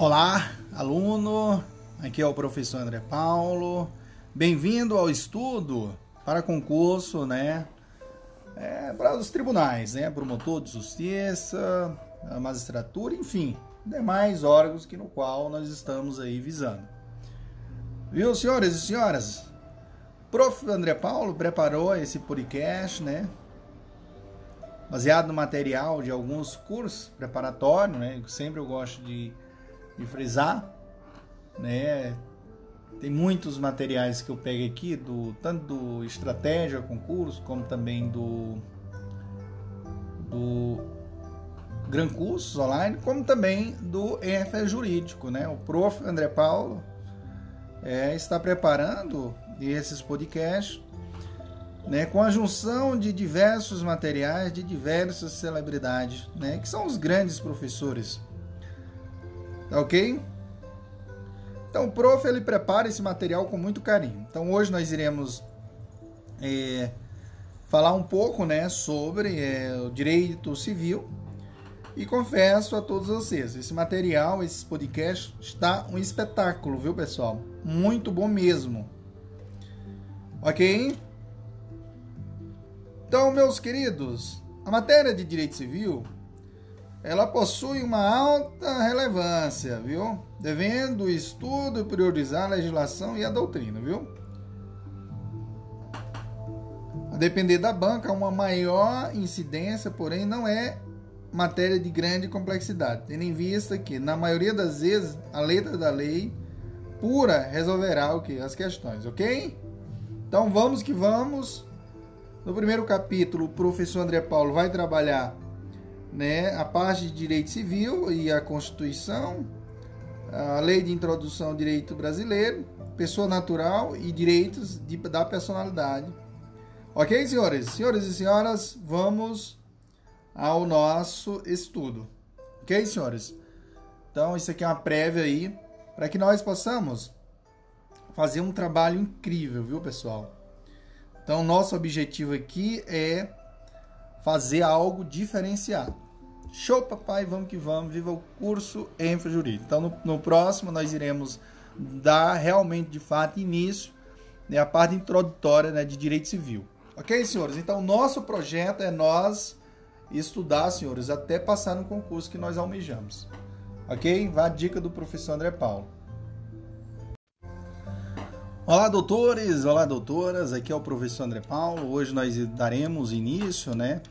Olá, aluno. Aqui é o professor André Paulo. Bem-vindo ao estudo para concurso, né? É, para os tribunais, né? Promotor de justiça, magistratura, enfim, demais órgãos que no qual nós estamos aí visando. Viu, senhores e senhoras? Prof. André Paulo preparou esse podcast, né? Baseado no material de alguns cursos preparatórios, né? Sempre eu gosto de de frisar, né? Tem muitos materiais que eu pego aqui, do, tanto do Estratégia Concurso, como também do, do Gran Cursos Online, como também do EFE Jurídico. Né? O prof. André Paulo é, está preparando esses podcasts né, com a junção de diversos materiais de diversas celebridades, né, que são os grandes professores Tá ok? Então o prof ele prepara esse material com muito carinho. Então hoje nós iremos é, falar um pouco né, sobre é, o direito civil e confesso a todos vocês, esse material, esse podcast está um espetáculo, viu pessoal? Muito bom mesmo. Ok? Então, meus queridos, a matéria de direito civil ela possui uma alta relevância, viu? Devendo o estudo priorizar a legislação e a doutrina, viu? A depender da banca, uma maior incidência, porém, não é matéria de grande complexidade, tendo em vista que, na maioria das vezes, a letra da lei pura resolverá o que? As questões, ok? Então vamos que vamos. No primeiro capítulo, o professor André Paulo vai trabalhar né, a parte de direito civil e a Constituição, a lei de introdução ao direito brasileiro, pessoa natural e direitos de, da personalidade. Ok, senhores? Senhores e senhoras, vamos ao nosso estudo. Ok, senhores? Então, isso aqui é uma prévia aí para que nós possamos fazer um trabalho incrível, viu, pessoal? Então, nosso objetivo aqui é fazer algo diferenciado. Show, papai, vamos que vamos, viva o curso Enfo Jurídico. Então, no, no, próximo, nós iremos dar realmente, de fato, início né, à parte introdutória né, de direito civil. Ok, senhores? Então, nosso projeto é nós estudar, senhores, até passar no concurso que nós almejamos. Ok? Vá a dica do professor André Paulo. Olá, doutores! Olá, doutoras! Aqui é o professor André Paulo. Hoje nós daremos início, né?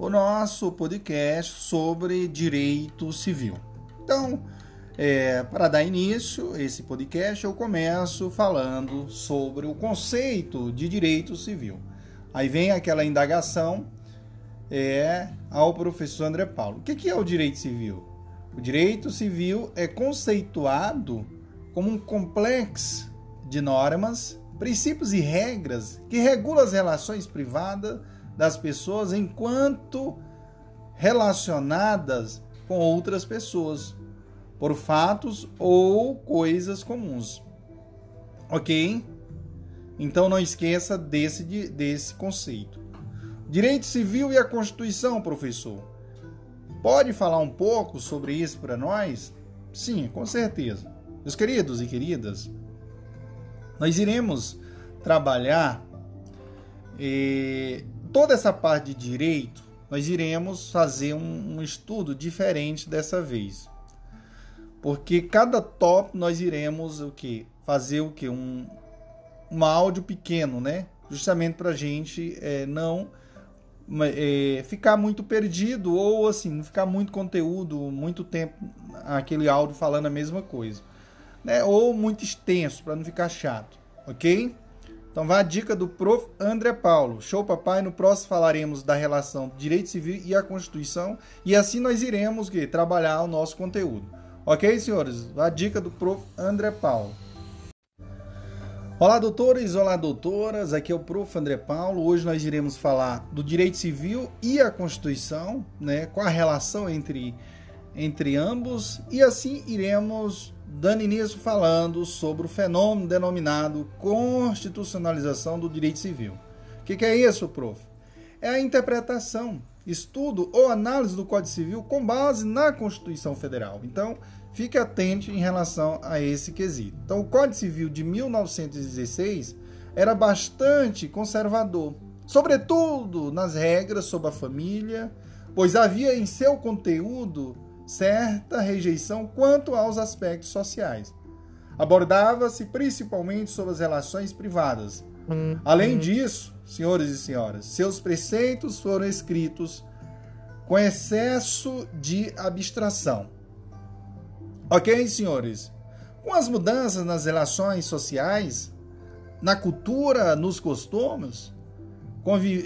O nosso podcast sobre direito civil. Então, é, para dar início a esse podcast, eu começo falando sobre o conceito de direito civil. Aí vem aquela indagação é, ao professor André Paulo. O que é o direito civil? O direito civil é conceituado como um complexo de normas, princípios e regras que regulam as relações privadas das pessoas enquanto relacionadas com outras pessoas, por fatos ou coisas comuns. Ok? Então não esqueça desse, desse conceito. Direito civil e a Constituição, professor. Pode falar um pouco sobre isso para nós? Sim, com certeza. Meus queridos e queridas, nós iremos trabalhar eh, toda essa parte de direito, nós iremos fazer um, um estudo diferente dessa vez. Porque cada tópico nós iremos o que fazer o que um, um áudio pequeno, né? Justamente para a gente é, não é, ficar muito perdido ou assim não ficar muito conteúdo, muito tempo aquele áudio falando a mesma coisa, né? Ou muito extenso para não ficar chato, ok? Então vai a dica do prof. André Paulo. Show, papai. No próximo falaremos da relação direito civil e a Constituição. E assim nós iremos que, trabalhar o nosso conteúdo. Ok, senhores? Vai a dica do prof. André Paulo. Olá, doutores, olá, doutoras. Aqui é o prof. André Paulo. Hoje nós iremos falar do direito civil e a Constituição, né? Qual a relação entre, entre ambos. E assim iremos dando início falando sobre o fenômeno denominado constitucionalização do direito civil. O que, que, é isso, prof? É a interpretação estudo ou análise do Código Civil com base na Constituição Federal. Então, fique atento em relação a esse quesito. Então, o Código Civil de 1916 era bastante conservador, sobretudo nas regras sobre a família, pois havia em seu conteúdo certa rejeição quanto aos aspectos sociais. Abordava-se principalmente sobre as relações privadas. Além disso, senhores e senhoras, seus preceitos foram escritos com excesso de abstração. Ok, senhores? Com as mudanças nas relações sociais, na cultura, nos costumes,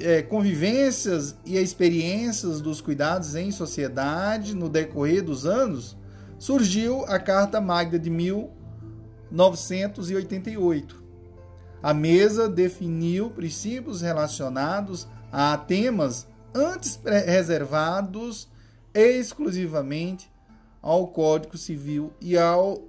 é, convivências e experiências dos cuidados em sociedade no decorrer dos anos, surgiu a Carta Magna de 1988. A mesa definiu princípios relacionados a temas antes reservados exclusivamente ao Código Civil e ao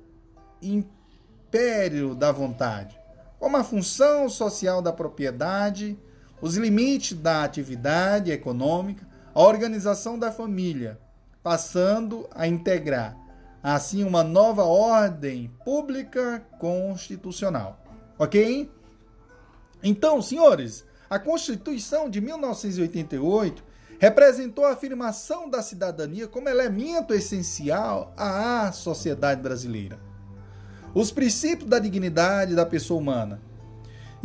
império da vontade, como a função social da propriedade, os limites da atividade econômica, a organização da família, passando a integrar assim uma nova ordem pública constitucional. OK? Então, senhores, a Constituição de 1988 representou a afirmação da cidadania como elemento essencial à sociedade brasileira. Os princípios da dignidade da pessoa humana,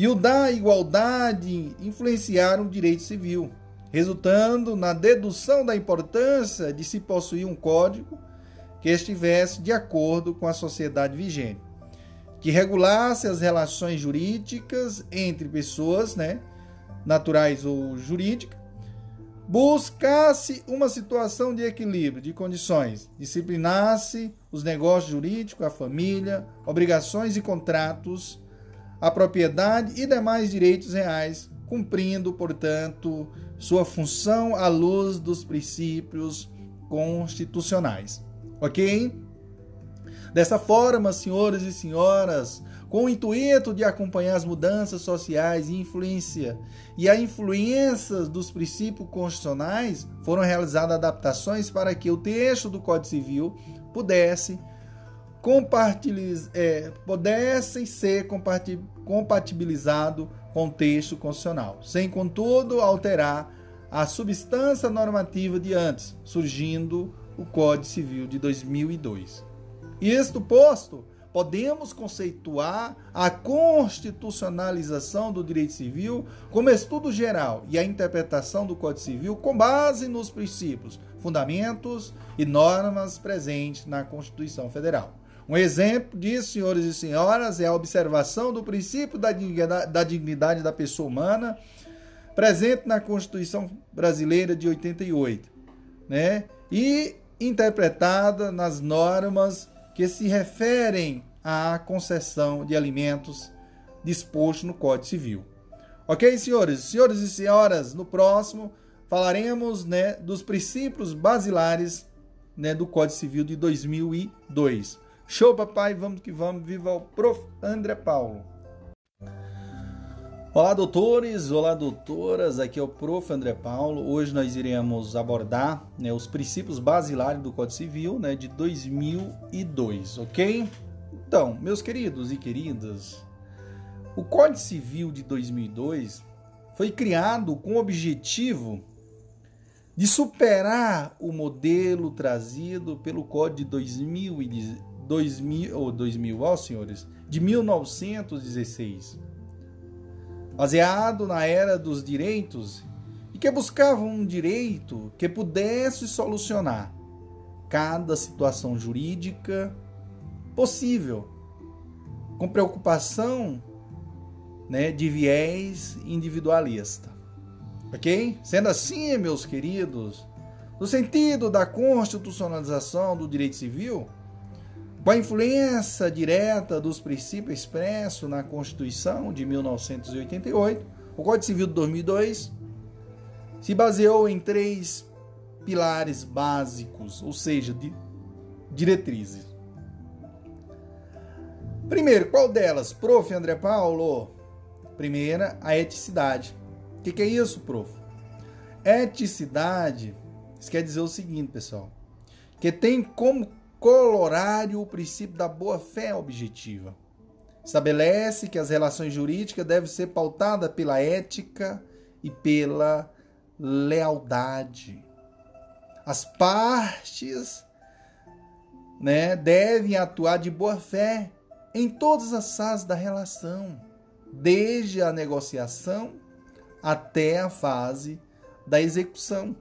e o da igualdade influenciaram o direito civil, resultando na dedução da importância de se possuir um código que estivesse de acordo com a sociedade vigente, que regulasse as relações jurídicas entre pessoas, né, naturais ou jurídicas, buscasse uma situação de equilíbrio de condições, disciplinasse os negócios jurídicos, a família, obrigações e contratos a propriedade e demais direitos reais, cumprindo, portanto, sua função à luz dos princípios constitucionais. Ok? Dessa forma, senhores e senhoras, com o intuito de acompanhar as mudanças sociais e influência e a influência dos princípios constitucionais, foram realizadas adaptações para que o texto do Código Civil pudesse é, pudessem ser compatibilizados com o texto constitucional, sem, contudo, alterar a substância normativa de antes, surgindo o Código Civil de 2002. Isto posto, podemos conceituar a constitucionalização do direito civil como estudo geral e a interpretação do Código Civil com base nos princípios, fundamentos e normas presentes na Constituição Federal. Um exemplo disso, senhores e senhoras, é a observação do princípio da dignidade, da dignidade da pessoa humana, presente na Constituição Brasileira de 88, né? E interpretada nas normas que se referem à concessão de alimentos disposto no Código Civil. Ok, senhores? Senhores e senhoras, no próximo falaremos né, dos princípios basilares né, do Código Civil de 2002. Show, papai, vamos que vamos. Viva o Prof. André Paulo. Olá, doutores, olá, doutoras. Aqui é o Prof. André Paulo. Hoje nós iremos abordar né, os princípios basilares do Código Civil né, de 2002, ok? Então, meus queridos e queridas, o Código Civil de 2002 foi criado com o objetivo de superar o modelo trazido pelo Código de 2010 2000, ou 2000, ó senhores, de 1916, baseado na era dos direitos e que buscava um direito que pudesse solucionar cada situação jurídica possível, com preocupação né, de viés individualista. Ok? Sendo assim, meus queridos, no sentido da constitucionalização do direito civil, com a influência direta dos princípios expressos na Constituição de 1988, o Código Civil de 2002 se baseou em três pilares básicos, ou seja, de diretrizes. Primeiro, qual delas? Prof. André Paulo? Primeira, a eticidade. O que, que é isso, prof? Eticidade, isso quer dizer o seguinte, pessoal, que tem como colorário o princípio da boa-fé objetiva. Estabelece que as relações jurídicas devem ser pautadas pela ética e pela lealdade. As partes né, devem atuar de boa fé em todas as fases da relação, desde a negociação até a fase da execução.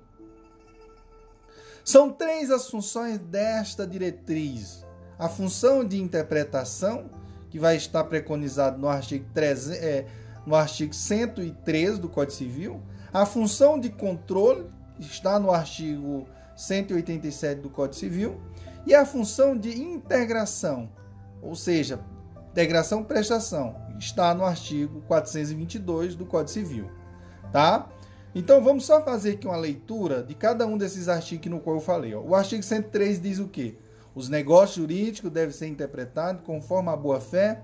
São três as funções desta diretriz: a função de interpretação, que vai estar preconizado no artigo, 3, é, no artigo 103 do Código Civil, a função de controle, está no artigo 187 do Código Civil, e a função de integração, ou seja, integração prestação, está no artigo 422 do Código Civil, tá? Então vamos só fazer aqui uma leitura de cada um desses artigos no qual eu falei. Ó. O artigo 103 diz o quê? Os negócios jurídicos devem ser interpretados conforme a boa-fé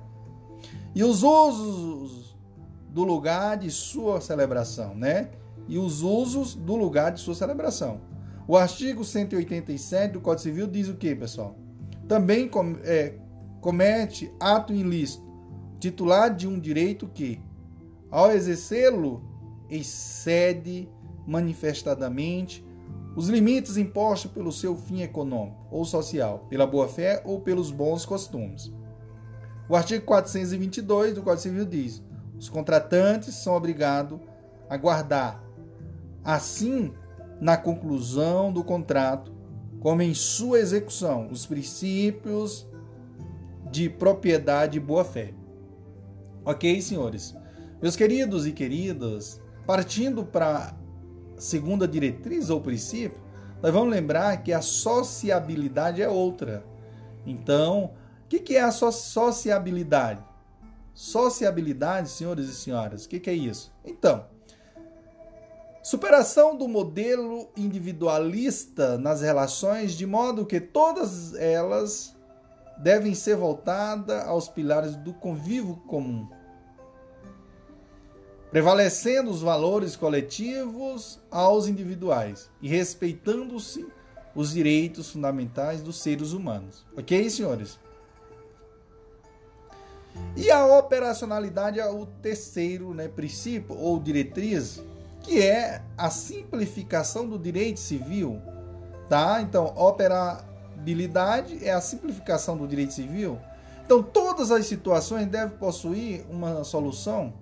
e os usos do lugar de sua celebração, né? E os usos do lugar de sua celebração. O artigo 187 do Código Civil diz o quê, pessoal? Também com, é, comete ato ilícito, titular de um direito que, ao exercê-lo, excede manifestadamente os limites impostos pelo seu fim econômico ou social, pela boa-fé ou pelos bons costumes. O artigo 422 do Código Civil diz: os contratantes são obrigados a guardar, assim, na conclusão do contrato, como em sua execução, os princípios de propriedade e boa-fé. Ok, senhores? Meus queridos e queridas, partindo para a segunda diretriz ou princípio, nós vamos lembrar que a sociabilidade é outra. Então, o que, que é a sociabilidade? Sociabilidade, senhores e senhoras, o que, que é isso? Então, superação do modelo individualista nas relações, de modo que todas elas devem ser voltadas aos pilares do convívio comum prevalecendo os valores coletivos aos individuais e respeitando-se os direitos fundamentais dos seres humanos. Ok, senhores? E a operacionalidade é o terceiro né, princípio ou diretriz, que é a simplificação do direito civil. Tá? Então, operabilidade é a simplificação do direito civil. Então, todas as situações devem possuir uma solução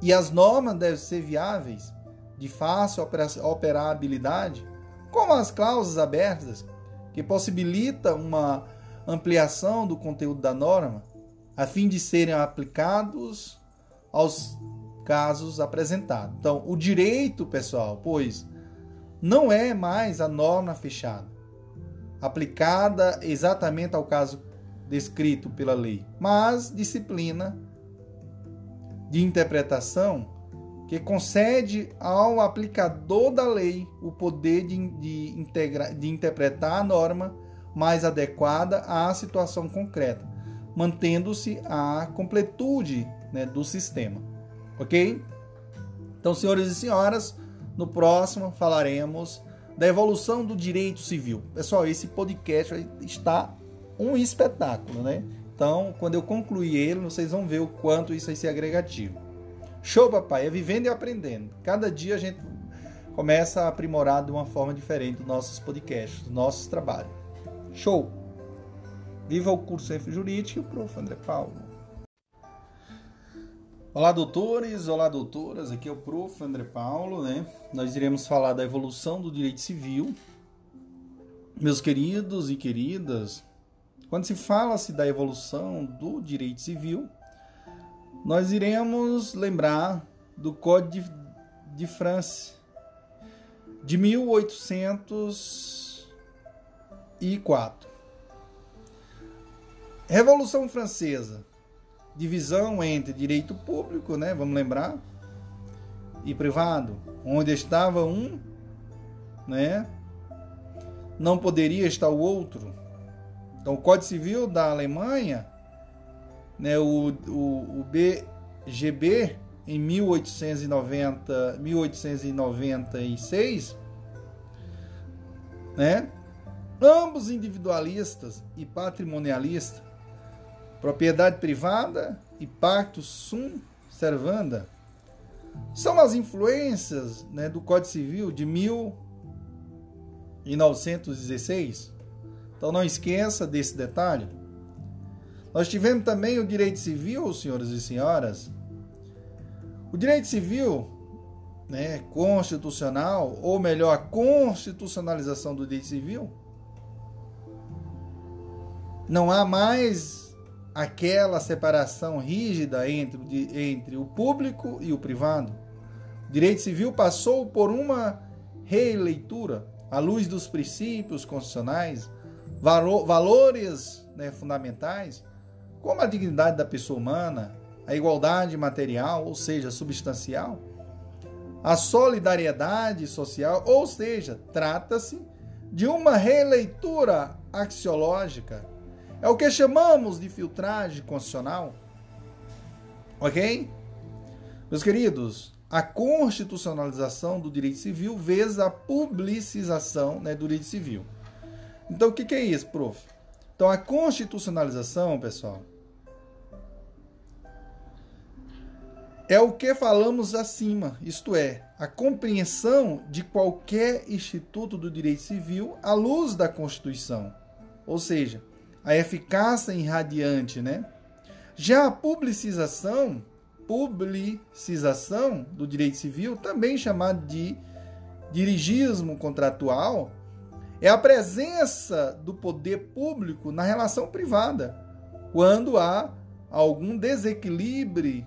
e as normas devem ser viáveis, de fácil operabilidade, como as cláusulas abertas, que possibilita uma ampliação do conteúdo da norma, a fim de serem aplicados aos casos apresentados. Então, o direito, pessoal, pois não é mais a norma fechada, aplicada exatamente ao caso descrito pela lei, mas disciplina de interpretação que concede ao aplicador da lei o poder de, de, integra, de interpretar a norma mais adequada à situação concreta, mantendo-se a completude né, do sistema. Ok? Então, senhores e senhoras, no próximo falaremos da evolução do direito civil. Pessoal, esse podcast está um espetáculo, né? Então, quando eu concluir ele, vocês vão ver o quanto isso vai ser agregativo. Show, papai! É vivendo e aprendendo. Cada dia a gente começa a aprimorar de uma forma diferente os nossos podcasts, os nossos trabalhos. Show! Viva o curso F Jurídico e o prof. André Paulo. Olá, doutores, olá, doutoras. Aqui é o prof. André Paulo, né? Nós iremos falar da evolução do direito civil. Meus queridos e queridas, quando se fala-se da evolução do direito civil, nós iremos lembrar do Código de, de France de 1804. Revolução Francesa, divisão entre direito público, né, vamos lembrar, e privado, onde estava um, né, não poderia estar o outro. Então, o Código Civil da Alemanha, né, o, o, o BGB, em 1890, 1896, né? Ambos individualistas e patrimonialistas, propriedade privada e pacto sum servanda, são as influências né, do Código Civil de 1916. Então não esqueça desse detalhe. Nós tivemos também o direito civil, senhores e senhoras. O direito civil, né, constitucional, ou melhor, a constitucionalização do direito civil, não há mais aquela separação rígida entre, entre o público e o privado. O direito civil passou por uma releitura à luz dos princípios constitucionais, valores né, fundamentais, como a dignidade da pessoa humana, a igualdade material, ou seja, substancial, a solidariedade social, ou seja, trata-se de uma releitura axiológica é o que chamamos de filtragem constitucional. Ok? Meus queridos, a constitucionalização do direito civil visa a publicização né, do direito civil. Então, o que, que é isso, prof? Então, a constitucionalização, pessoal, é o que falamos acima, isto é, a compreensão de qualquer instituto do direito civil à luz da Constituição. Ou seja, a eficácia irradiante, né? Já a publicização, publicização do direito civil, também chamado de dirigismo contratual, é a presença do poder público na relação privada, quando há algum desequilíbrio,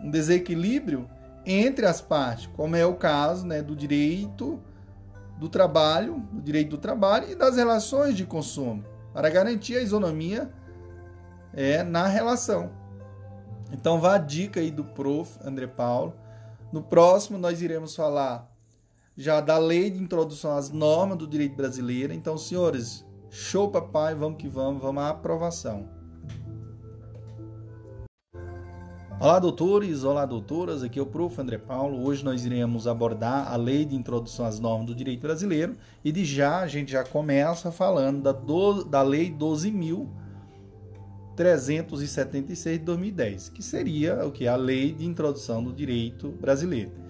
um desequilíbrio entre as partes, como é o caso né, do direito do trabalho, do direito do trabalho e das relações de consumo para garantir a isonomia é, na relação. Então vá a dica aí do prof. André Paulo. No próximo nós iremos falar já da lei de introdução às normas do direito brasileiro. Então, senhores, show papai, vamos que vamos, vamos à aprovação. Olá, doutores, olá, doutoras, aqui é o Prof. André Paulo. Hoje nós iremos abordar a Lei de Introdução às Normas do Direito Brasileiro e de já a gente já começa falando da, do, da Lei 12.376 de 2010, que seria o que? A Lei de Introdução do Direito Brasileiro.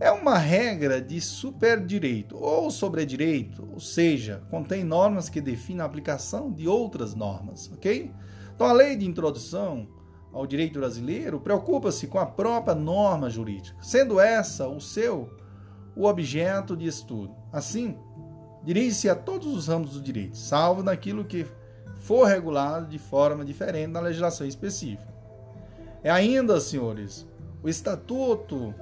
É uma regra de superdireito ou sobredireito, ou seja, contém normas que definem a aplicação de outras normas, ok? Então a Lei de Introdução ao direito brasileiro preocupa-se com a própria norma jurídica, sendo essa o seu o objeto de estudo. Assim, dirige-se a todos os ramos do direito, salvo naquilo que for regulado de forma diferente na legislação específica. É ainda, senhores, o Estatuto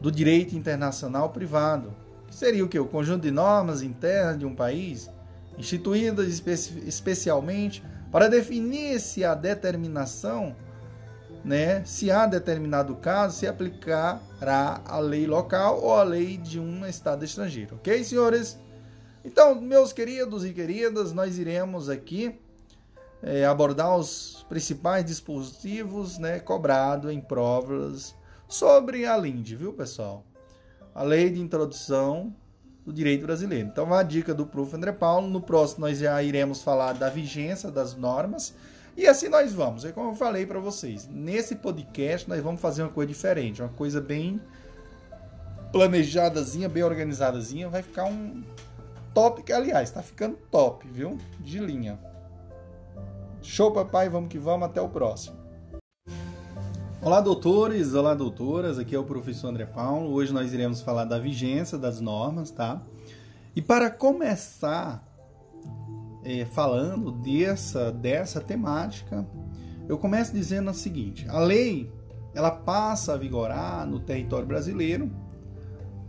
do Direito Internacional Privado, que seria o que? O conjunto de normas internas de um país, instituídas especi especialmente para definir se a determinação, né, se há determinado caso, se aplicará a lei local ou a lei de um estado estrangeiro. Ok, senhores? Então, meus queridos e queridas, nós iremos aqui é, abordar os principais dispositivos né, cobrados em provas sobre a LIND, viu, pessoal? A Lei de Introdução do direito brasileiro. Então, a dica do Prof. André Paulo. No próximo, nós já iremos falar da vigência das normas. E assim nós vamos. É como eu falei para vocês. Nesse podcast, nós vamos fazer uma coisa diferente. Uma coisa bem planejadazinha, bem organizadazinha. Vai ficar um top. Que, aliás, está ficando top, viu? De linha. Show, papai. Vamos que vamos. Até o próximo. Olá, doutores, olá, doutoras. Aqui é o professor André Paulo. Hoje nós iremos falar da vigência das normas, tá? E para começar é, falando dessa, dessa temática, eu começo dizendo o seguinte: a lei ela passa a vigorar no território brasileiro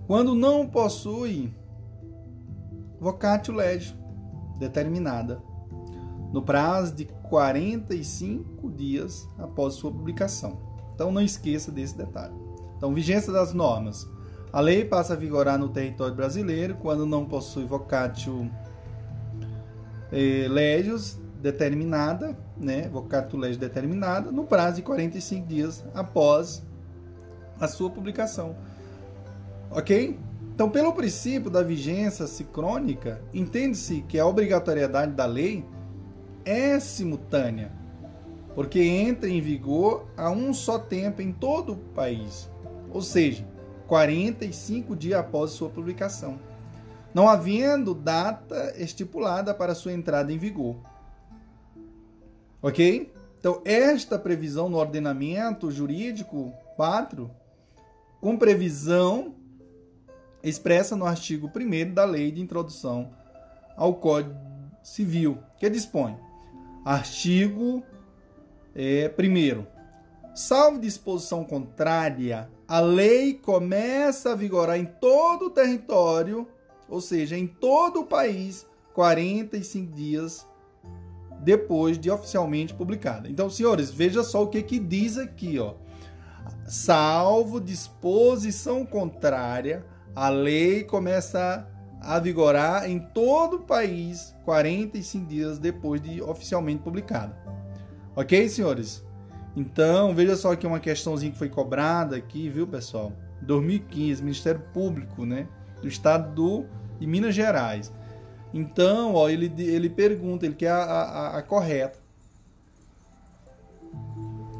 quando não possui vocatio legis determinada no prazo de 45 dias após sua publicação. Então não esqueça desse detalhe. Então, vigência das normas. A lei passa a vigorar no território brasileiro quando não possui vocatio eh, legios determinada, né, vocatulégio determinada, no prazo de 45 dias após a sua publicação. Ok? Então, pelo princípio da vigência sincrônica, entende-se que a obrigatoriedade da lei é simultânea, porque entra em vigor a um só tempo em todo o país, ou seja, 45 dias após sua publicação, não havendo data estipulada para sua entrada em vigor. Ok? Então, esta previsão no ordenamento jurídico 4, com previsão expressa no artigo 1 da Lei de Introdução ao Código Civil, que dispõe: artigo é, 1. Salvo disposição contrária, a lei começa a vigorar em todo o território, ou seja, em todo o país, 45 dias depois de oficialmente publicada. Então, senhores, veja só o que, que diz aqui, ó. Salvo disposição contrária, a lei começa a vigorar em todo o país 45 dias depois de oficialmente publicada. Ok, senhores? Então, veja só aqui uma questãozinha que foi cobrada aqui, viu, pessoal? 2015, Ministério Público, né, do Estado do, de Minas Gerais. Então, ó, ele, ele pergunta, ele quer a, a, a correta.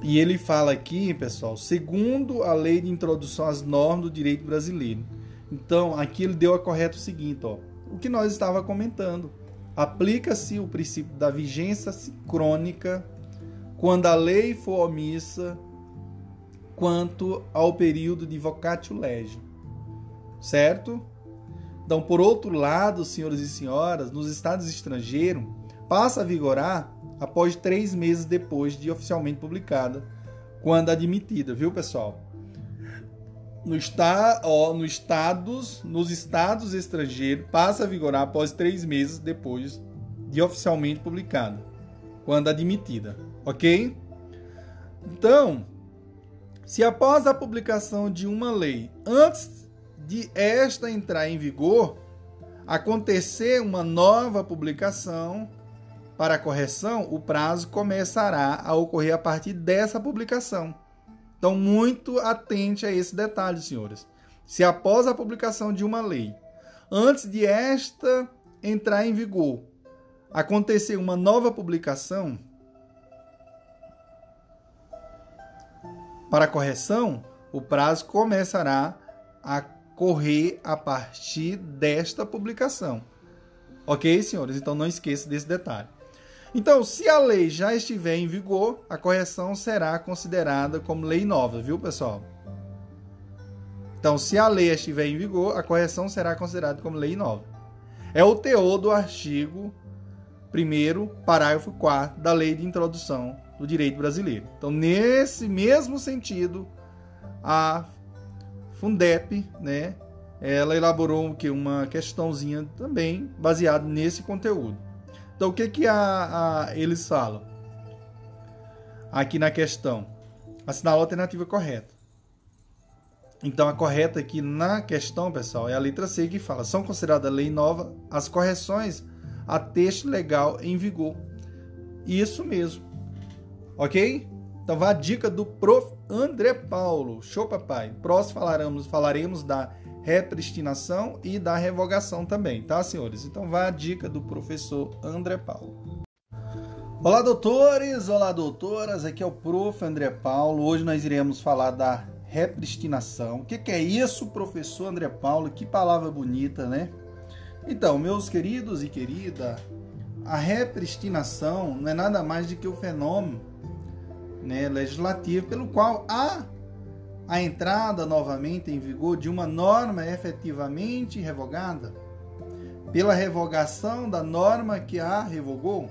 E ele fala aqui, pessoal, segundo a lei de introdução às normas do direito brasileiro. Então, aqui ele deu a correta o seguinte, ó. O que nós estava comentando. Aplica-se o princípio da vigência sincrônica quando a lei for omissa quanto ao período de vocatio. Certo? Então, por outro lado, senhores e senhoras, nos estados estrangeiros, passa a vigorar após três meses depois de oficialmente publicada, quando admitida, viu, pessoal? No, está, ó, no estados, nos estados estrangeiros, passa a vigorar após três meses depois de oficialmente publicada, quando admitida, ok? Então, se após a publicação de uma lei, antes de esta entrar em vigor, acontecer uma nova publicação para correção, o prazo começará a ocorrer a partir dessa publicação. Então, muito atente a esse detalhe, senhores. Se após a publicação de uma lei, antes de esta entrar em vigor, acontecer uma nova publicação para correção, o prazo começará a correr a partir desta publicação. Ok, senhores? Então não esqueça desse detalhe. Então, se a lei já estiver em vigor, a correção será considerada como lei nova, viu, pessoal? Então, se a lei estiver em vigor, a correção será considerada como lei nova. É o teor do artigo 1 parágrafo 4 da Lei de Introdução do Direito Brasileiro. Então, nesse mesmo sentido, a Fundep, né, ela elaborou que uma questãozinha também baseada nesse conteúdo. Então o que que a, a, eles falam aqui na questão? Assinar a alternativa correta. Então a correta aqui na questão, pessoal, é a letra C que fala: são consideradas lei nova as correções a texto legal em vigor. Isso mesmo. OK? Então vá a dica do prof. André Paulo. Show, papai. Próximo falaremos, falaremos da repristinação e da revogação também, tá, senhores? Então vá a dica do professor André Paulo. Olá, doutores! Olá, doutoras! Aqui é o prof. André Paulo. Hoje nós iremos falar da repristinação. O que, que é isso, professor André Paulo? Que palavra bonita, né? Então, meus queridos e querida, a repristinação não é nada mais do que o fenômeno né, legislativo pelo qual há a entrada novamente em vigor de uma norma efetivamente revogada pela revogação da norma que a revogou.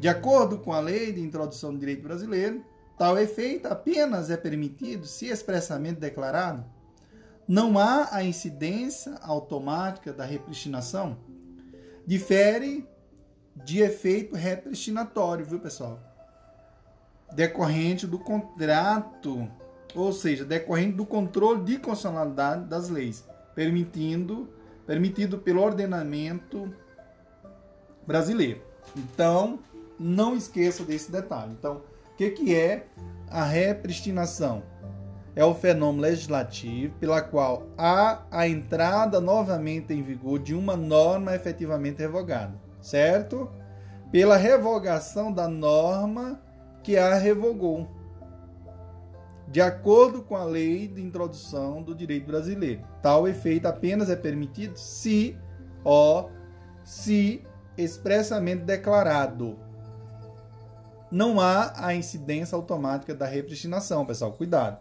De acordo com a Lei de Introdução do Direito Brasileiro, tal efeito apenas é permitido se expressamente declarado. Não há a incidência automática da repristinação. Difere de efeito repristinatório, viu, pessoal? Decorrente do contrato, ou seja, decorrente do controle de constitucionalidade das leis, permitindo permitido pelo ordenamento brasileiro. Então, não esqueça desse detalhe. Então, o que, que é a repristinação? É o fenômeno legislativo pela qual há a entrada novamente em vigor de uma norma efetivamente revogada, certo? Pela revogação da norma que a revogou, de acordo com a lei de introdução do direito brasileiro. Tal efeito apenas é permitido se, ó, se expressamente declarado não há a incidência automática da repristinação, pessoal, cuidado.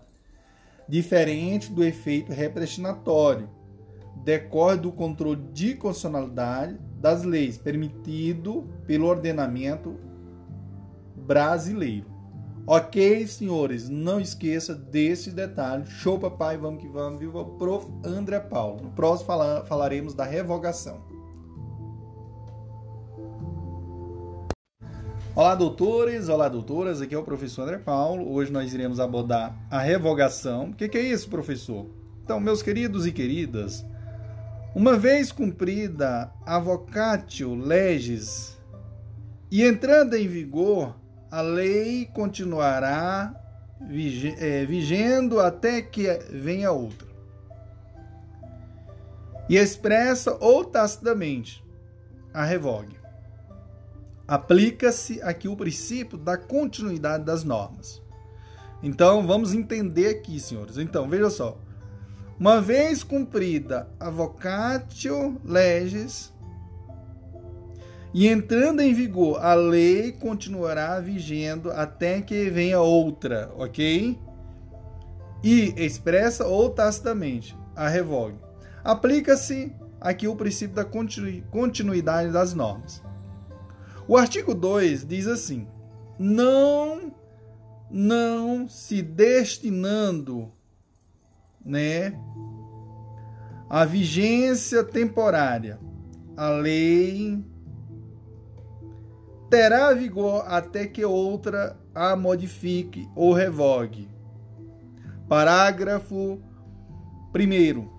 Diferente do efeito repristinatório, decorre do controle de constitucionalidade das leis permitido pelo ordenamento brasileiro. Ok, senhores, não esqueça desse detalhe. Show, papai, vamos que vamos. Viva o prof. André Paulo. No próximo falaremos da revogação. Olá, doutores, olá, doutoras. Aqui é o professor André Paulo. Hoje nós iremos abordar a revogação. O que, que é isso, professor? Então, meus queridos e queridas, uma vez cumprida a vocatio legis e entrando em vigor, a lei continuará é, vigendo até que venha outra. E expressa ou tacitamente a revogue aplica-se aqui o princípio da continuidade das normas. Então, vamos entender aqui, senhores. Então, veja só. Uma vez cumprida a vocatio legis e entrando em vigor, a lei continuará vigendo até que venha outra, ok? E expressa ou tacitamente a revogue. Aplica-se aqui o princípio da continuidade das normas. O artigo 2 diz assim: não não se destinando, né, a vigência temporária. A lei terá vigor até que outra a modifique ou revogue. Parágrafo 1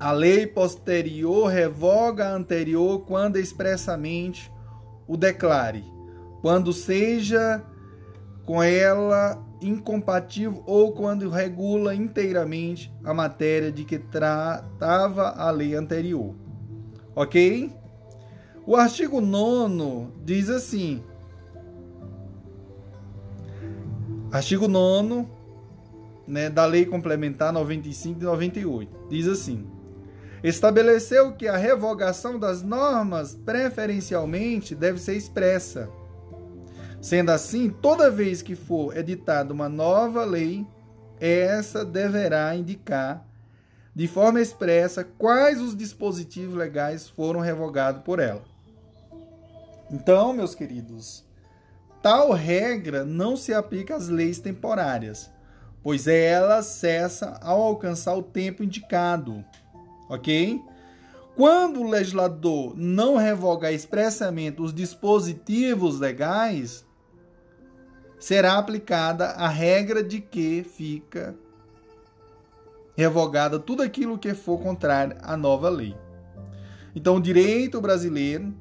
a lei posterior revoga a anterior quando expressamente o declare, quando seja com ela incompatível ou quando regula inteiramente a matéria de que tratava a lei anterior. Ok? O artigo 9 diz assim: artigo 9 né, da Lei Complementar 95 de 98 diz assim: estabeleceu que a revogação das normas preferencialmente deve ser expressa. Sendo assim, toda vez que for editada uma nova lei, essa deverá indicar de forma expressa quais os dispositivos legais foram revogados por ela. Então, meus queridos, tal regra não se aplica às leis temporárias, pois ela cessa ao alcançar o tempo indicado ok? Quando o legislador não revogar expressamente os dispositivos legais, será aplicada a regra de que fica revogada tudo aquilo que for contrário à nova lei. Então, o direito brasileiro,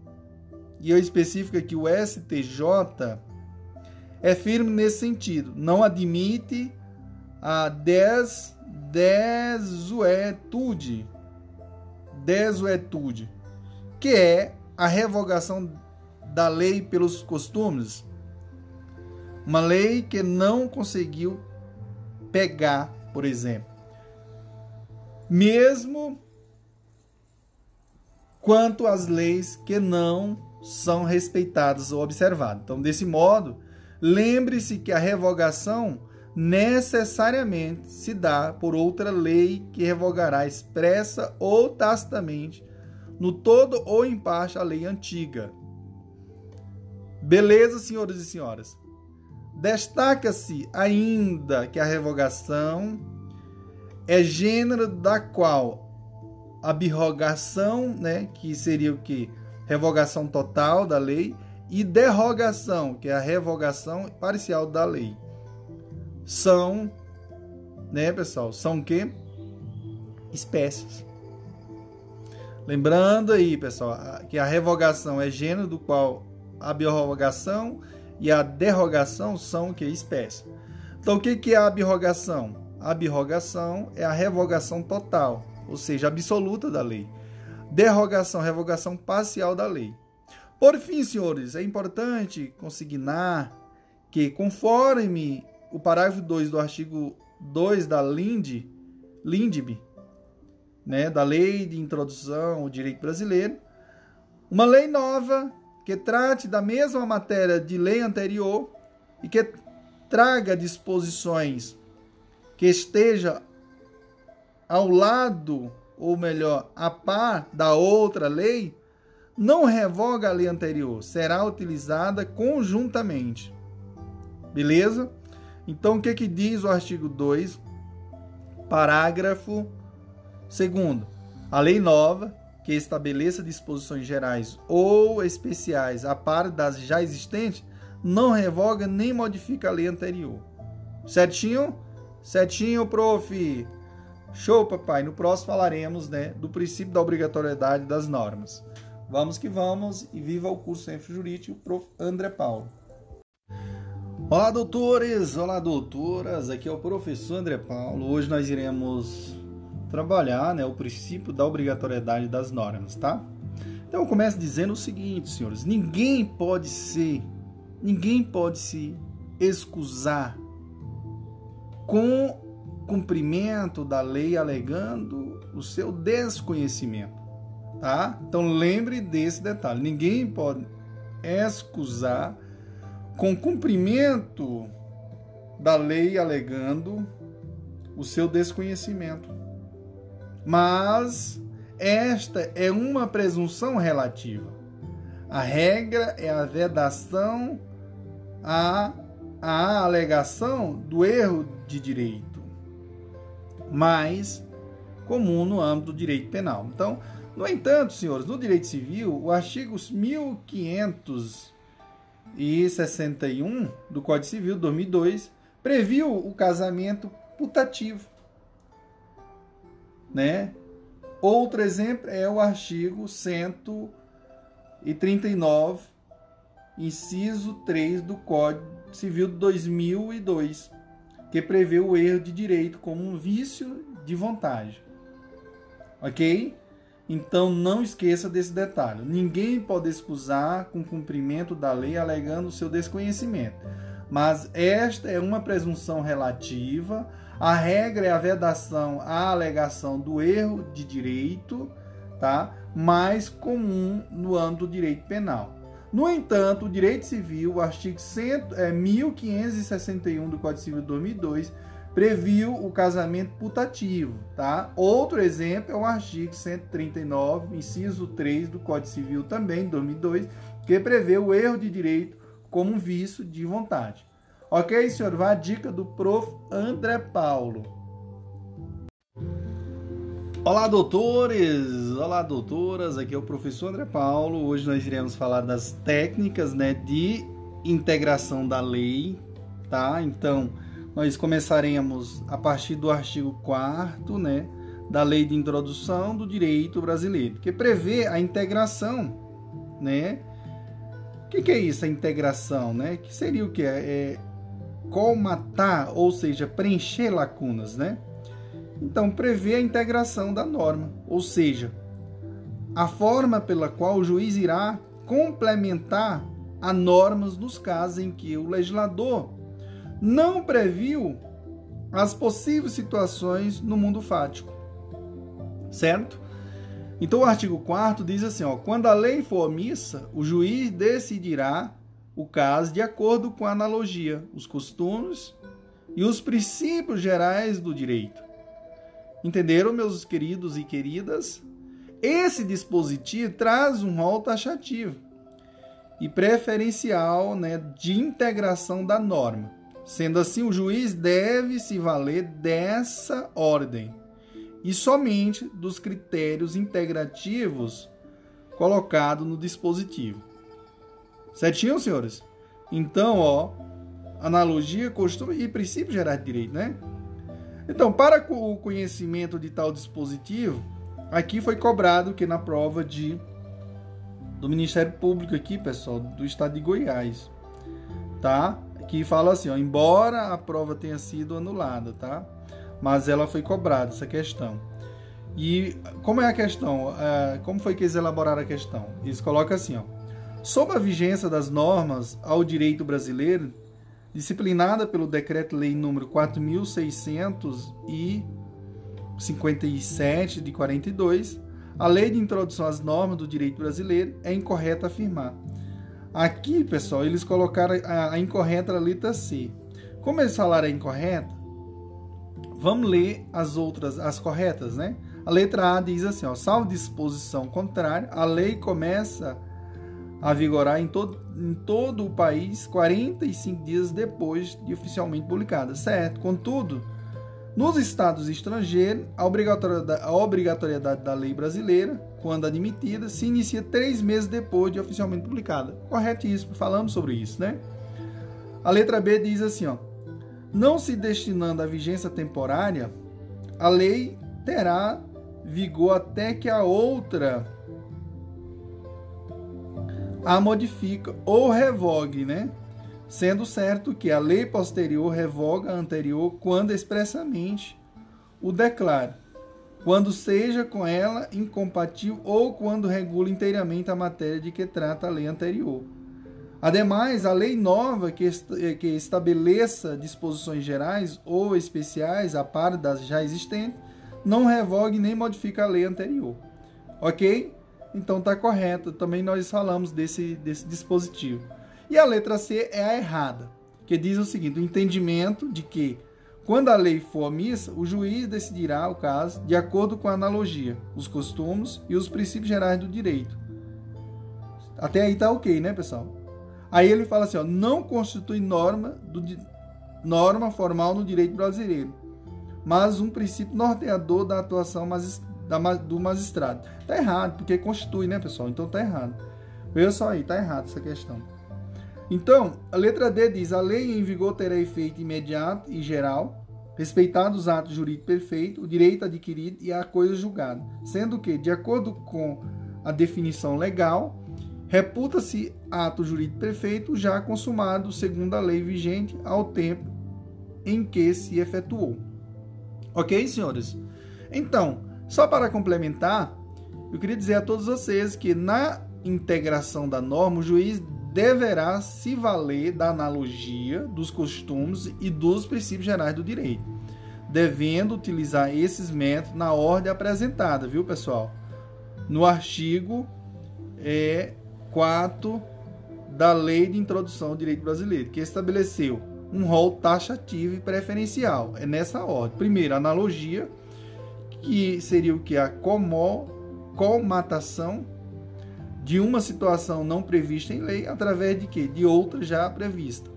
e eu especifico aqui o STJ, é firme nesse sentido. Não admite a des, desuetude desuetude, que é a revogação da lei pelos costumes. Uma lei que não conseguiu pegar, por exemplo. Mesmo quanto às leis que não são respeitadas ou observadas. Então, desse modo, lembre-se que a revogação necessariamente se dá por outra lei que revogará expressa ou tacitamente, no todo ou em parte, a lei antiga. Beleza, senhores e senhoras? Destaca-se ainda que a revogação é gênero da qual a birrogação, né, que seria o que? Revogação total da lei, e derrogação, que é a revogação parcial da lei são, né, pessoal? São o quê? Espécies. Lembrando aí, pessoal, que a revogação é gênero do qual a biorrogação e a derrogação são que? Espécie. Então, o que é a abrogação? A abrogação é a revogação total, ou seja, absoluta da lei. Derrogação, revogação parcial da lei. Por fim, senhores, é importante consignar que, conforme o parágrafo 2 do artigo 2 da LIND, LINDB, né, da Lei de Introdução ao Direito Brasileiro, uma lei nova que trate da mesma matéria de lei anterior e que traga disposições que esteja ao lado, ou melhor, a par da outra lei, não revoga a lei anterior, será utilizada conjuntamente. Beleza? Então, o que, que diz o artigo 2, parágrafo 2? A lei nova, que estabeleça disposições gerais ou especiais a par das já existentes, não revoga nem modifica a lei anterior. Certinho? Certinho, prof. Show, papai. No próximo falaremos né, do princípio da obrigatoriedade das normas. Vamos que vamos e viva o curso Enfo Jurídico, prof. André Paulo. Olá, doutores! Olá, doutoras! Aqui é o professor André Paulo. Hoje nós iremos trabalhar né, o princípio da obrigatoriedade das normas, tá? Então eu começo dizendo o seguinte, senhores: ninguém pode ser, ninguém pode se excusar com cumprimento da lei alegando o seu desconhecimento, tá? Então lembre desse detalhe: ninguém pode excusar com cumprimento da lei alegando o seu desconhecimento. Mas esta é uma presunção relativa. A regra é a vedação a, a alegação do erro de direito, mais comum no âmbito do direito penal. Então, no entanto, senhores, no direito civil, o artigo 1500 e 61 do Código Civil 2002 previu o casamento putativo, né? Outro exemplo é o artigo 139, inciso 3 do Código Civil de 2002, que prevê o erro de direito como um vício de vontade. OK? Então não esqueça desse detalhe. Ninguém pode excusar com cumprimento da lei alegando seu desconhecimento. Mas esta é uma presunção relativa. A regra é a vedação à alegação do erro de direito, tá? mais comum no âmbito do direito penal. No entanto, o direito civil, o artigo 100, é, 1561 do Código Civil de 2002, previu o casamento putativo, tá? Outro exemplo é o artigo 139, inciso 3 do Código Civil também, 2002, que prevê o erro de direito como um vício de vontade. Ok, senhor? Vai a dica do prof. André Paulo. Olá, doutores! Olá, doutoras! Aqui é o professor André Paulo. Hoje nós iremos falar das técnicas né, de integração da lei, tá? Então, nós começaremos a partir do artigo 4 né, da Lei de Introdução do Direito Brasileiro, que prevê a integração. Né? O que, que é isso, a integração? Né? Que seria o que? É, é colmatar, ou seja, preencher lacunas. Né? Então, prevê a integração da norma, ou seja, a forma pela qual o juiz irá complementar a normas nos casos em que o legislador não previu as possíveis situações no mundo fático. Certo? Então o artigo 4 diz assim, ó, quando a lei for omissa, o juiz decidirá o caso de acordo com a analogia, os costumes e os princípios gerais do direito. Entenderam, meus queridos e queridas? Esse dispositivo traz um rol taxativo e preferencial né, de integração da norma. Sendo assim, o juiz deve se valer dessa ordem e somente dos critérios integrativos colocados no dispositivo. Certinho, senhores? Então, ó, analogia, costume e princípio gerais de direito, né? Então, para o conhecimento de tal dispositivo, aqui foi cobrado que na prova de do Ministério Público aqui, pessoal, do estado de Goiás, tá? Que fala assim, ó, embora a prova tenha sido anulada, tá? Mas ela foi cobrada, essa questão. E como é a questão? É, como foi que eles elaboraram a questão? Eles colocam assim, ó. Sob a vigência das normas ao direito brasileiro, disciplinada pelo Decreto-Lei número 4657 de 42, a lei de introdução às normas do direito brasileiro é incorreta afirmar. Aqui, pessoal, eles colocaram a, incorreta a letra C. Como eles falaram a incorreta, vamos ler as outras, as corretas, né? A letra A diz assim, ó, salvo disposição contrária, a lei começa a vigorar em todo, em todo o país 45 dias depois de oficialmente publicada, certo? Contudo, nos estados estrangeiros, a obrigatoriedade, a obrigatoriedade da lei brasileira, quando admitida, se inicia três meses depois de oficialmente publicada. Corretíssimo, falamos sobre isso, né? A letra B diz assim, ó, não se destinando à vigência temporária, a lei terá vigor até que a outra a modifica ou revogue, né? Sendo certo que a lei posterior revoga a anterior quando expressamente o declara, quando seja com ela incompatível ou quando regula inteiramente a matéria de que trata a lei anterior. Ademais, a lei nova que, que estabeleça disposições gerais ou especiais a par das já existentes não revogue nem modifica a lei anterior. Ok? Então está correto. Também nós falamos desse, desse dispositivo. E a letra C é a errada, que diz o seguinte: o entendimento de que, quando a lei for omissa, o juiz decidirá o caso de acordo com a analogia, os costumes e os princípios gerais do direito. Até aí tá ok, né, pessoal? Aí ele fala assim: ó, não constitui norma, do, norma formal no direito brasileiro mas um princípio norteador da atuação do magistrado. Tá errado, porque constitui, né, pessoal? Então tá errado. Veja só aí, tá errado essa questão. Então, a letra D diz: a lei em vigor terá efeito imediato e geral, respeitados os atos jurídicos perfeitos, o direito adquirido e a coisa julgada, sendo que, de acordo com a definição legal, reputa-se ato jurídico perfeito já consumado segundo a lei vigente ao tempo em que se efetuou. Ok, senhores? Então, só para complementar, eu queria dizer a todos vocês que na integração da norma, o juiz deverá se valer da analogia, dos costumes e dos princípios gerais do direito, devendo utilizar esses métodos na ordem apresentada, viu, pessoal? No artigo é, 4 da Lei de Introdução ao Direito Brasileiro, que estabeleceu um rol taxativo e preferencial. É nessa ordem. Primeiro, analogia, que seria o que? A comó, comatação de uma situação não prevista em lei através de quê? De outra já prevista.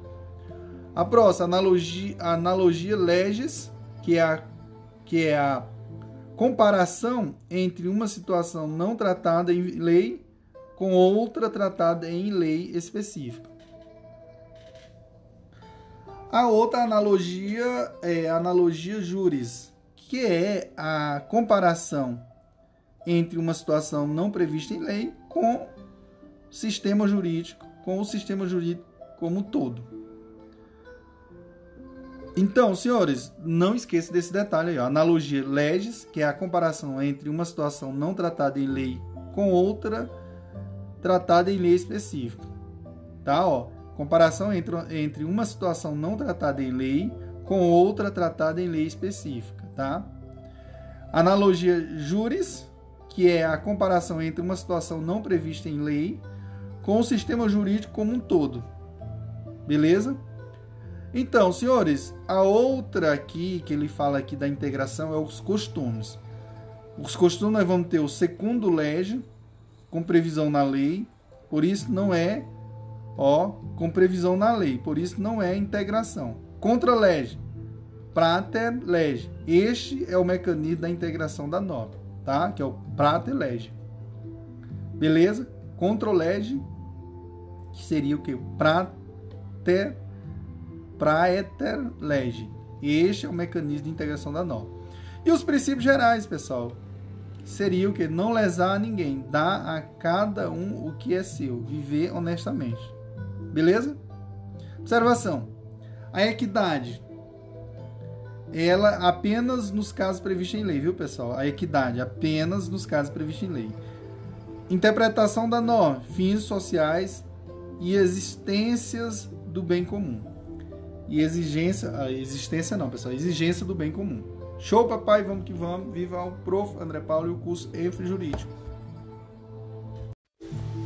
A próxima, analogia, analogia leges, que é a, que é a comparação entre uma situação não tratada em lei com outra tratada em lei específica. A outra analogia é analogia juris, que é a comparação entre uma situação não prevista em lei com sistema jurídico, com o sistema jurídico como um todo. Então, senhores, não esqueça desse detalhe aí, ó. analogia legis, que é a comparação entre uma situação não tratada em lei com outra tratada em lei específica. Tá, ó. Comparação entre, entre uma situação não tratada em lei com outra tratada em lei específica, tá? Analogia juris, que é a comparação entre uma situação não prevista em lei com o sistema jurídico como um todo. Beleza? Então, senhores, a outra aqui que ele fala aqui da integração é os costumes. Os costumes nós vamos ter o segundo lege com previsão na lei, por isso não é ó, com previsão na lei, por isso não é integração. Contra lege, prater lege. Este é o mecanismo da integração da norma, tá? Que é o prater lege. Beleza? Contra lege, que seria o que? Prater praeter lege. Este é o mecanismo de integração da norma. E os princípios gerais, pessoal? seria o que? Não lesar ninguém, dar a cada um o que é seu, viver honestamente. Beleza? Observação. A equidade ela apenas nos casos previstos em lei, viu, pessoal? A equidade apenas nos casos previstos em lei. Interpretação da norma, fins sociais e existências do bem comum. E exigência, a existência não, pessoal, exigência do bem comum. Show, papai, vamos que vamos. Viva o prof. André Paulo e o curso EFRE Jurídico.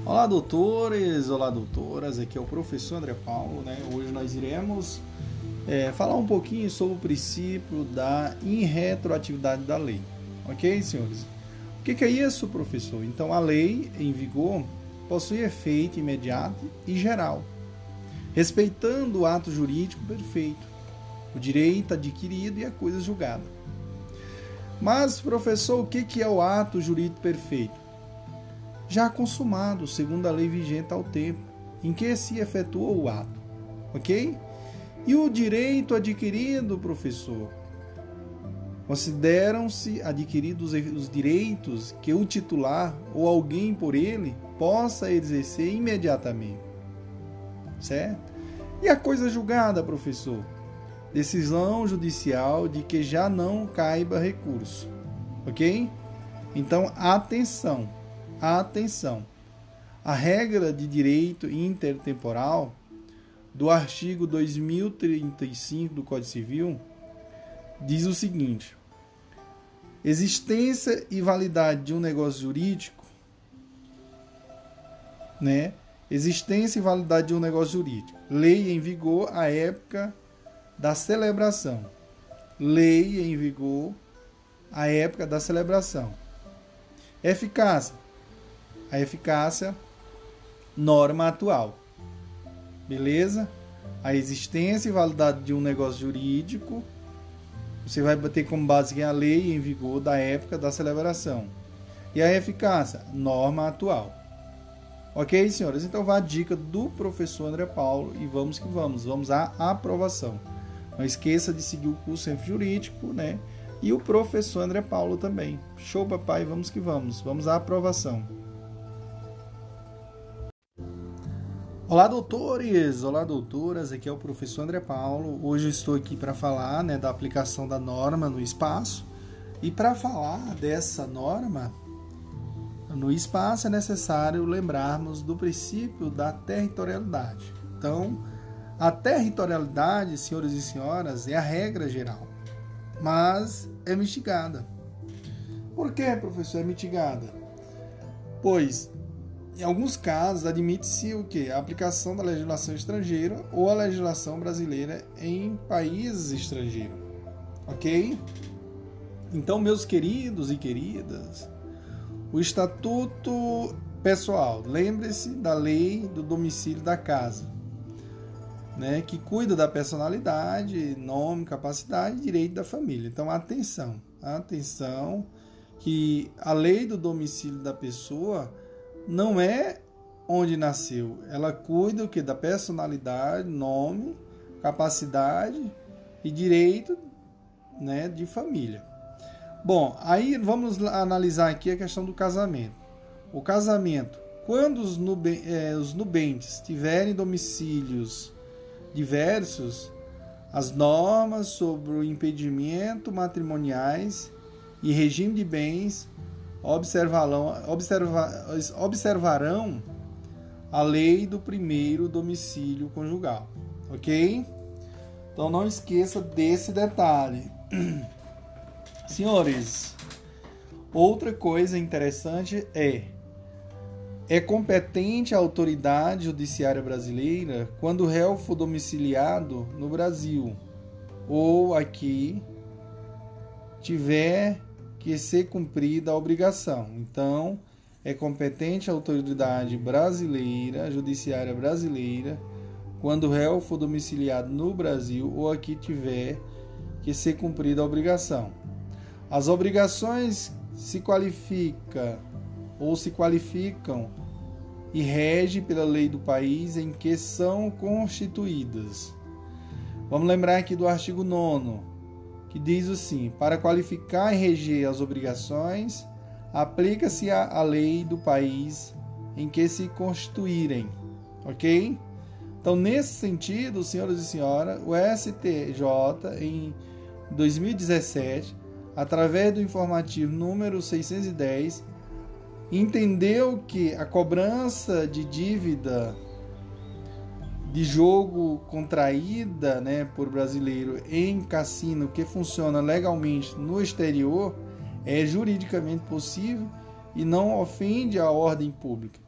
Olá, doutores, olá, doutoras. Aqui é o professor André Paulo, né? Hoje nós iremos é, falar um pouquinho sobre o princípio da irretroatividade da lei. Ok, senhores? O que, que é isso, professor? Então, a lei em vigor possui efeito imediato e geral, respeitando o ato jurídico perfeito, o direito adquirido e a coisa julgada. Mas, professor, o que, que é o ato jurídico perfeito? Já consumado, segundo a lei vigente ao tempo em que se efetuou o ato. Ok? E o direito adquirido, professor? Consideram-se adquiridos os direitos que o titular ou alguém por ele possa exercer imediatamente. Certo? E a coisa julgada, professor? Decisão judicial de que já não caiba recurso. Ok? Então, atenção, atenção. A regra de direito intertemporal do artigo 2035 do Código Civil diz o seguinte: existência e validade de um negócio jurídico, né? Existência e validade de um negócio jurídico. Lei em vigor à época da celebração. Lei em vigor à época da celebração. Eficácia. A eficácia norma atual. Beleza? A existência e validade de um negócio jurídico, você vai bater como base a lei em vigor da época da celebração. E a eficácia, norma atual. Ok, senhoras? Então vá a dica do professor André Paulo e vamos que vamos. Vamos à aprovação. Não esqueça de seguir o curso Centro Jurídico, né? E o professor André Paulo também. Show, papai, vamos que vamos. Vamos à aprovação. Olá, doutores! Olá, doutoras! Aqui é o professor André Paulo. Hoje eu estou aqui para falar né, da aplicação da norma no espaço. E para falar dessa norma no espaço é necessário lembrarmos do princípio da territorialidade. Então, a territorialidade, senhores e senhoras, é a regra geral, mas é mitigada. Por que, professor, é mitigada? Pois em alguns casos, admite-se o que? A aplicação da legislação estrangeira ou a legislação brasileira em países estrangeiros. Ok? Então, meus queridos e queridas, o Estatuto Pessoal, lembre-se da lei do domicílio da casa, né, que cuida da personalidade, nome, capacidade e direito da família. Então, atenção, atenção, que a lei do domicílio da pessoa não é onde nasceu. Ela cuida o que da personalidade, nome, capacidade e direito, né, de família. Bom, aí vamos analisar aqui a questão do casamento. O casamento, quando os, eh, os nubentes tiverem domicílios diversos, as normas sobre o impedimento matrimoniais e regime de bens observarão, observa, observarão a lei do primeiro domicílio conjugal, ok? Então não esqueça desse detalhe. Senhores, outra coisa interessante é é competente a autoridade judiciária brasileira quando o réu for domiciliado no Brasil ou aqui tiver que ser cumprida a obrigação. Então, é competente a autoridade brasileira, judiciária brasileira, quando o réu for domiciliado no Brasil ou aqui tiver que ser cumprida a obrigação. As obrigações se qualifica ou se qualificam e regem pela lei do país em que são constituídas. Vamos lembrar aqui do artigo 9 que diz assim: para qualificar e reger as obrigações, aplica-se a, a lei do país em que se constituírem, ok? Então, nesse sentido, senhoras e senhores, o STJ, em 2017, através do informativo número 610, entendeu que a cobrança de dívida de jogo contraída né, por brasileiro em cassino que funciona legalmente no exterior é juridicamente possível e não ofende a ordem pública,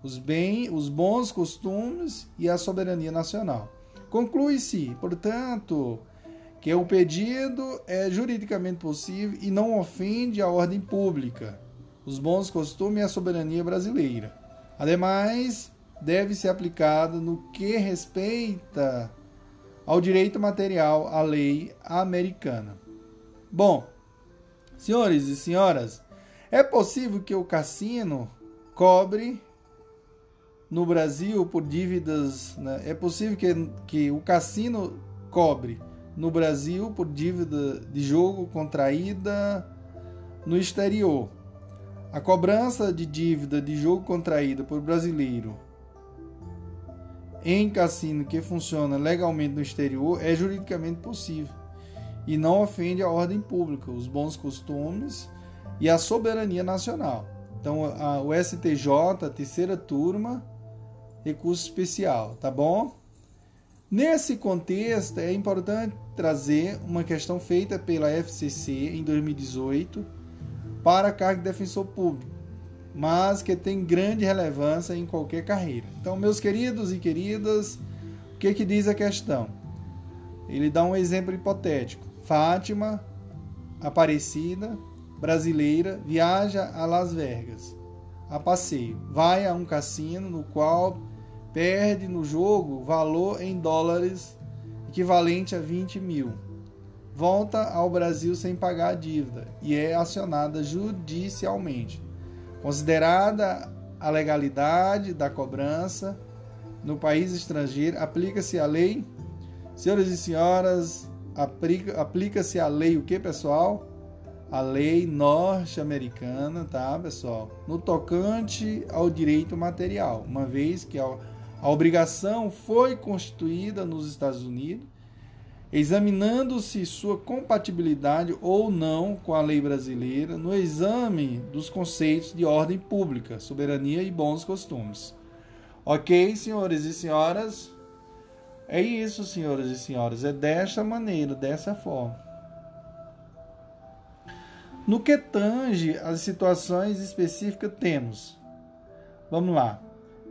os, bem, os bons costumes e a soberania nacional. Conclui-se, portanto, que o pedido é juridicamente possível e não ofende a ordem pública, os bons costumes e a soberania brasileira. Ademais, deve ser aplicada no que respeita ao direito material, à lei americana. Bom, senhores e senhoras, é possível que o cassino cobre no Brasil por dívidas. Né? É possível que, que o cassino cobre no Brasil por dívida de jogo contraída no exterior. A cobrança de dívida de jogo contraída por brasileiro em cassino que funciona legalmente no exterior é juridicamente possível e não ofende a ordem pública, os bons costumes e a soberania nacional. Então, a, o STJ, terceira turma, recurso especial, tá bom? Nesse contexto, é importante trazer uma questão feita pela FCC em 2018 para a cargo de defensor público mas que tem grande relevância em qualquer carreira. Então, meus queridos e queridas, o que, que diz a questão? Ele dá um exemplo hipotético. Fátima, Aparecida, brasileira, viaja a Las Vegas a passeio. Vai a um cassino no qual perde no jogo valor em dólares equivalente a 20 mil. Volta ao Brasil sem pagar a dívida e é acionada judicialmente. Considerada a legalidade da cobrança no país estrangeiro, aplica-se a lei. Senhoras e senhoras, aplica-se a lei o que, pessoal? A lei norte-americana, tá, pessoal? No tocante ao direito material, uma vez que a, a obrigação foi constituída nos Estados Unidos examinando-se sua compatibilidade ou não com a lei brasileira no exame dos conceitos de ordem pública, soberania e bons costumes. Ok, senhores e senhoras? É isso, senhoras e senhoras, é desta maneira, dessa forma. No que tange as situações específicas, temos, vamos lá,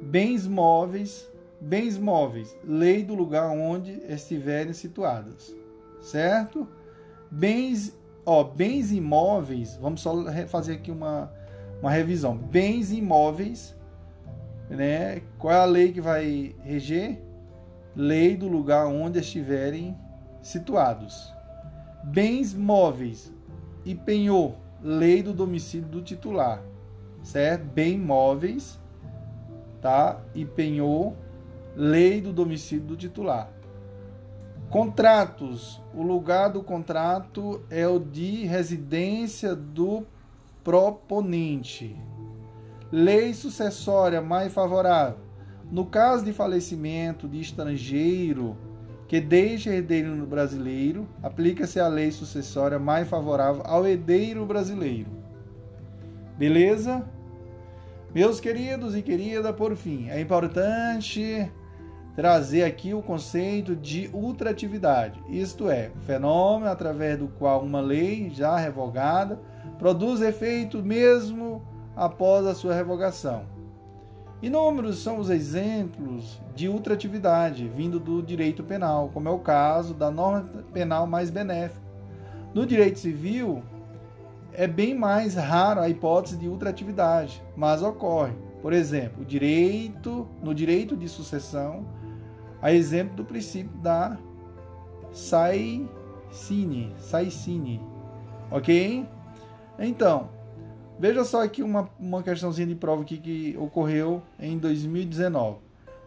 bens móveis, Bens móveis, lei do lugar onde estiverem situados, certo? Bens, ó, bens imóveis, vamos só fazer aqui uma, uma revisão. Bens imóveis, né? Qual é a lei que vai reger? Lei do lugar onde estiverem situados. Bens móveis e penhor, lei do domicílio do titular, certo? Bem móveis, tá? E penhor, lei do domicílio do titular. Contratos. O lugar do contrato é o de residência do proponente. Lei sucessória mais favorável. No caso de falecimento de estrangeiro que deixa herdeiro no brasileiro, aplica-se a lei sucessória mais favorável ao herdeiro brasileiro. Beleza? Meus queridos e querida, por fim, é importante trazer aqui o conceito de ultratividade, isto é, fenômeno através do qual uma lei já revogada produz efeito mesmo após a sua revogação. Inúmeros são os exemplos de ultratividade vindo do direito penal, como é o caso da norma penal mais benéfica. No direito civil, é bem mais raro a hipótese de ultratividade, mas ocorre. Por exemplo, direito, no direito de sucessão, a exemplo do princípio da Saicine, Saicine, ok? Então, veja só aqui uma, uma questãozinha de prova aqui que ocorreu em 2019.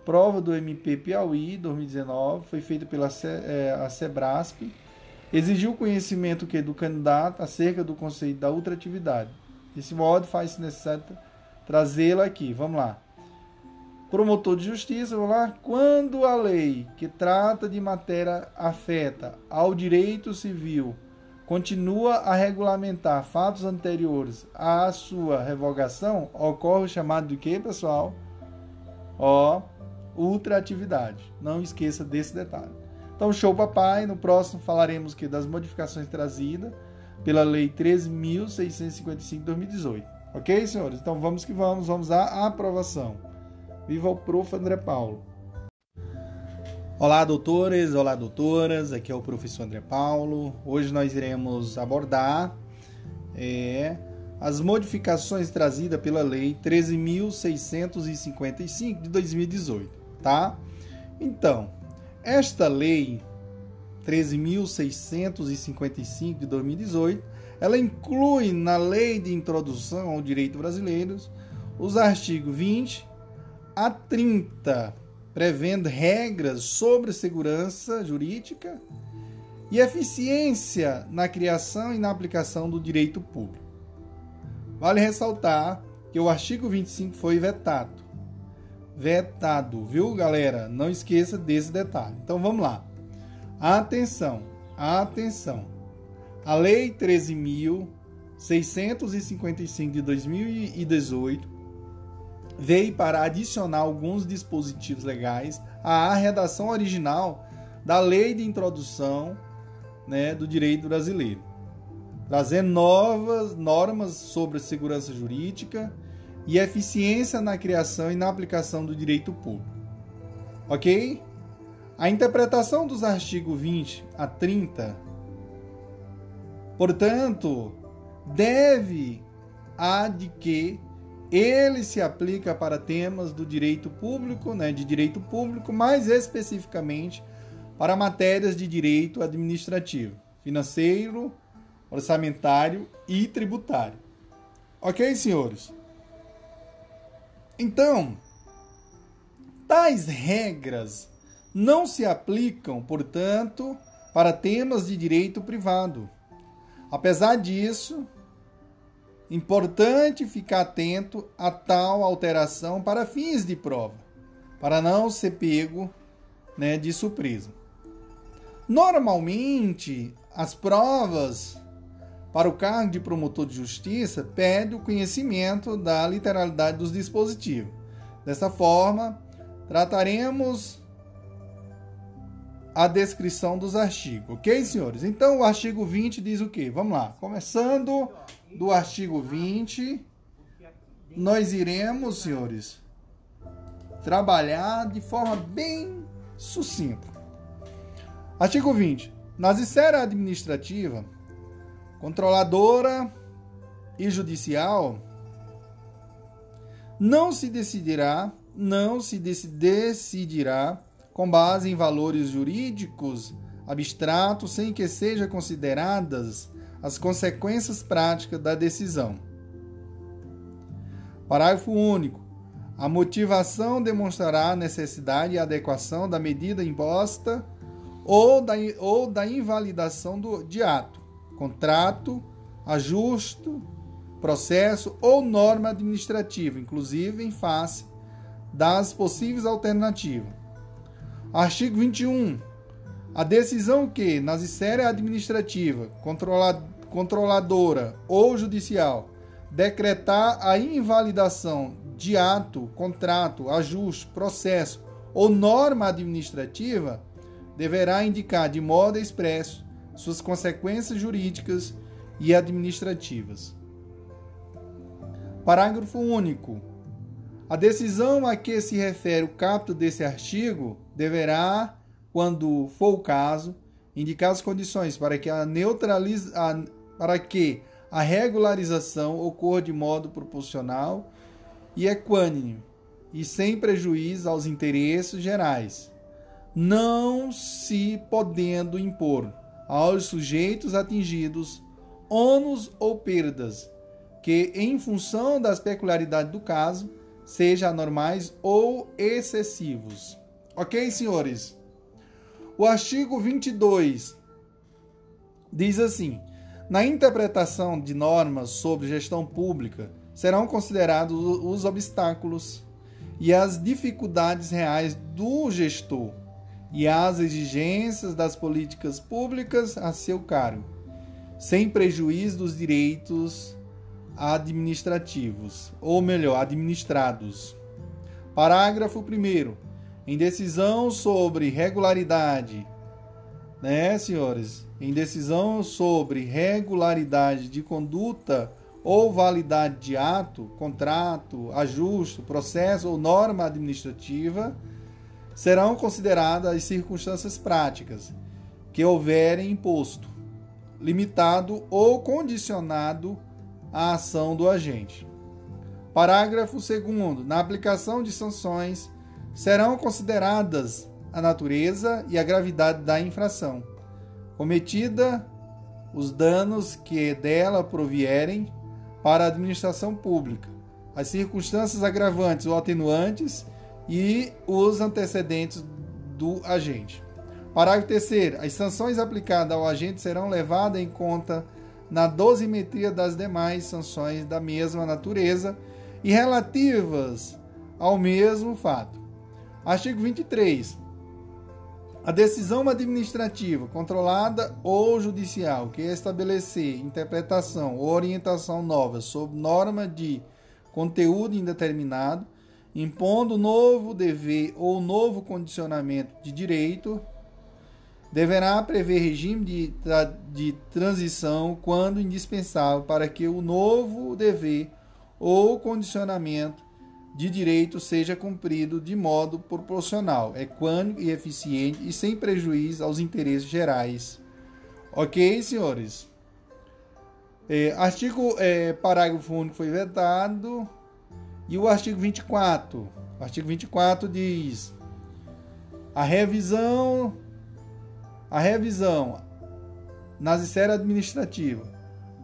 Prova do MP Piauí 2019 foi feita pela é, a Sebrasp. Exigiu conhecimento que do candidato acerca do conceito da ultratividade. Esse modo faz necessário trazê-lo aqui. Vamos lá. Promotor de justiça, vamos lá. Quando a lei que trata de matéria afeta ao direito civil continua a regulamentar fatos anteriores à sua revogação, ocorre o chamado de quê, pessoal? Ó, ultraatividade. Não esqueça desse detalhe. Então, show papai. No próximo falaremos que das modificações trazidas pela Lei 13.655 de 2018. Ok, senhores? Então vamos que vamos, vamos à aprovação. Viva o prof. André Paulo. Olá, doutores, olá, doutoras. Aqui é o professor André Paulo. Hoje nós iremos abordar é, as modificações trazidas pela Lei 13.655 de 2018, tá? Então, esta lei 13.655 de 2018, ela inclui na Lei de Introdução ao Direito Brasileiro os artigos 20 a 30, prevendo regras sobre segurança jurídica e eficiência na criação e na aplicação do direito público. Vale ressaltar que o artigo 25 foi vetado. Vetado, viu, galera? Não esqueça desse detalhe. Então vamos lá. Atenção, atenção. A Lei 13.655 de 2018 veio para adicionar alguns dispositivos legais à redação original da Lei de Introdução né, do Direito Brasileiro, trazendo novas normas sobre segurança jurídica e eficiência na criação e na aplicação do direito público. Ok? A interpretação dos artigos 20 a 30, portanto, deve a de que ele se aplica para temas do direito público, né, de direito público, mais especificamente para matérias de direito administrativo, financeiro, orçamentário e tributário. Ok, senhores? Então, tais regras não se aplicam, portanto, para temas de direito privado. Apesar disso, importante ficar atento a tal alteração para fins de prova, para não ser pego né, de surpresa. Normalmente, as provas para o cargo de promotor de justiça pedem o conhecimento da literalidade dos dispositivos. Dessa forma, trataremos a descrição dos artigos, ok, senhores? Então, o artigo 20 diz o quê? Vamos lá. Começando do artigo 20, nós iremos, senhores, trabalhar de forma bem sucinta. Artigo 20. Nas esferas administrativa, controladora e judicial, não se decidirá, não se decidirá com base em valores jurídicos abstratos sem que sejam consideradas as consequências práticas da decisão. Parágrafo único. A motivação demonstrará a necessidade e adequação da medida imposta ou da, ou da invalidação do, de ato, contrato, ajuste, processo ou norma administrativa, inclusive em face das possíveis alternativas Artigo 21. A decisão que, nas esfera administrativa, controladora ou judicial, decretar a invalidação de ato, contrato, ajuste, processo ou norma administrativa, deverá indicar de modo expresso suas consequências jurídicas e administrativas. Parágrafo único. A decisão a que se refere o capto desse artigo deverá, quando for o caso, indicar as condições para que a, neutraliza, para que a regularização ocorra de modo proporcional e equânime e sem prejuízo aos interesses gerais, não se podendo impor aos sujeitos atingidos ônus ou perdas que, em função das peculiaridades do caso, sejam anormais ou excessivos. Ok, senhores? O artigo 22 diz assim: Na interpretação de normas sobre gestão pública, serão considerados os obstáculos e as dificuldades reais do gestor e as exigências das políticas públicas a seu cargo, sem prejuízo dos direitos administrativos, ou melhor, administrados. Parágrafo 1. Em decisão sobre regularidade, né, senhores? Em decisão sobre regularidade de conduta ou validade de ato, contrato, ajuste, processo ou norma administrativa, serão consideradas as circunstâncias práticas que houverem imposto, limitado ou condicionado a ação do agente. Parágrafo 2. Na aplicação de sanções, serão consideradas a natureza e a gravidade da infração cometida, os danos que dela provierem para a administração pública, as circunstâncias agravantes ou atenuantes e os antecedentes do agente. Parágrafo 3. As sanções aplicadas ao agente serão levadas em conta na dosimetria das demais sanções da mesma natureza e relativas ao mesmo fato. Artigo 23. A decisão administrativa, controlada ou judicial, que estabelecer interpretação ou orientação nova sobre norma de conteúdo indeterminado, impondo novo dever ou novo condicionamento de direito, deverá prever regime de, de transição quando indispensável para que o novo dever ou condicionamento de direito seja cumprido de modo proporcional, equânime e eficiente e sem prejuízo aos interesses gerais. Ok, senhores? É, artigo é, parágrafo único foi vetado. E o artigo 24? O artigo 24 diz: a revisão a revisão nas esferas administrativa,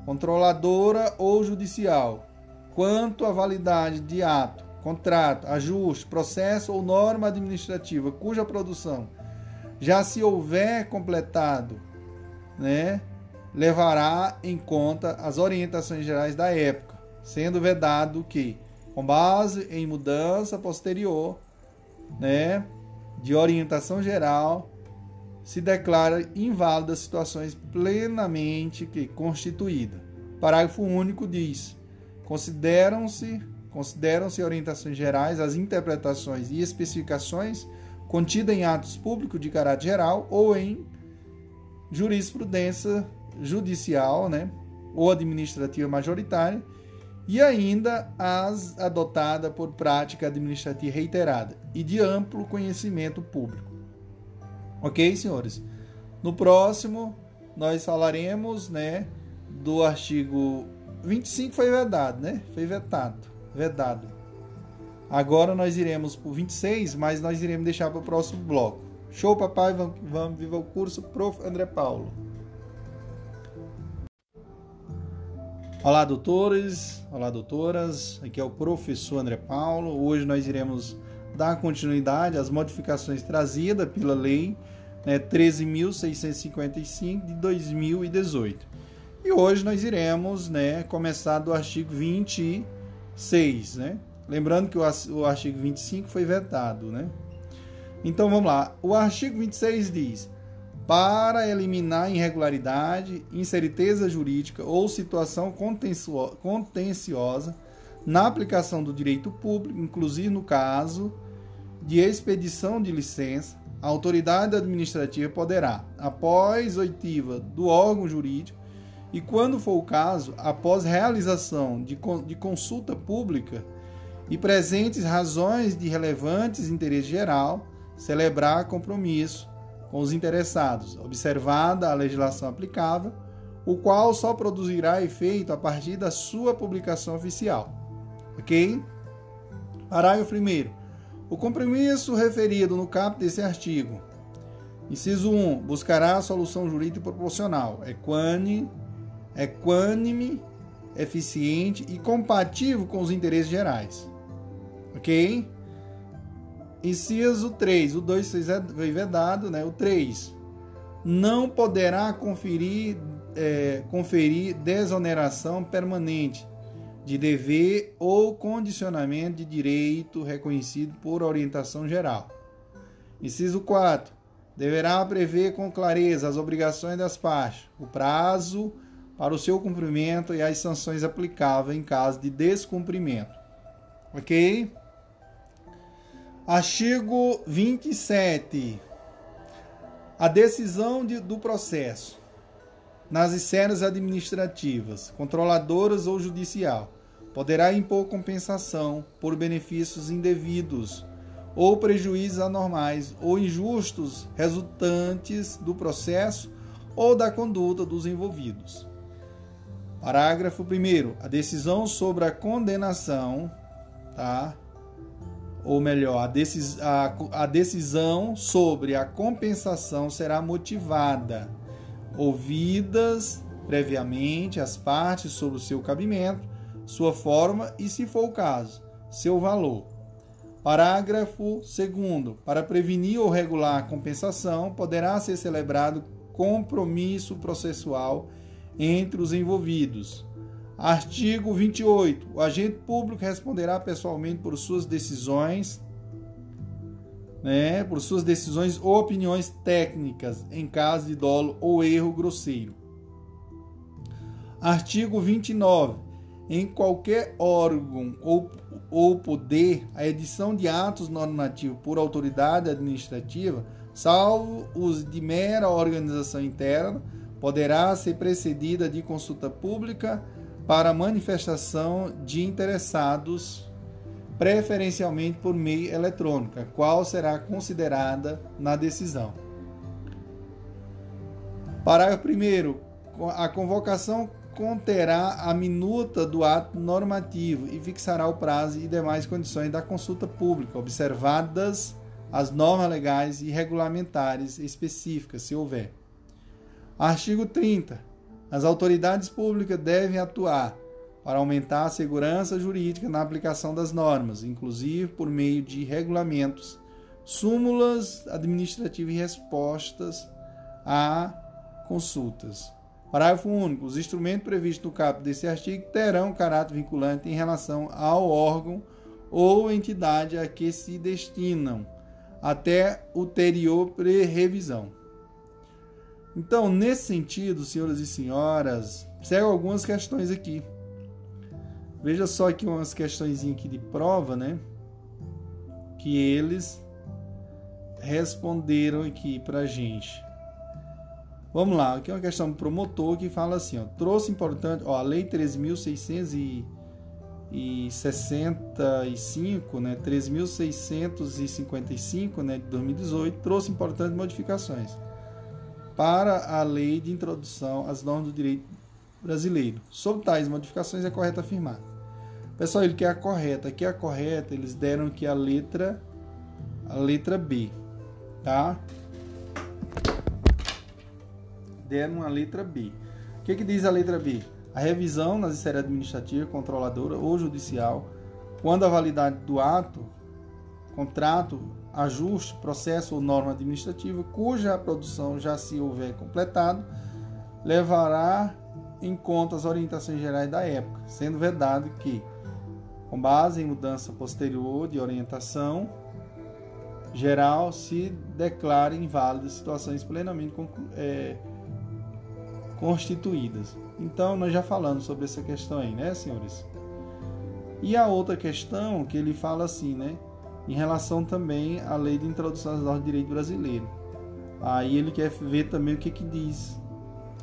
controladora ou judicial, quanto à validade de ato, contrato, ajuste, processo ou norma administrativa cuja produção já se houver completado, né, levará em conta as orientações gerais da época, sendo vedado que, com base em mudança posterior, né, de orientação geral, se declara inválida situações plenamente que constituída. Parágrafo único diz: consideram-se consideram-se orientações gerais as interpretações e especificações contidas em atos públicos de caráter geral ou em jurisprudência judicial, né, ou administrativa majoritária, e ainda as adotadas por prática administrativa reiterada e de amplo conhecimento público. Ok, senhores? No próximo, nós falaremos, né, do artigo 25 foi vedado, né? Foi vetado, vedado. Agora nós iremos para o 26, mas nós iremos deixar para o próximo bloco. Show, papai, vamos, vamos viva o curso, prof. André Paulo. Olá, doutores, olá, doutoras. Aqui é o professor André Paulo. Hoje nós iremos dar continuidade às modificações trazidas pela lei né, 13.655 de 2018. E hoje nós iremos né, começar do artigo 26, né? Lembrando que o artigo 25 foi vetado, né? Então vamos lá. O artigo 26 diz: para eliminar irregularidade, incerteza jurídica ou situação contenciosa na aplicação do direito público, inclusive no caso de expedição de licença, a autoridade administrativa poderá, após oitiva do órgão jurídico e, quando for o caso, após realização de, de consulta pública e presentes razões de relevantes interesse geral, celebrar compromisso com os interessados, observada a legislação aplicável, o qual só produzirá efeito a partir da sua publicação oficial. Ok? Parágrafo 1. O compromisso referido no caput desse artigo. Inciso 1. Buscará solução jurídica proporcional, equânime, equânime, eficiente e compatível com os interesses gerais. Ok? Inciso 3. O 2 foi vedado, né? O 3. Não poderá conferir é, conferir desoneração permanente de dever ou condicionamento de direito reconhecido por orientação geral. Inciso 4. Deverá prever com clareza as obrigações das partes, o prazo para o seu cumprimento e as sanções aplicáveis em caso de descumprimento. Ok? Artigo 27. A decisão de, do processo nas esferas administrativas, controladoras ou judicial, poderá impor compensação por benefícios indevidos ou prejuízos anormais ou injustos resultantes do processo ou da conduta dos envolvidos. Parágrafo 1. A decisão sobre a condenação, tá? ou melhor, a, decis a, a decisão sobre a compensação será motivada, ouvidas previamente as partes sobre o seu cabimento sua forma e, se for o caso, seu valor. Parágrafo 2. Para prevenir ou regular a compensação, poderá ser celebrado compromisso processual entre os envolvidos. Artigo 28. O agente público responderá pessoalmente por suas decisões, né, por suas decisões ou opiniões técnicas em caso de dolo ou erro grosseiro. Artigo 29 em qualquer órgão ou, ou poder a edição de atos normativos por autoridade administrativa, salvo os de mera organização interna, poderá ser precedida de consulta pública para manifestação de interessados, preferencialmente por meio eletrônico, qual será considerada na decisão. Parágrafo 1. A convocação conterá a minuta do ato normativo e fixará o prazo e demais condições da consulta pública, observadas as normas legais e regulamentares específicas, se houver. Artigo 30. As autoridades públicas devem atuar para aumentar a segurança jurídica na aplicação das normas, inclusive por meio de regulamentos, súmulas administrativas e respostas a consultas. Parágrafo único. Os instrumentos previstos no caput desse artigo terão caráter vinculante em relação ao órgão ou entidade a que se destinam, até ulterior revisão. Então, nesse sentido, senhoras e senhoras, segue algumas questões aqui. Veja só aqui umas questões aqui de prova, né? Que eles responderam aqui pra gente. Vamos lá, aqui é uma questão do promotor que fala assim, ó, trouxe importante, ó, a lei 13.665, né, 13.655, né, de 2018, trouxe importantes modificações para a lei de introdução às normas do direito brasileiro. Sobre tais modificações é correto afirmar. Pessoal, ele quer a correta. Aqui a correta, eles deram aqui a letra a letra B, tá? deram a letra B. O que, que diz a letra B? A revisão nas esferas administrativa, controladora ou judicial, quando a validade do ato, contrato, ajuste, processo ou norma administrativa, cuja produção já se houver completado, levará em conta as orientações gerais da época, sendo verdade que, com base em mudança posterior de orientação geral, se declarem inválidas situações plenamente é, constituídas. Então, nós já falamos sobre essa questão aí, né, senhores? E a outra questão que ele fala assim, né? Em relação também à lei de introdução normas do direito brasileiro. Aí ele quer ver também o que, que diz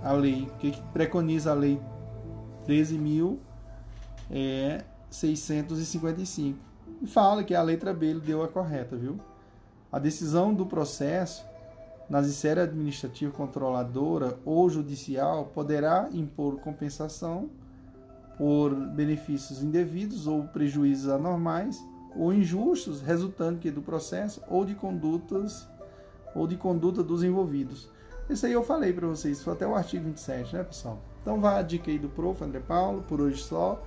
a lei, o que, que preconiza a lei 13.655. É, e fala que a letra B ele deu a correta, viu? A decisão do processo nas esferas administrativa, controladora ou judicial poderá impor compensação por benefícios indevidos ou prejuízos anormais ou injustos resultantes do processo ou de condutas ou de conduta dos envolvidos. Isso aí eu falei para vocês, foi até o artigo 27, né, pessoal? Então vá a dica aí do prof. André Paulo, por hoje só.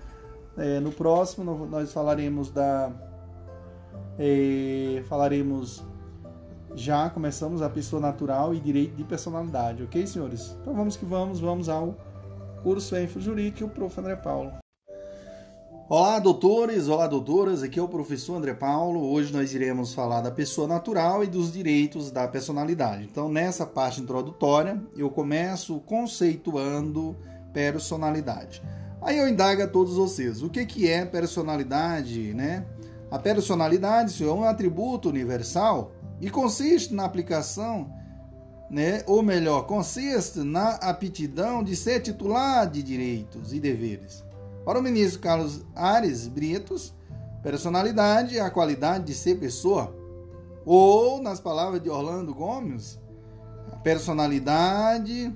É, no próximo nós falaremos da é, falaremos já começamos a pessoa natural e direito de personalidade, ok, senhores? Então vamos que vamos, vamos ao curso Enfo Jurídico, o prof. André Paulo. Olá, doutores, olá, doutoras, aqui é o professor André Paulo. Hoje nós iremos falar da pessoa natural e dos direitos da personalidade. Então, nessa parte introdutória, eu começo conceituando personalidade. Aí eu indago a todos vocês, o que, que é personalidade, né? A personalidade é um atributo universal e consiste na aplicação, né, ou melhor, consiste na aptidão de ser titular de direitos e deveres. Para o ministro Carlos Ares Britos, personalidade é a qualidade de ser pessoa. Ou, nas palavras de Orlando Gomes, a personalidade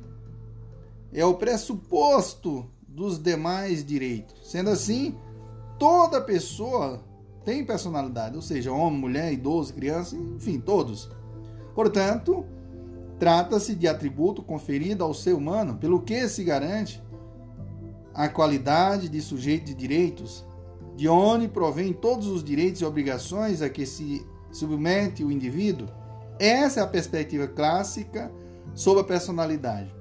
é o pressuposto dos demais direitos. Sendo assim, toda pessoa tem personalidade, ou seja, homem, mulher, idoso, criança, enfim, todos. Portanto, trata-se de atributo conferido ao ser humano, pelo que se garante a qualidade de sujeito de direitos, de onde provém todos os direitos e obrigações a que se submete o indivíduo. Essa é a perspectiva clássica sobre a personalidade.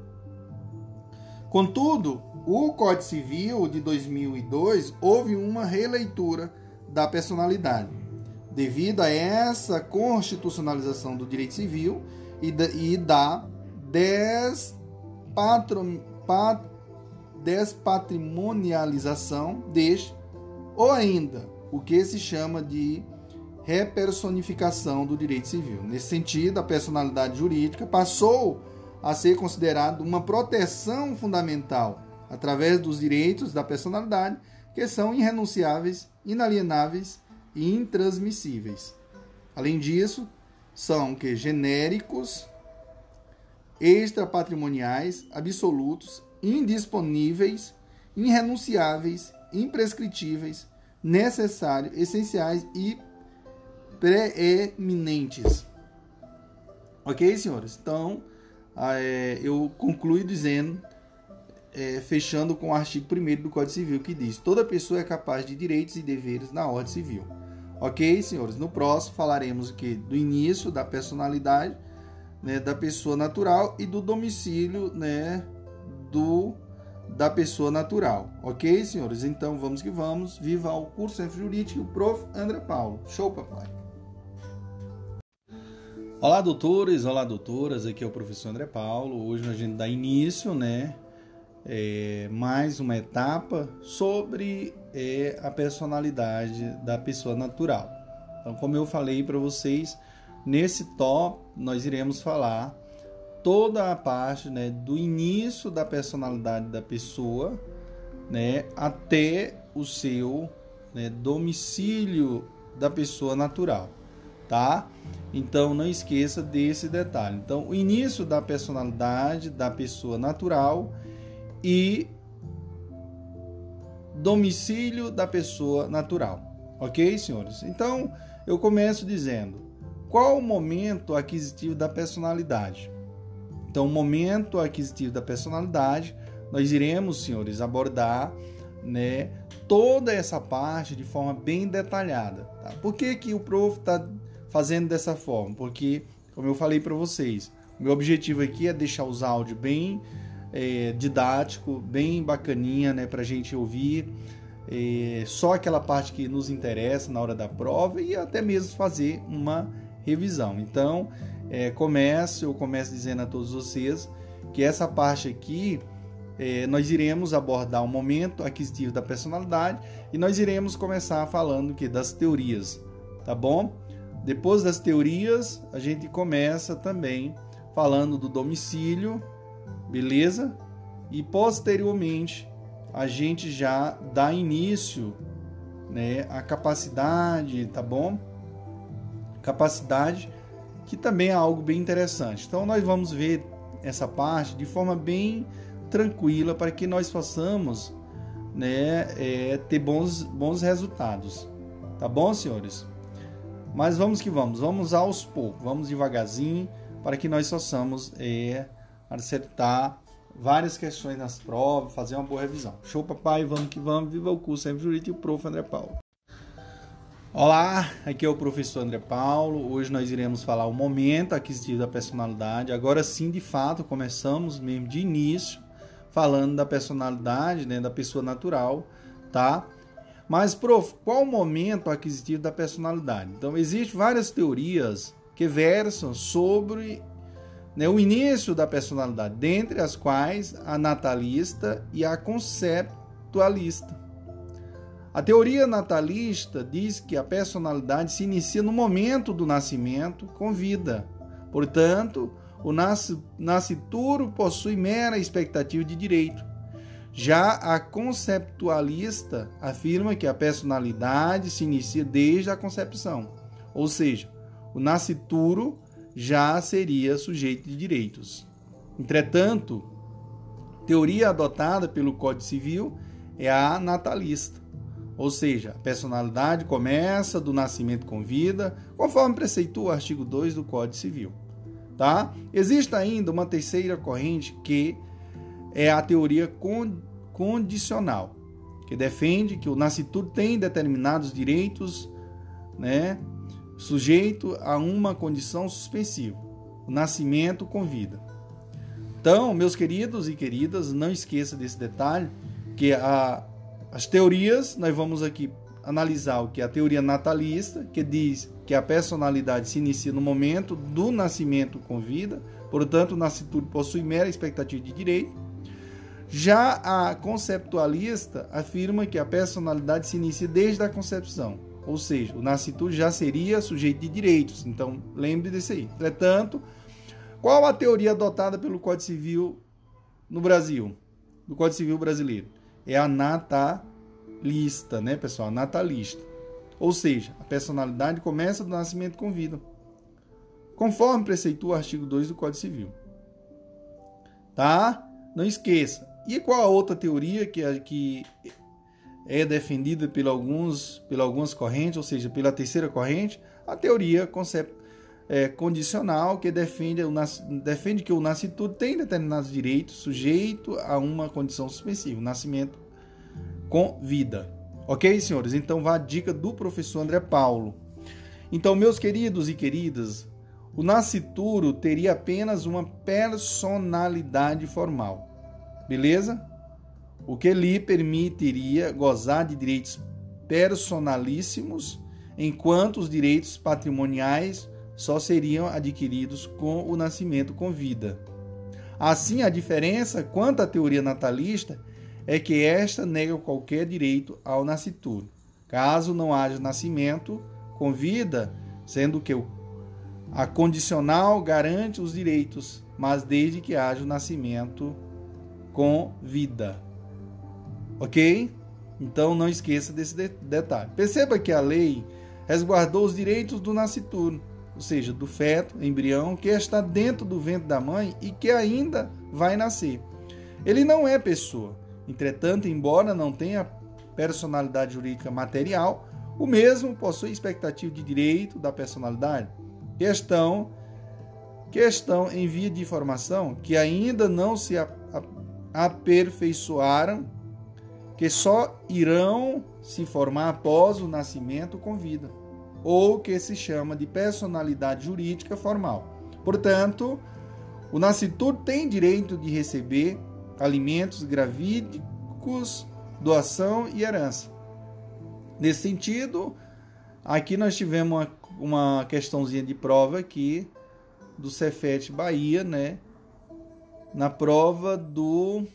Contudo, o Código Civil de 2002 houve uma releitura da personalidade, devido a essa constitucionalização do direito civil e da, e da despatro, pat, despatrimonialização deste, ou ainda o que se chama de repersonificação do direito civil. Nesse sentido, a personalidade jurídica passou a ser considerada uma proteção fundamental através dos direitos da personalidade, que são irrenunciáveis, inalienáveis e intransmissíveis. Além disso, são que genéricos, extrapatrimoniais, absolutos indisponíveis, irrenunciáveis, imprescritíveis, necessários, essenciais e preeminentes. Ok, senhores? Então, é, eu concluo dizendo, é, fechando com o artigo 1 do Código Civil, que diz: toda pessoa é capaz de direitos e deveres na ordem civil. Ok, senhores? No próximo falaremos que do início da personalidade né, da pessoa natural e do domicílio né, do da pessoa natural. Ok, senhores? Então vamos que vamos. Viva o curso Centro Jurídico, o prof. André Paulo. Show, papai! Olá, doutores, olá, doutoras. Aqui é o professor André Paulo. Hoje a gente dá início, né? É, mais uma etapa sobre é, a personalidade da pessoa natural. Então, como eu falei para vocês, nesse top nós iremos falar toda a parte né, do início da personalidade da pessoa né, até o seu né, domicílio da pessoa natural, tá? Então não esqueça desse detalhe. Então o início da personalidade da pessoa natural e domicílio da pessoa natural, ok, senhores? Então eu começo dizendo qual o momento aquisitivo da personalidade. Então, o momento aquisitivo da personalidade, nós iremos, senhores, abordar né, toda essa parte de forma bem detalhada. Tá? Por que, que o prof está fazendo dessa forma? Porque, como eu falei para vocês, meu objetivo aqui é deixar os áudios bem é, didático, bem bacaninha, né, para a gente ouvir. É, só aquela parte que nos interessa na hora da prova e até mesmo fazer uma revisão. Então, é, começo, eu começo dizendo a todos vocês que essa parte aqui é, nós iremos abordar o momento aquisitivo da personalidade e nós iremos começar falando que das teorias, tá bom? Depois das teorias, a gente começa também falando do domicílio, beleza? E posteriormente a gente já dá início, né, à capacidade, tá bom? Capacidade que também é algo bem interessante. Então nós vamos ver essa parte de forma bem tranquila para que nós possamos né, é, ter bons, bons resultados. Tá bom, senhores? Mas vamos que vamos, vamos aos poucos, vamos devagarzinho para que nós possamos é, acertar várias questões nas provas, fazer uma boa revisão. Show, papai, vamos que vamos, viva o curso Sempre Jurídico e o prof. André Paulo. Olá, aqui é o professor André Paulo. Hoje nós iremos falar o momento aquisitivo da personalidade. Agora sim, de fato, começamos mesmo de início falando da personalidade, né, da pessoa natural, tá? Mas, prof, qual o momento aquisitivo da personalidade? Então, existem várias teorias que versam sobre né, o início da personalidade, dentre as quais a natalista e a conceptualista. A teoria natalista diz que a personalidade se inicia no momento do nascimento com vida. Portanto, o nascituro possui mera expectativa de direito. Já a conceptualista afirma que a personalidade se inicia desde a concepção, ou seja, o nascituro já seria sujeito de direitos. Entretanto, teoria adotada pelo Código Civil é a natalista, ou seja, a personalidade começa do nascimento com vida, conforme preceitua o artigo 2 do Código Civil. Tá? Existe ainda uma terceira corrente que é a teoria condicional, que defende que o nascituro tem determinados direitos, né, sujeito a uma condição suspensiva, o nascimento com vida. Então, meus queridos e queridas, não esqueça desse detalhe, que a, as teorias, nós vamos aqui analisar o que é a teoria natalista, que diz que a personalidade se inicia no momento do nascimento com vida, portanto, o nascituro possui mera expectativa de direito. Já a conceptualista afirma que a personalidade se inicia desde a concepção, ou seja, o nascituro já seria sujeito de direitos. Então, lembre disso aí. Entretanto, qual a teoria adotada pelo Código Civil no Brasil? No Código Civil brasileiro? É a natalista, né, pessoal? Natalista. Ou seja, a personalidade começa do nascimento com vida, conforme preceitua o artigo 2 do Código Civil. Tá? Não esqueça. E qual a outra teoria que, é, que é defendida por, alguns, por algumas correntes, ou seja, pela terceira corrente? A teoria concept, é, condicional, que defende, o, defende que o nascituro tem determinados direitos sujeito a uma condição suspensiva, o nascimento com vida. Ok, senhores? Então vá a dica do professor André Paulo. Então, meus queridos e queridas, o nascituro teria apenas uma personalidade formal. Beleza? O que lhe permitiria gozar de direitos personalíssimos, enquanto os direitos patrimoniais só seriam adquiridos com o nascimento com vida. Assim, a diferença quanto à teoria natalista é que esta nega qualquer direito ao nascituro, caso não haja nascimento com vida, sendo que a condicional garante os direitos, mas desde que haja o nascimento com vida. Ok? Então não esqueça desse detalhe. Perceba que a lei resguardou os direitos do nascituro, ou seja, do feto, embrião, que está dentro do ventre da mãe e que ainda vai nascer. Ele não é pessoa, Entretanto, embora não tenha personalidade jurídica material, o mesmo possui expectativa de direito da personalidade. Questão questão em via de formação que ainda não se aperfeiçoaram, que só irão se formar após o nascimento com vida, ou que se chama de personalidade jurídica formal. Portanto, o nascituro tem direito de receber alimentos gravídicos, doação e herança. Nesse sentido, aqui nós tivemos uma, uma questãozinha de prova aqui do Cefet Bahia, né? Na prova do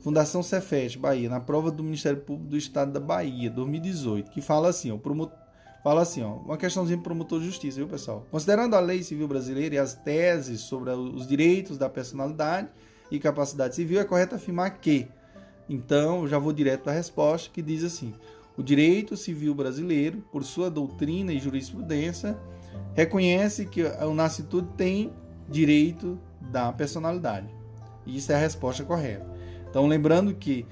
Fundação Cefet Bahia, na prova do Ministério Público do Estado da Bahia, 2018, que fala assim, o promotor fala assim, ó, uma questãozinha para promotor de justiça, viu, pessoal? Considerando a lei civil brasileira e as teses sobre os direitos da personalidade e capacidade civil, é correto afirmar que, então, já vou direto à resposta, que diz assim: o direito civil brasileiro, por sua doutrina e jurisprudência, reconhece que o nascitude tem direito da personalidade. E isso é a resposta correta. Então, lembrando que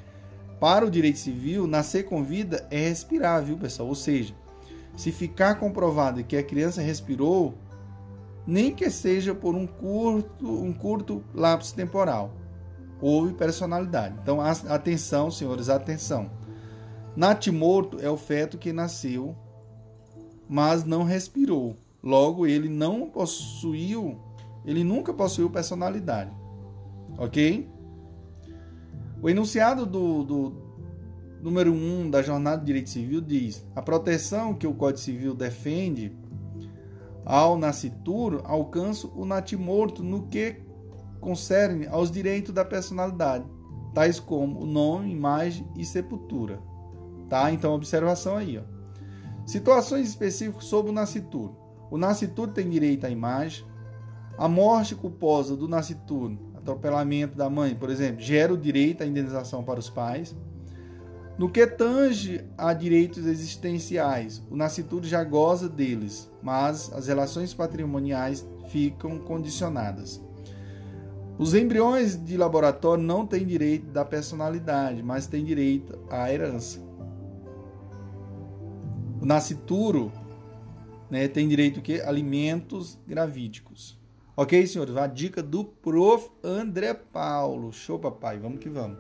para o direito civil, nascer com vida é respirar, viu, pessoal? Ou seja, se ficar comprovado que a criança respirou, nem que seja por um curto, um curto lapso temporal, houve personalidade. Então, atenção, senhores, atenção. Natimorto é o feto que nasceu, mas não respirou. Logo, ele não possuiu, ele nunca possuiu personalidade. Ok? O enunciado do, do número 1 um da Jornada de Direito Civil diz: a proteção que o Código Civil defende ao nascituro alcança o natimorto no que concerne aos direitos da personalidade, tais como o nome, imagem e sepultura. Tá? Então, observação aí. Ó. Situações específicas sobre o nascituro. O nascituro tem direito à imagem. A morte culposa do nascituro, atropelamento da mãe, por exemplo, gera o direito à indenização para os pais. No que tange a direitos existenciais, o nascituro já goza deles, mas as relações patrimoniais ficam condicionadas. Os embriões de laboratório não têm direito da personalidade, mas têm direito à herança. O nascituro né, tem direito que alimentos gravídicos. Ok, senhores? A dica do prof. André Paulo. Show, papai. Vamos que vamos.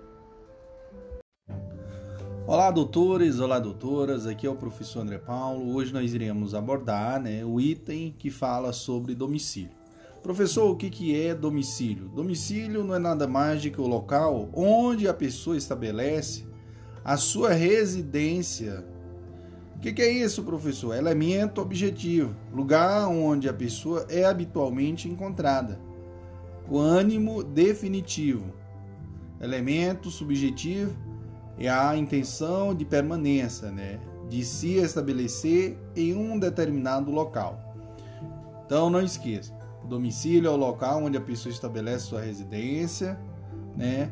Olá, doutores, olá, doutoras. Aqui é o professor André Paulo. Hoje nós iremos abordar né, o item que fala sobre domicílio. Professor, o que, que é domicílio? Domicílio não é nada mais do que o local onde a pessoa estabelece a sua residência o que, que, é isso, professor? Elemento objetivo, lugar onde a pessoa é habitualmente encontrada. O ânimo definitivo. Elemento subjetivo é a intenção de permanência, né? de se estabelecer em um determinado local. Então não esqueça, o domicílio é o local onde a pessoa estabelece sua residência, né?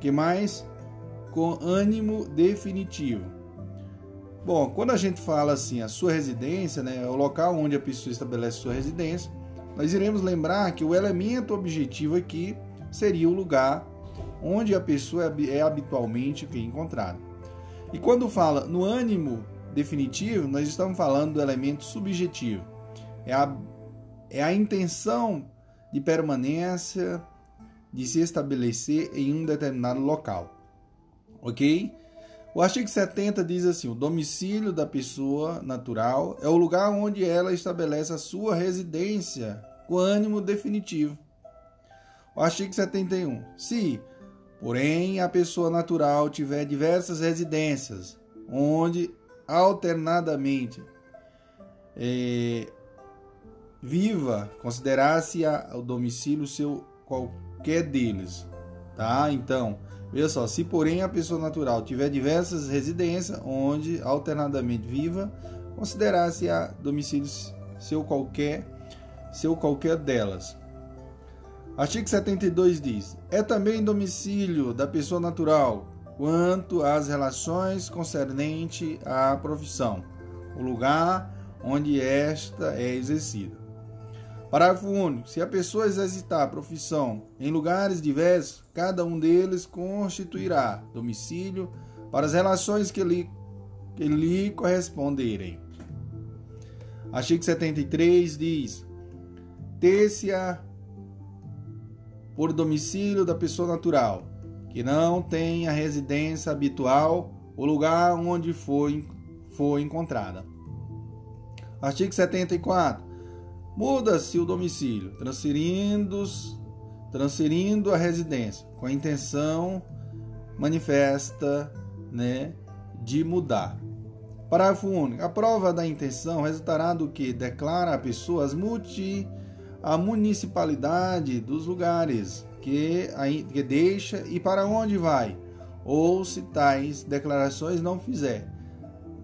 Que mais? Com ânimo definitivo. Bom, quando a gente fala assim, a sua residência, né, é o local onde a pessoa estabelece sua residência, nós iremos lembrar que o elemento objetivo aqui seria o lugar onde a pessoa é, é habitualmente encontrada. E quando fala no ânimo definitivo, nós estamos falando do elemento subjetivo. É a, é a intenção de permanência, de se estabelecer em um determinado local. Ok? O artigo 70 diz assim: o domicílio da pessoa natural é o lugar onde ela estabelece a sua residência com ânimo definitivo. O artigo 71. Se, porém, a pessoa natural tiver diversas residências, onde alternadamente é, viva, considerar-se o domicílio seu qualquer deles, tá? Então, Veja só, se porém a pessoa natural tiver diversas residências onde alternadamente viva, considerar-se a domicílio seu qualquer, seu qualquer delas. Artigo 72 diz: é também domicílio da pessoa natural quanto às relações concernente à profissão, o lugar onde esta é exercida. Parágrafo único. Se a pessoa exercitar a profissão em lugares diversos, cada um deles constituirá domicílio para as relações que lhe, que lhe corresponderem. Artigo 73 diz: ter-se-á por domicílio da pessoa natural, que não tenha residência habitual o lugar onde foi, foi encontrada. Artigo 74 muda-se o domicílio, transferindo, transferindo a residência, com a intenção manifesta né, de mudar. Parágrafo único. A prova da intenção resultará do que declara a pessoa as multi, a municipalidade dos lugares que, que deixa e para onde vai, ou se tais declarações não fizer,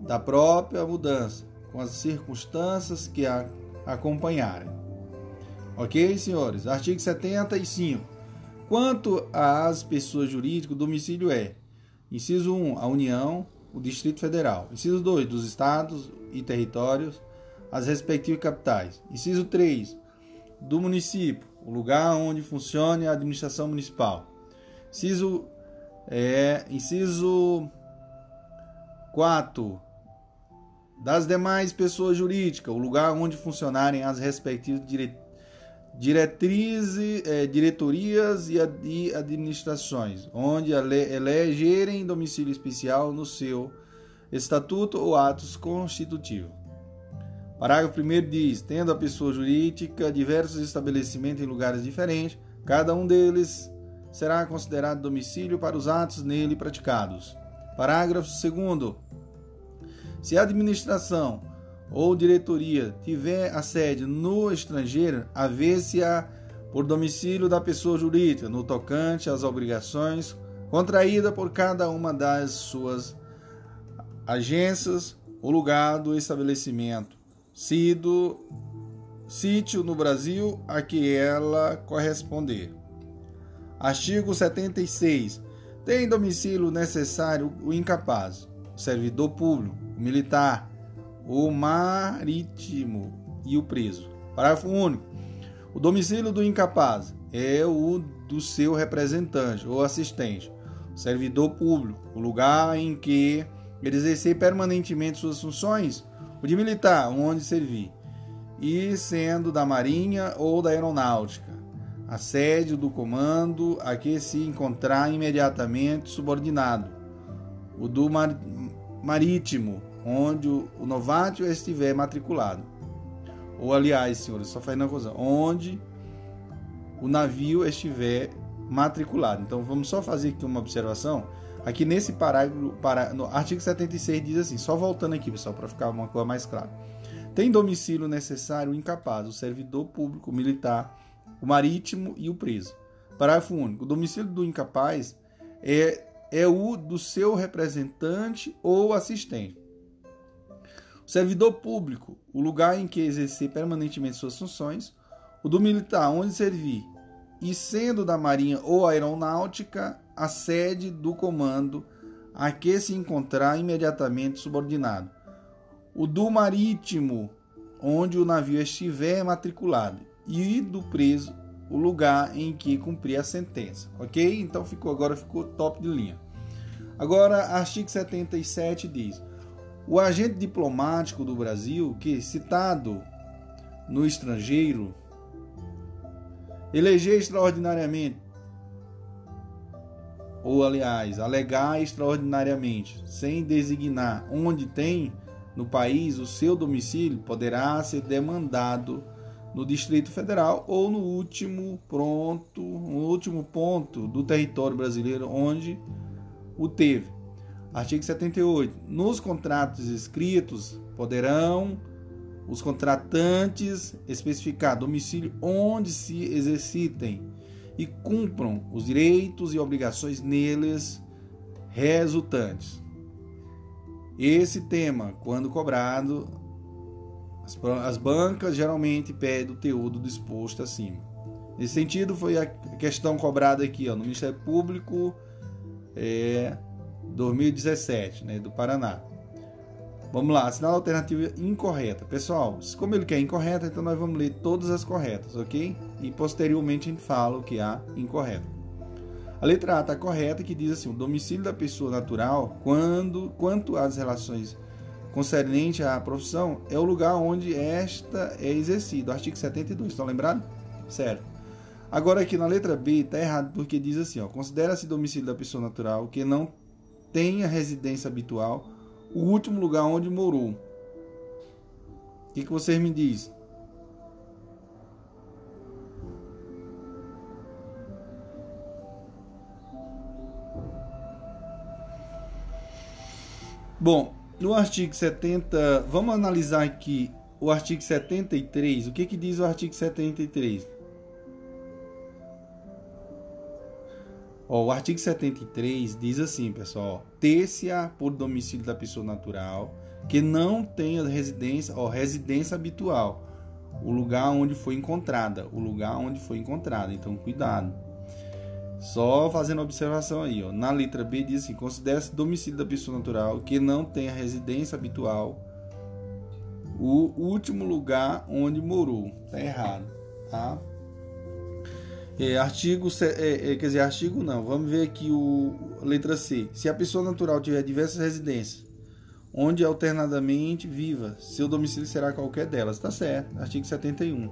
da própria mudança, com as circunstâncias que a acompanharem. Ok, senhores? Artigo 75. Quanto às pessoas jurídicas, o domicílio é: inciso 1, a União, o Distrito Federal. Inciso 2, dos estados e territórios, as respectivas capitais. Inciso 3, do município, o lugar onde funcione a administração municipal. Inciso, é, inciso 4, das demais pessoas jurídicas, o lugar onde funcionarem as respectivas dire... diretrizes, é, diretorias e, e administrações, onde elegerem domicílio especial no seu estatuto ou atos constitutivos. Parágrafo 1 diz: tendo a pessoa jurídica diversos estabelecimentos em lugares diferentes, cada um deles será considerado domicílio para os atos nele praticados. Parágrafo 2. Se a administração ou diretoria tiver a sede no estrangeiro, haver-se-á por domicílio da pessoa jurídica, no tocante às obrigações contraídas por cada uma das suas agências, o lugar do estabelecimento, sido sítio no Brasil a que ela corresponder. Artigo 76. Tem domicílio necessário o incapaz, servidor público, militar, o marítimo e o preso. Parágrafo único. O domicílio do incapaz é o do seu representante ou assistente, servidor público, o lugar em que ele exercer permanentemente suas funções, o de militar, onde servir, e sendo da Marinha ou da Aeronáutica, a sede do comando a que se encontrar imediatamente subordinado, o do mar marítimo, onde o, o novato estiver matriculado. Ou, aliás, senhores, só fazendo uma coisa, onde o navio estiver matriculado. Então, vamos só fazer aqui uma observação. Aqui nesse parágrafo, para, no artigo 76 diz assim, só voltando aqui, pessoal, para ficar uma coisa mais clara. Tem domicílio necessário o incapaz, o servidor público, o militar, o marítimo e o preso. Parágrafo único. O domicílio do incapaz é, é o do seu representante ou assistente. Servidor público, o lugar em que exercer permanentemente suas funções. O do militar, onde servir. E sendo da Marinha ou Aeronáutica, a sede do comando a que se encontrar imediatamente subordinado. O do marítimo, onde o navio estiver matriculado e do preso o lugar em que cumprir a sentença. Ok? Então ficou agora ficou top de linha. Agora, artigo 77 diz: o agente diplomático do Brasil, que citado no estrangeiro, eleger extraordinariamente ou aliás, alegar extraordinariamente, sem designar onde tem no país o seu domicílio, poderá ser demandado no Distrito Federal ou no último pronto, no último ponto do território brasileiro onde o teve. Artigo 78. Nos contratos escritos poderão os contratantes especificar domicílio onde se exercitem e cumpram os direitos e obrigações neles resultantes. Esse tema, quando cobrado, as, bancas geralmente pedem o teor do disposto acima. Nesse sentido, foi a questão cobrada aqui ó, no Ministério Público é, 2017, né, do Paraná. Vamos lá, assinala a alternativa incorreta. Pessoal, como ele quer incorreta, então nós vamos ler todas as corretas, ok? E posteriormente a gente fala o que há incorreto. A letra A está correta, que diz assim: o domicílio da pessoa natural, quando, quanto às relações concernentes à profissão, é o lugar onde esta é exercida. Artigo 72, estão lembrados? Certo. Agora aqui na letra B está errado, porque diz assim: considera-se domicílio da pessoa natural que não tenha residência habitual o último lugar onde morou. O que, que vocês me dizem? Bom, no artigo 70, vamos analisar aqui o artigo 73. O que, que diz o artigo 73? Ó, o artigo 73 diz assim, pessoal: ter-se-á por domicílio da pessoa natural que não tenha residência ou residência habitual, o lugar onde foi encontrada, o lugar onde foi encontrada. Então, cuidado. Só fazendo observação aí, ó. Na letra B diz assim: considera-se domicílio da pessoa natural que não tenha residência habitual, o último lugar onde morou. Tá errado, tá? É, artigo, é, é, quer dizer, artigo não. Vamos ver aqui o letra C. Se a pessoa natural tiver diversas residências, onde alternadamente viva, seu domicílio será qualquer delas. Está certo. Artigo 71.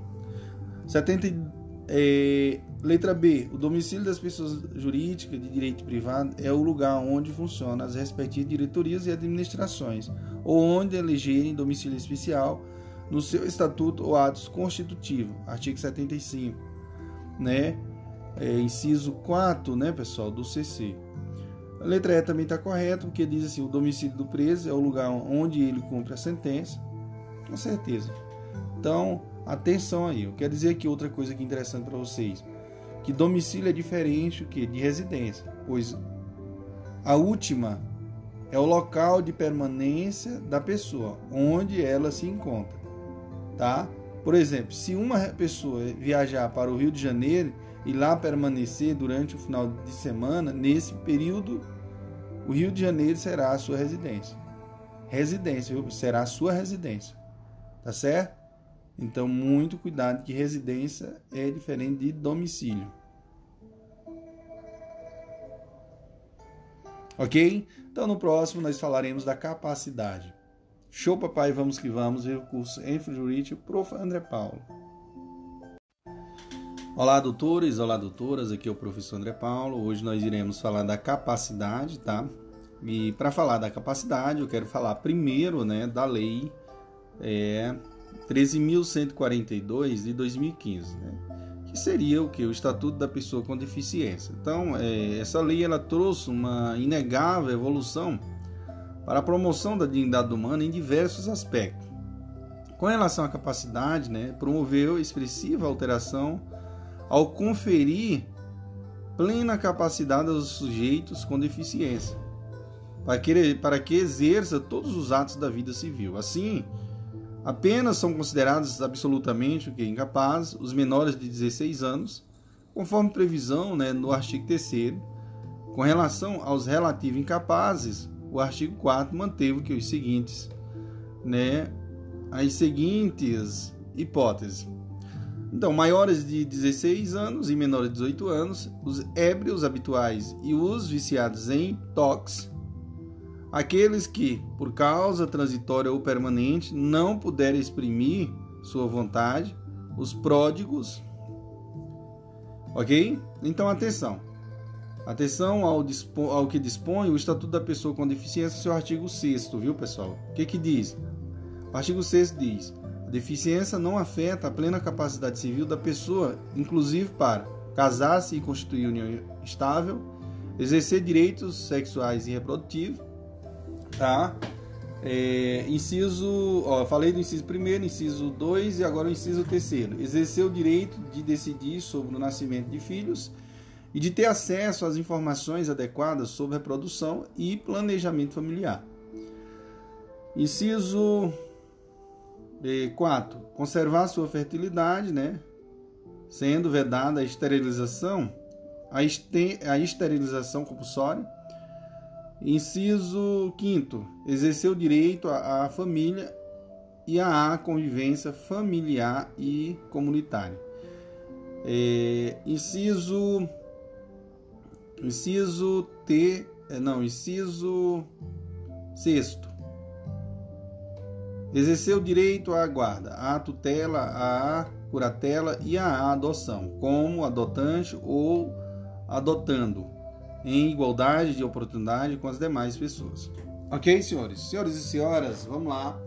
70 É, letra B. O domicílio das pessoas jurídicas de direito privado é o lugar onde funcionam as respectivas diretorias e administrações, ou onde elegerem domicílio especial no seu estatuto ou atos constitutivos. Artigo 75, né? É, inciso 4, né, pessoal, do CC. A letra E também está correta, porque diz assim: o domicílio do preso é o lugar onde ele cumpre a sentença. Com certeza. Então, atenção aí. Eu quero dizer aqui outra coisa que é interessante para vocês: que domicílio é diferente que de residência, pois a última é o local de permanência da pessoa, onde ela se encontra, tá? Por exemplo, se uma pessoa viajar para o Rio de Janeiro e lá permanecer durante o final de semana, nesse período, o Rio de Janeiro será a sua residência. Residência, viu? será a sua residência. Tá certo? Então, muito cuidado que residência é diferente de domicílio. Ok? Então, no próximo, nós falaremos da capacidade. Show, papai, vamos que vamos. ver o curso Enfro Jurídico, Prof. André Paulo. Olá, doutores, olá, doutoras. Aqui é o professor André Paulo. Hoje nós iremos falar da capacidade, tá? E para falar da capacidade, eu quero falar primeiro, né, da lei é, 13.142 de 2015, né? que seria o que o Estatuto da Pessoa com Deficiência. Então, é, essa lei ela trouxe uma inegável evolução para a promoção da dignidade humana em diversos aspectos. Com relação à capacidade, né, promoveu expressiva alteração ao conferir plena capacidade aos sujeitos com deficiência, para que, para que exerça todos os atos da vida civil. Assim, Apenas são considerados absolutamente incapazes os menores de 16 anos, conforme previsão né, no artigo 3 Com relação aos relativos incapazes, o artigo 4 manteve que os seguintes, né, as seguintes hipóteses. Então, maiores de 16 anos e menores de 18 anos, os ébrios habituais e os viciados em tox Aqueles que, por causa transitória ou permanente, não puderem exprimir sua vontade, os pródigos. Ok? Então, atenção. Atenção ao, ao que dispõe o Estatuto da Pessoa com Deficiência, seu artigo 6, viu, pessoal? O que, que diz? O artigo 6 diz: a deficiência não afeta a plena capacidade civil da pessoa, inclusive para casar-se e constituir união estável, exercer direitos sexuais e reprodutivos, tá? É, inciso, ó, falei do inciso primeiro, inciso 2 e agora o inciso terceiro. Exercer o direito de decidir sobre o nascimento de filhos e de ter acesso às informações adequadas sobre reprodução e planejamento familiar. Inciso 4. É, conservar sua fertilidade, né? Sendo vedada a esterilização, a, a esterilização compulsória Inciso 5. Exercer o direito à família e à convivência familiar e comunitária. É, inciso inciso T, é, não, inciso sexto. Exercer o direito à guarda, à tutela, à curatela e à adoção, como adotante ou adotando, em igualdade de oportunidade com as demais pessoas. Ok, senhores? Senhores e senhoras, vamos lá.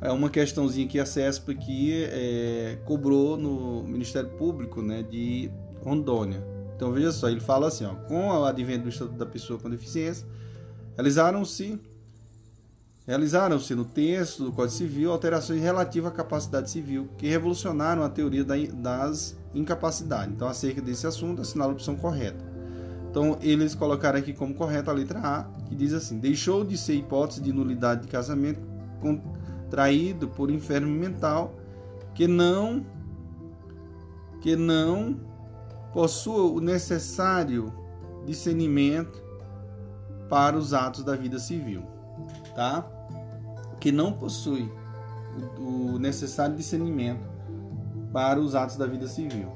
É uma questãozinha que a CESP aqui é, cobrou no Ministério Público né, de Rondônia. Então veja só, ele fala assim, ó, com o advento do Estatuto da Pessoa com Deficiência, realizaram-se realizaram-se no texto do Código Civil alterações relativas à capacidade civil que revolucionaram a teoria das incapacidades. Então, acerca desse assunto, assinala a opção correta. Então, eles colocaram aqui como correta a letra A, que diz assim: deixou de ser hipótese de nulidade de casamento contraído por enfermo mental que não que não possua o necessário discernimento para os atos da vida civil, tá? Que não possui o necessário discernimento para os atos da vida civil.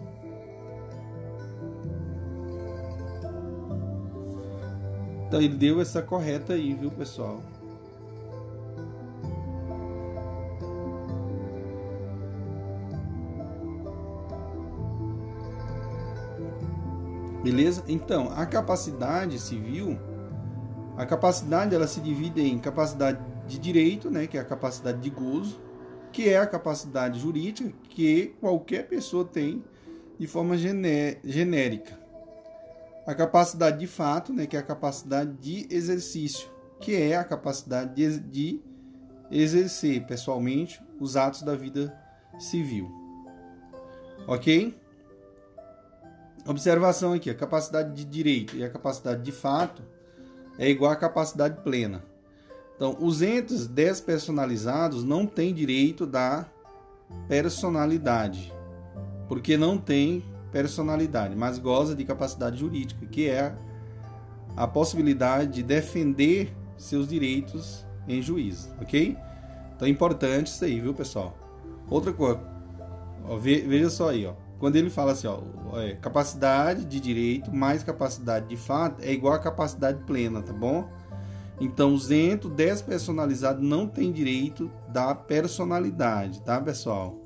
Então ele deu essa correta aí, viu, pessoal? Beleza? Então, a capacidade civil, a capacidade ela se divide em capacidade de direito, né, que é a capacidade de gozo, que é a capacidade jurídica que qualquer pessoa tem de forma gené genérica. A capacidade de fato, né, que é a capacidade de exercício, que é a capacidade de, de exercer pessoalmente os atos da vida civil. Ok? Observação aqui: a capacidade de direito e a capacidade de fato é igual à capacidade plena. Então, os entes despersonalizados não têm direito da personalidade, porque não tem personalidade, mas goza de capacidade jurídica, que é a possibilidade de defender seus direitos em juízo, ok? Então é importante isso aí, viu, pessoal? Outra coisa, ó, veja só aí, ó. Quando ele fala assim, ó, é, capacidade de direito mais capacidade de fato é igual a capacidade plena, tá bom? Então, o zento despersonalizado não tem direito da personalidade, tá, pessoal?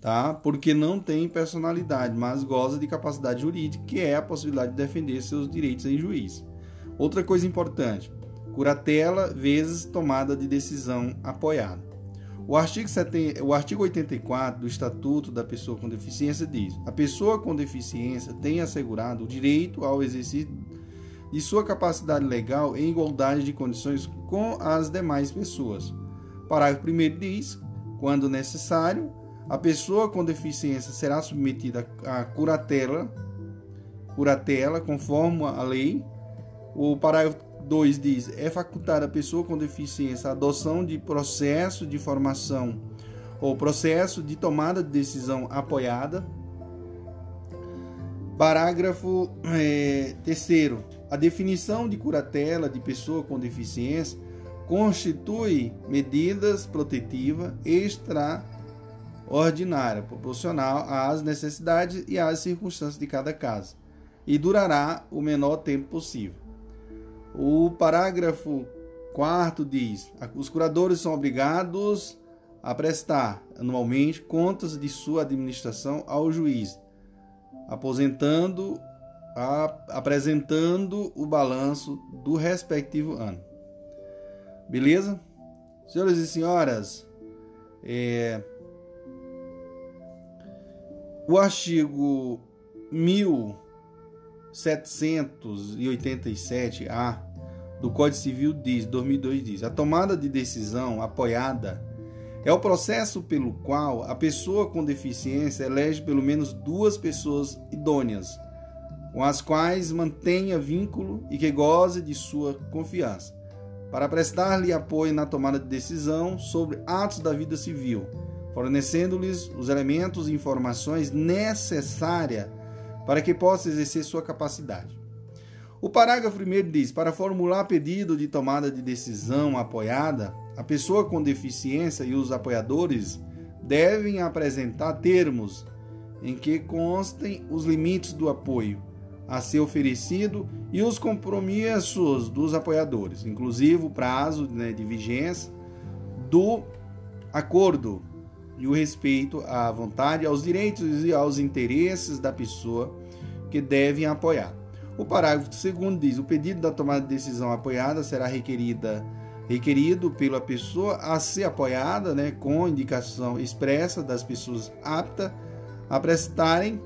Tá? Porque não tem personalidade, mas goza de capacidade jurídica, que é a possibilidade de defender seus direitos em juízo. Outra coisa importante: curatela vezes tomada de decisão apoiada. O artigo, 70, o artigo 84 do Estatuto da Pessoa com Deficiência diz: a pessoa com deficiência tem assegurado o direito ao exercício de sua capacidade legal em igualdade de condições com as demais pessoas. Parágrafo 1 diz: quando necessário, a pessoa com deficiência será submetida a curatela, curatela conforme a lei. O parágrafo 2 diz: é facultada a pessoa com deficiência a adoção de processo de formação ou processo de tomada de decisão apoiada. Parágrafo é, terceiro. A definição de curatela de pessoa com deficiência constitui medidas protetivas extraordinárias, proporcional às necessidades e às circunstâncias de cada caso, e durará o menor tempo possível. O parágrafo 4 diz: os curadores são obrigados a prestar anualmente contas de sua administração ao juiz, aposentando, a, apresentando o balanço do respectivo ano. Beleza? Senhoras e senhoras, é, o artigo 1787-A do Código Civil diz, 2002 diz, a tomada de decisão apoiada é o processo pelo qual a pessoa com deficiência elege pelo menos duas pessoas idôneas, com as quais mantenha vínculo e que goze de sua confiança, para prestar-lhe apoio na tomada de decisão sobre atos da vida civil, fornecendo-lhes os elementos e informações necessárias para que possa exercer sua capacidade. O parágrafo 1 diz: para formular pedido de tomada de decisão apoiada, a pessoa com deficiência e os apoiadores devem apresentar termos em que constem os limites do apoio a ser oferecido e os compromissos dos apoiadores, inclusive o prazo né, de vigência do acordo e o respeito à vontade, aos direitos e aos interesses da pessoa que devem apoiar. O parágrafo 2 diz: o pedido da tomada de decisão apoiada será requerida requerido pela pessoa a ser apoiada, né, com indicação expressa das pessoas aptas a prestarem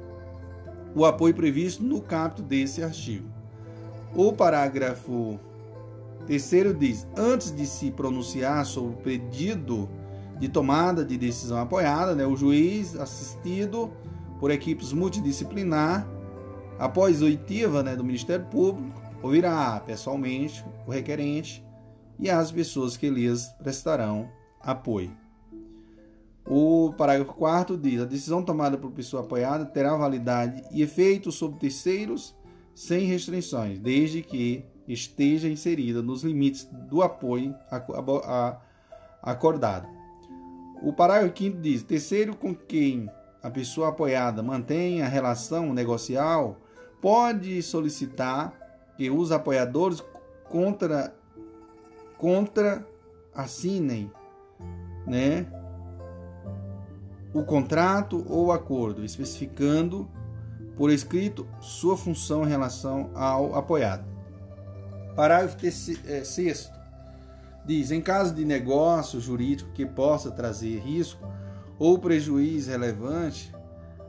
o apoio previsto no capto desse artigo. O parágrafo terceiro diz: antes de se pronunciar sobre o pedido de tomada de decisão apoiada, né, o juiz assistido por equipes multidisciplinar Após oitiva né, do Ministério Público, ouvirá pessoalmente o requerente e as pessoas que lhes prestarão apoio. O parágrafo 4 diz: a decisão tomada por pessoa apoiada terá validade e efeito sobre terceiros sem restrições, desde que esteja inserida nos limites do apoio acordado. O parágrafo 5 diz: terceiro com quem a pessoa apoiada mantenha relação negocial pode solicitar que os apoiadores contra contra assinem, né, o contrato ou acordo, especificando por escrito sua função em relação ao apoiado. Parágrafo 6 diz: em caso de negócio jurídico que possa trazer risco ou prejuízo relevante,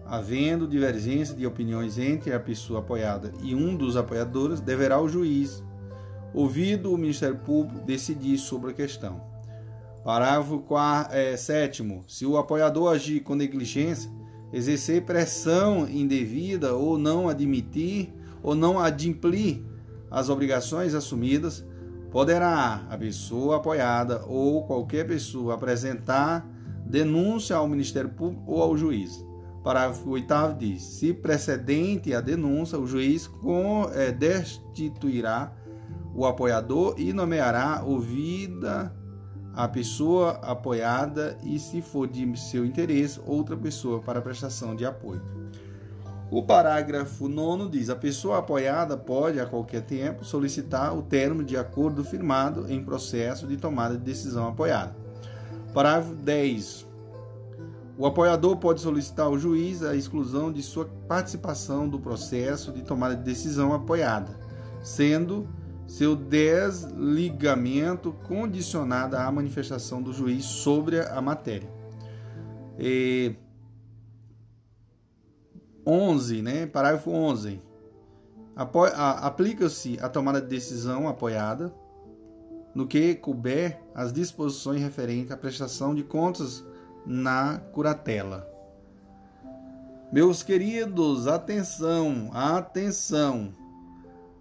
havendo divergência de opiniões entre a pessoa apoiada e um dos apoiadores, deverá o juiz, ouvido o Ministério Público, decidir sobre a questão. Parágrafo 7. É, Se o apoiador agir com negligência, exercer pressão indevida ou não admitir ou não adimplir as obrigações assumidas, poderá a pessoa apoiada ou qualquer pessoa apresentar denúncia ao Ministério Público ou ao juiz. Parágrafo 8 diz: se precedente a denúncia, o juiz com, é, destituirá o apoiador e nomeará ouvida a pessoa apoiada e, se for de seu interesse, outra pessoa para prestação de apoio. O parágrafo 9 diz: a pessoa apoiada pode, a qualquer tempo, solicitar o termo de acordo firmado em processo de tomada de decisão apoiada. Parágrafo 10. O apoiador pode solicitar ao juiz a exclusão de sua participação do processo de tomada de decisão apoiada, sendo seu desligamento condicionado à manifestação do juiz sobre a matéria. E 11, né? Parágrafo 11. Aplica-se a tomada de decisão apoiada no que couber as disposições referentes à prestação de contas na curatela. Meus queridos, atenção, atenção.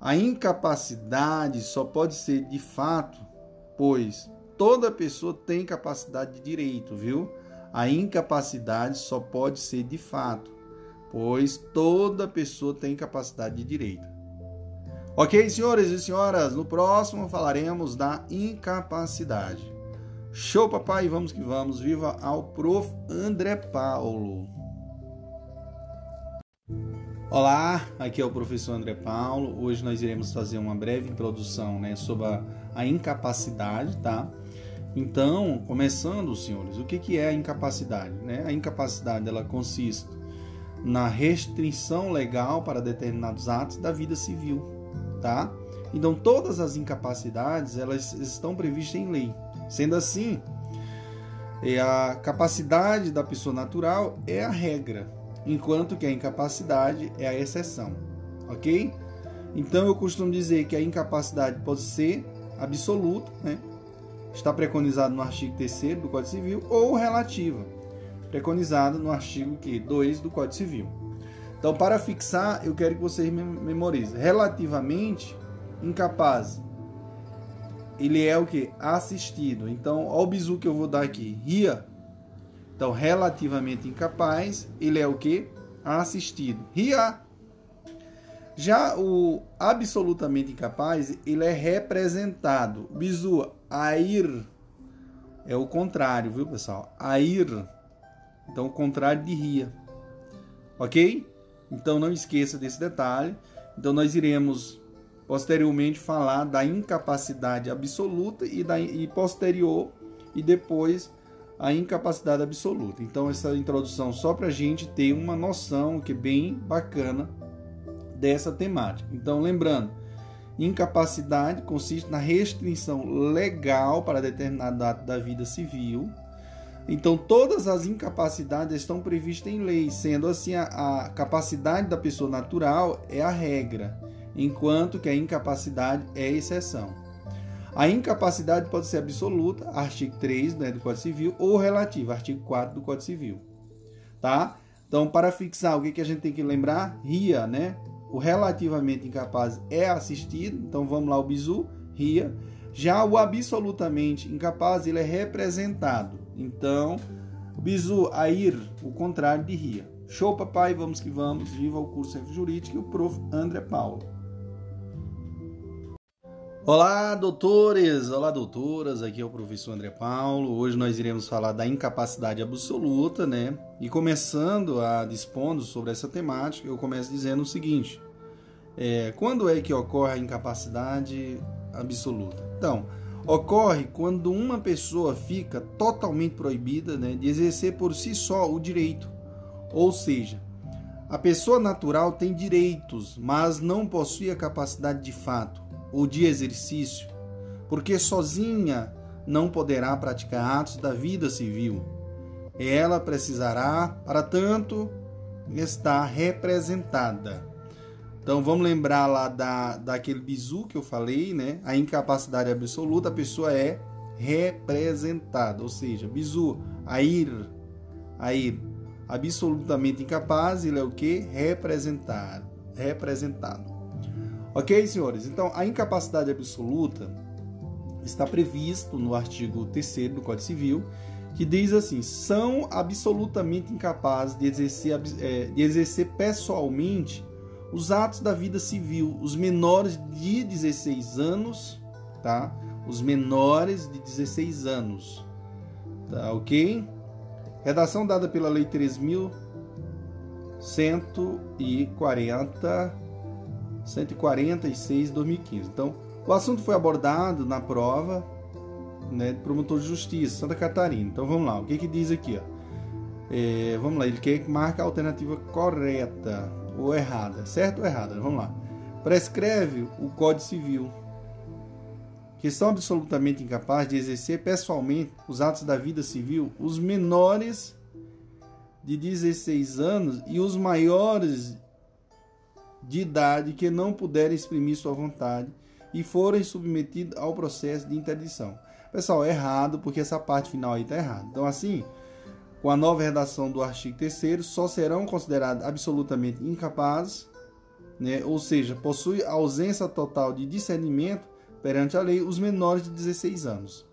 A incapacidade só pode ser de fato, pois toda pessoa tem capacidade de direito, viu? A incapacidade só pode ser de fato, pois toda pessoa tem capacidade de direito. Ok, senhores e senhoras, no próximo falaremos da incapacidade. Show, papai, vamos que vamos. Viva ao prof. André Paulo. Olá, aqui é o professor André Paulo. Hoje nós iremos fazer uma breve introdução né, sobre a, a incapacidade, tá? Então, começando, senhores, o que, que é a incapacidade? Né? A incapacidade ela consiste na restrição legal para determinados atos da vida civil, tá? Então todas as incapacidades elas estão previstas em lei. Sendo assim, é a capacidade da pessoa natural é a regra, enquanto que a incapacidade é a exceção, ok? Então eu costumo dizer que a incapacidade pode ser absoluta, né? está preconizado no artigo 3 do Código Civil, ou relativa, preconizado no artigo 2 do Código Civil. Então, para fixar, eu quero que vocês memorizem. Relativamente incapaz. Ele é o que? Assistido. Então, olha o bizu que eu vou dar aqui. Ria. Então, relativamente incapaz, ele é o que? Assistido. Ria. Já o absolutamente incapaz, ele é representado. Bizu, air é o contrário, viu, pessoal? Air então, o contrário de ria. Ok? Então, não esqueça desse detalhe. Então, nós iremos posteriormente falar da incapacidade absoluta e, da, e posterior e depois a incapacidade absoluta. Então, essa introdução só para a gente ter uma noção que é bem bacana dessa temática. Então, lembrando, incapacidade consiste na restrição legal para determinado ato da vida civil então, todas as incapacidades estão previstas em lei, sendo assim a, a, capacidade da pessoa natural é a regra, enquanto que a incapacidade é a exceção. A incapacidade pode ser absoluta, artigo 3 né, do Código Civil, ou relativa, artigo 4 do Código Civil. Tá? Então, para fixar, o que, que a gente tem que lembrar? RIA, né? O relativamente incapaz é assistido, então vamos lá, o bizu, RIA. Já o absolutamente incapaz, ele é representado. Então, bizu, air, o contrário de ria. Show, papai, vamos que vamos. Viva o curso F Jurídico e o prof. André Paulo. Olá, doutores! Olá, doutoras! Aqui é o professor André Paulo. Hoje nós iremos falar da incapacidade absoluta, né? E começando a dispondo sobre essa temática, eu começo dizendo o seguinte: é, quando é que ocorre a incapacidade absoluta? Então, ocorre quando uma pessoa fica totalmente proibida né, de exercer por si só o direito. Ou seja, A pessoa natural tem direitos, mas não possui a capacidade de fato ou de exercício, porque sozinha não poderá praticar atos da vida civil. Ela precisará, para tanto, estar representada. Então vamos lembrar lá da, daquele bizu que eu falei, né? A incapacidade absoluta, a pessoa é representada, ou seja, bizu, air, air, absolutamente incapaz, ele é o que? Representado, representado. Ok, senhores? Então, a incapacidade absoluta está previsto no artigo 3 do Código Civil, que diz assim: são absolutamente incapazes de exercer, é, de exercer pessoalmente os atos da vida civil, os menores de 16 anos, tá? Os menores de 16 anos, tá ok? Redação dada pela Lei 3.140, 146 2015. Então, o assunto foi abordado na prova né, de promotor de justiça, Santa Catarina. Então vamos lá, o que, que diz aqui? Ó? É, vamos lá, ele quer que marque a alternativa correta ou errada, certo ou errada? Vamos lá. Prescreve o Código Civil que são absolutamente incapazes de exercer pessoalmente os atos da vida civil, os menores de 16 anos e os maiores de idade que não puderem exprimir sua vontade e forem submetidos ao processo de interdição. Pessoal, é errado porque essa parte final aí está errada. Então, assim, com a nova redação do artigo 3 só serão considerados absolutamente incapazes, né? ou seja, possui ausência total de discernimento perante a lei os menores de 16 anos,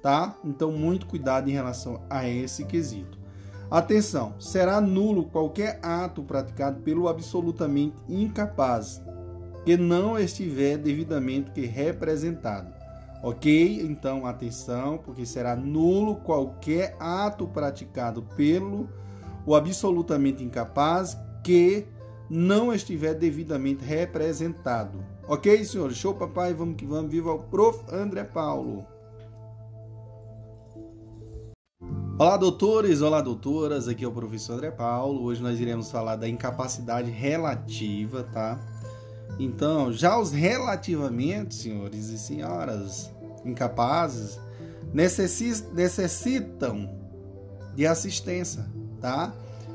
tá? Então muito cuidado em relação a esse quesito. Atenção, será nulo qualquer ato praticado pelo absolutamente incapaz que não estiver devidamente representado. Ok? Então, atenção, porque será nulo qualquer ato praticado pelo o absolutamente incapaz que não estiver devidamente representado. Ok, senhores? Show, papai. Vamos que vamos. Viva o Prof. André Paulo. Olá, doutores. Olá, doutoras. Aqui é o professor André Paulo. Hoje nós iremos falar da incapacidade relativa, tá? Então, já os relativamente, senhores e senhoras incapazes, necessitam de assistência, tá?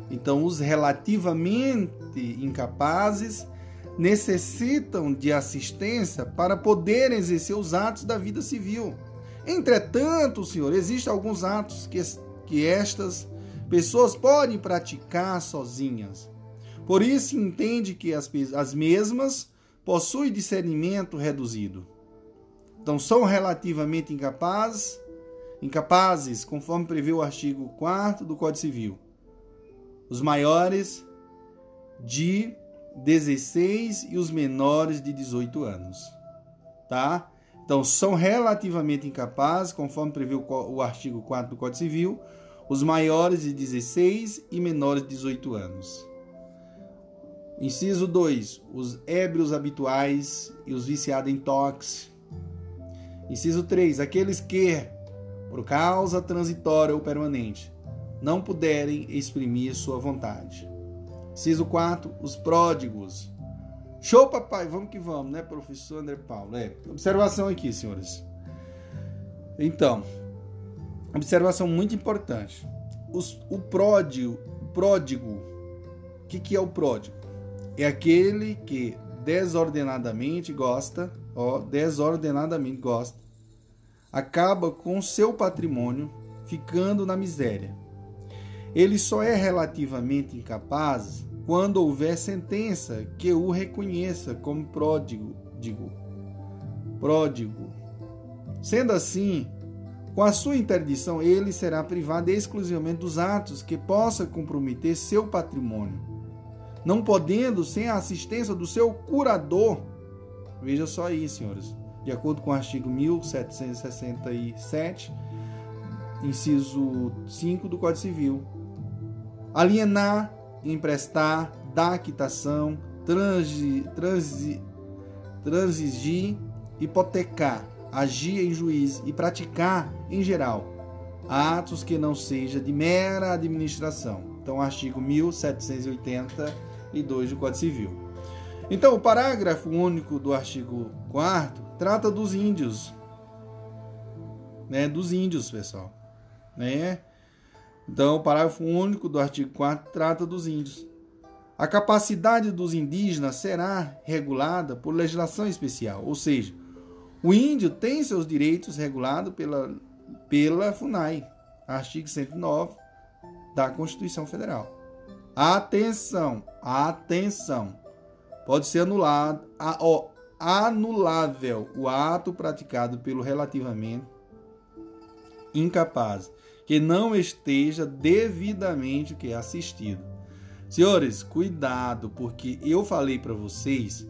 Então, os relativamente incapazes necessitam de assistência para poderem exercer os atos da vida civil. Entretanto, Senhor, existem alguns atos que, que estas pessoas podem praticar sozinhas. Por isso, entende que as, as mesmas possuem discernimento reduzido. Então, são relativamente incapazes, incapazes, conforme prevê o artigo 4 do Código Civil. Os maiores de 16 e os menores de 18 anos. Tá? Então, são relativamente incapazes, conforme prevê o artigo 4 do Código Civil, os maiores de 16 e menores de 18 anos. Inciso 2. Os ébrios habituais e os viciados em tox. Inciso 3. Aqueles que, por causa transitória ou permanente, não puderem exprimir sua vontade. Inciso 4, os pródigos. Show, papai, vamos que vamos, né, professor André Paulo? É, observação aqui, senhores. Então, observação muito importante. Os, o pródigo, pródigo, o que, que é o pródigo? É aquele que desordenadamente gosta, ó, desordenadamente gosta, acaba com seu patrimônio ficando na miséria. Ele só é relativamente incapaz quando houver sentença que o reconheça como pródigo, digo, pródigo. Sendo assim, com a sua interdição, ele será privado exclusivamente dos atos que possa comprometer seu patrimônio, não podendo, sem a assistência do seu curador, veja só aí, senhores, de acordo com o artigo 1767, inciso 5 do Código Civil, alienar emprestar, dar quitação, transi, transi, transigir, hipotecar, agir em juiz e praticar, em geral, atos que não seja de mera administração. Então, artigo 1780 e 2 do Código Civil. Então, o parágrafo único do artigo 4 trata dos índios, né, dos índios, pessoal, né? Então, o parágrafo único do artigo 4 trata dos índios. A capacidade dos indígenas será regulada por legislação especial, ou seja, o índio tem seus direitos regulados pela, pela FUNAI, artigo 109 da Constituição Federal. Atenção, atenção. Pode ser anulado, a, ó, anulável o ato praticado pelo relativamente incapaz que não esteja devidamente que assistido. Senhores, cuidado, porque eu falei para vocês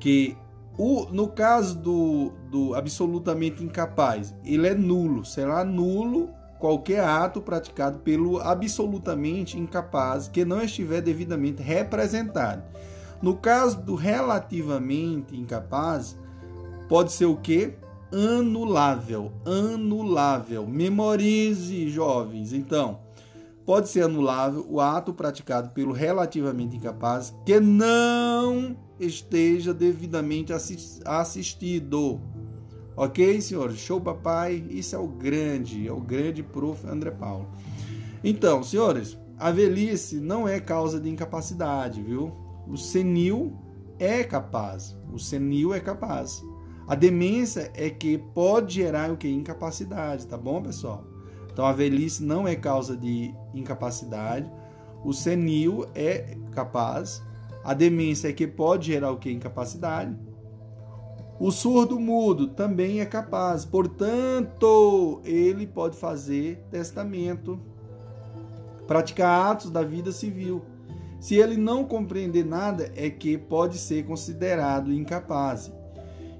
que o, no caso do, do absolutamente incapaz, ele é nulo, será nulo qualquer ato praticado pelo absolutamente incapaz que não estiver devidamente representado. No caso do relativamente incapaz, pode ser o que? anulável. Anulável. Memorize, jovens. Então, pode ser anulável o ato praticado pelo relativamente incapaz que não esteja devidamente assistido. Ok, senhores? Show, papai. Isso é o grande, é o grande prof. André Paulo. Então, senhores, a velhice não é causa de incapacidade, viu? O senil é capaz. O senil é capaz. A demência é que pode gerar o que? Incapacidade, tá bom, pessoal? Então a velhice não é causa de incapacidade. O senil é capaz. A demência é que pode gerar o que? Incapacidade. O surdo mudo também é capaz. Portanto, ele pode fazer testamento, praticar atos da vida civil. Se ele não compreender nada, é que pode ser considerado incapaz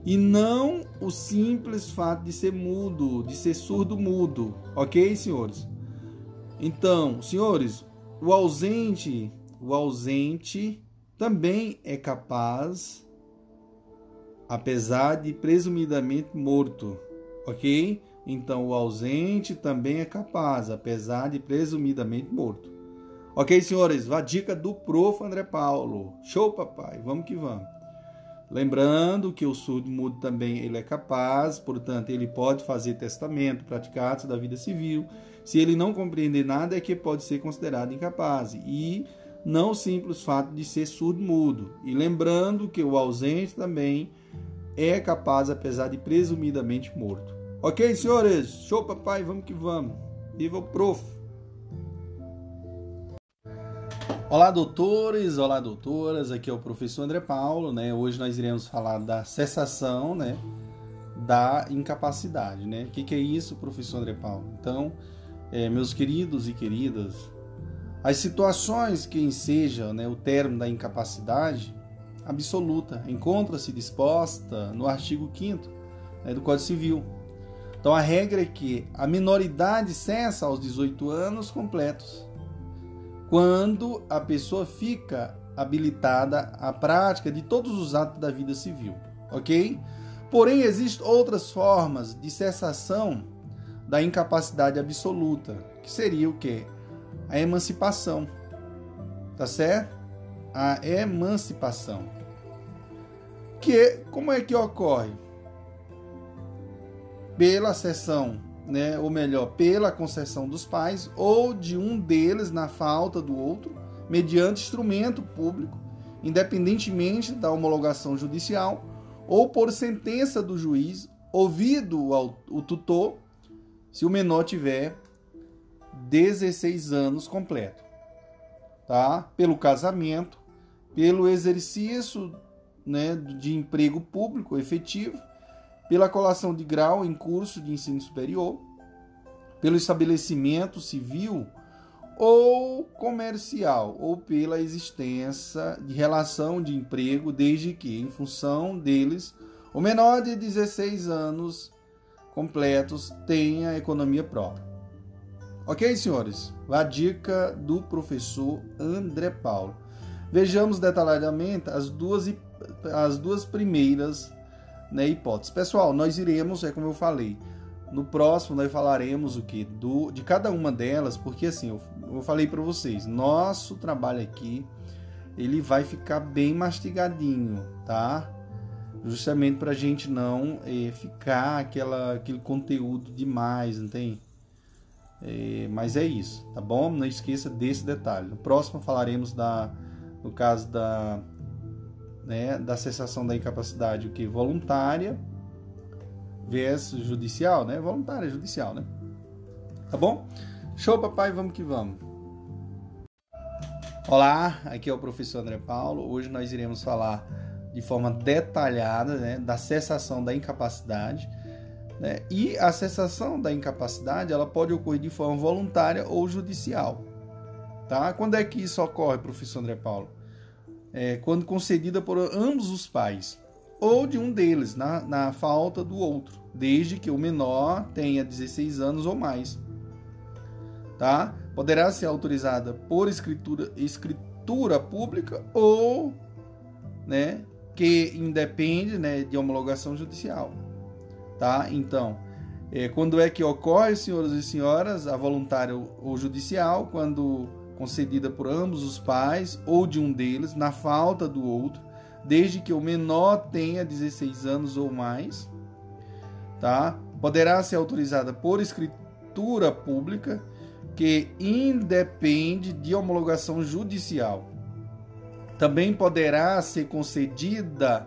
e não o simples fato de ser mudo, de ser surdo-mudo, ok, senhores? Então, senhores, o ausente, o ausente também é capaz, apesar de presumidamente morto, ok? Então, o ausente também é capaz, apesar de presumidamente morto. Ok, senhores? A dica do prof. André Paulo. Show, papai. Vamos que vamos. Lembrando que o surdo mudo também ele é capaz, portanto, ele pode fazer testamento, praticar da vida civil. Se ele não compreender nada, é que pode ser considerado incapaz. E não o simples fato de ser surdo mudo. E lembrando que o ausente também é capaz, apesar de presumidamente morto. Ok, senhores? Show, papai, vamos que vamos. Viva o prof! Olá, doutores, olá, doutoras. Aqui é o professor André Paulo, né? Hoje nós iremos falar da cessação, né? Da incapacidade, né? O que, que é isso, professor André Paulo? Então, é, meus queridos e queridas, as situações que ensejam né, o termo da incapacidade absoluta encontra-se disposta no artigo 5 né, do Código Civil. Então, a regra é que a minoridade cessa aos 18 anos completos quando a pessoa fica habilitada à prática de todos os atos da vida civil, ok? Porém, existem outras formas de cessação da incapacidade absoluta, que seria o quê? A emancipação, tá certo? A emancipação. Que como é que ocorre? Pela sessão né, ou melhor, pela concessão dos pais ou de um deles na falta do outro, mediante instrumento público, independentemente da homologação judicial, ou por sentença do juiz, ouvido o tutor, se o menor tiver 16 anos completo, tá? Pelo casamento, pelo exercício, né, de emprego público efetivo pela colação de grau em curso de ensino superior, pelo estabelecimento civil ou comercial, ou pela existência de relação de emprego, desde que, em função deles, o menor de 16 anos completos tenha economia própria. Ok, senhores? A dica do professor André Paulo. Vejamos detalhadamente as duas, as duas primeiras né, hipóteses. Pessoal, nós iremos, é como eu falei, no próximo nós falaremos o que do de cada uma delas, porque assim, eu, eu falei para vocês, nosso trabalho aqui ele vai ficar bem mastigadinho, tá? Justamente para a gente não é, ficar aquela, aquele conteúdo demais, não tem? É, mas é isso, tá bom? Não esqueça desse detalhe. No próximo falaremos da, no caso da, né, da cessação da incapacidade, o que voluntária versus judicial, né? Voluntária, judicial, né? Tá bom? Show, papai, vamos que vamos. Olá, aqui é o professor André Paulo. Hoje nós iremos falar de forma detalhada né, da cessação da incapacidade. Né? E a cessação da incapacidade ela pode ocorrer de forma voluntária ou judicial. Tá? Quando é que isso ocorre, professor André Paulo? É, quando concedida por ambos os pais ou de um deles, na, na falta do outro, desde que o menor tenha 16 anos ou mais. Tá? Poderá ser autorizada por escritura, escritura pública ou né, que independe né, de homologação judicial. Tá? Então, é, quando é que ocorre, senhores e senhoras, a voluntária ou judicial, quando concedida por ambos os pais ou de um deles, na falta do outro, desde que o menor tenha 16 anos ou mais, tá? Poderá ser autorizada por escritura pública que independe de homologação judicial. Também poderá ser concedida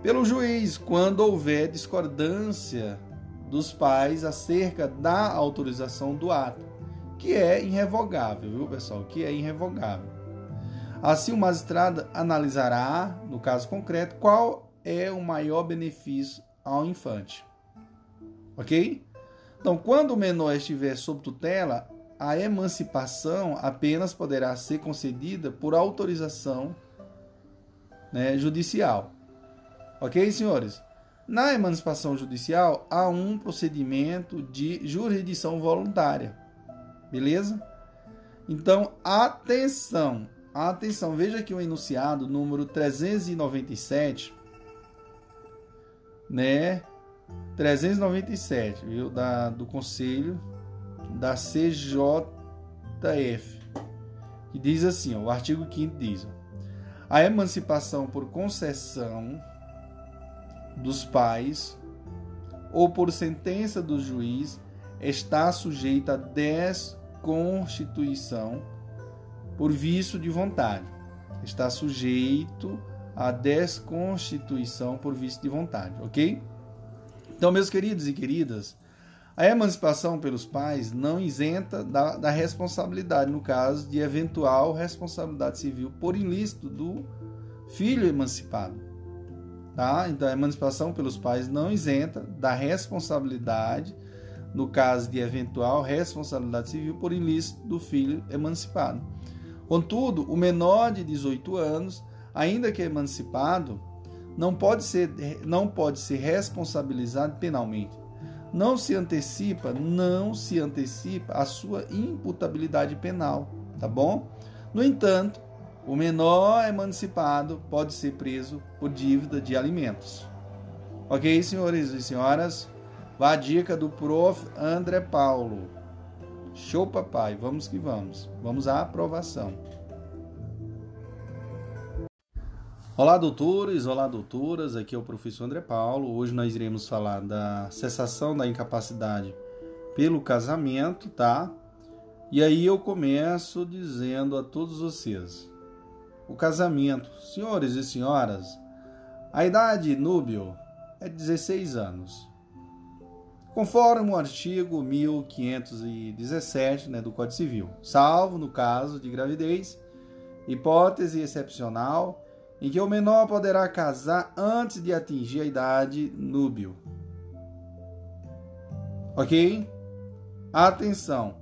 pelo juiz quando houver discordância dos pais acerca da autorização do ato, que é irrevogável, viu, pessoal? Que é irrevogável. Assim, o magistrado analisará, no caso concreto, qual é o maior benefício ao infante. Ok? Então, quando o menor estiver sob tutela, a emancipação apenas poderá ser concedida por autorização né, judicial. Ok, senhores? Na emancipação judicial, há um procedimento de jurisdição voluntária. Beleza? Então, atenção! Atenção, veja aqui o enunciado número 397, né? 397, viu? Da, do Conselho da CJF, que diz assim, ó, o artigo 5 diz: a emancipação por concessão dos pais ou por sentença do juiz está sujeita a desconstituição por vício de vontade. Está sujeito à desconstituição por vício de vontade, ok? Então, meus queridos e queridas, a emancipação pelos pais não isenta da, da responsabilidade, no caso de eventual responsabilidade civil por ilícito do filho emancipado. Tá? Então, a emancipação pelos pais não isenta da responsabilidade, no caso de eventual responsabilidade civil por ilícito do filho emancipado. Contudo, o menor de 18 anos, ainda que emancipado, não pode ser, não pode ser responsabilizado penalmente. Não se antecipa, não se antecipa a sua imputabilidade penal, tá bom? No entanto, o menor emancipado pode ser preso por dívida de alimentos. Ok, senhores e senhoras? Vá a dica do prof. André Paulo. Show, papai. Vamos que vamos. Vamos à aprovação. Olá, doutores, olá, doutoras. Aqui é o professor André Paulo. Hoje nós iremos falar da cessação da incapacidade pelo casamento, tá? E aí eu começo dizendo a todos vocês: o casamento, senhores e senhoras, a idade núbio é 16 anos. Conforme o artigo 1517 né, do Código Civil, salvo no caso de gravidez, hipótese excepcional em que o menor poderá casar antes de atingir a idade núbio. Ok? Atenção!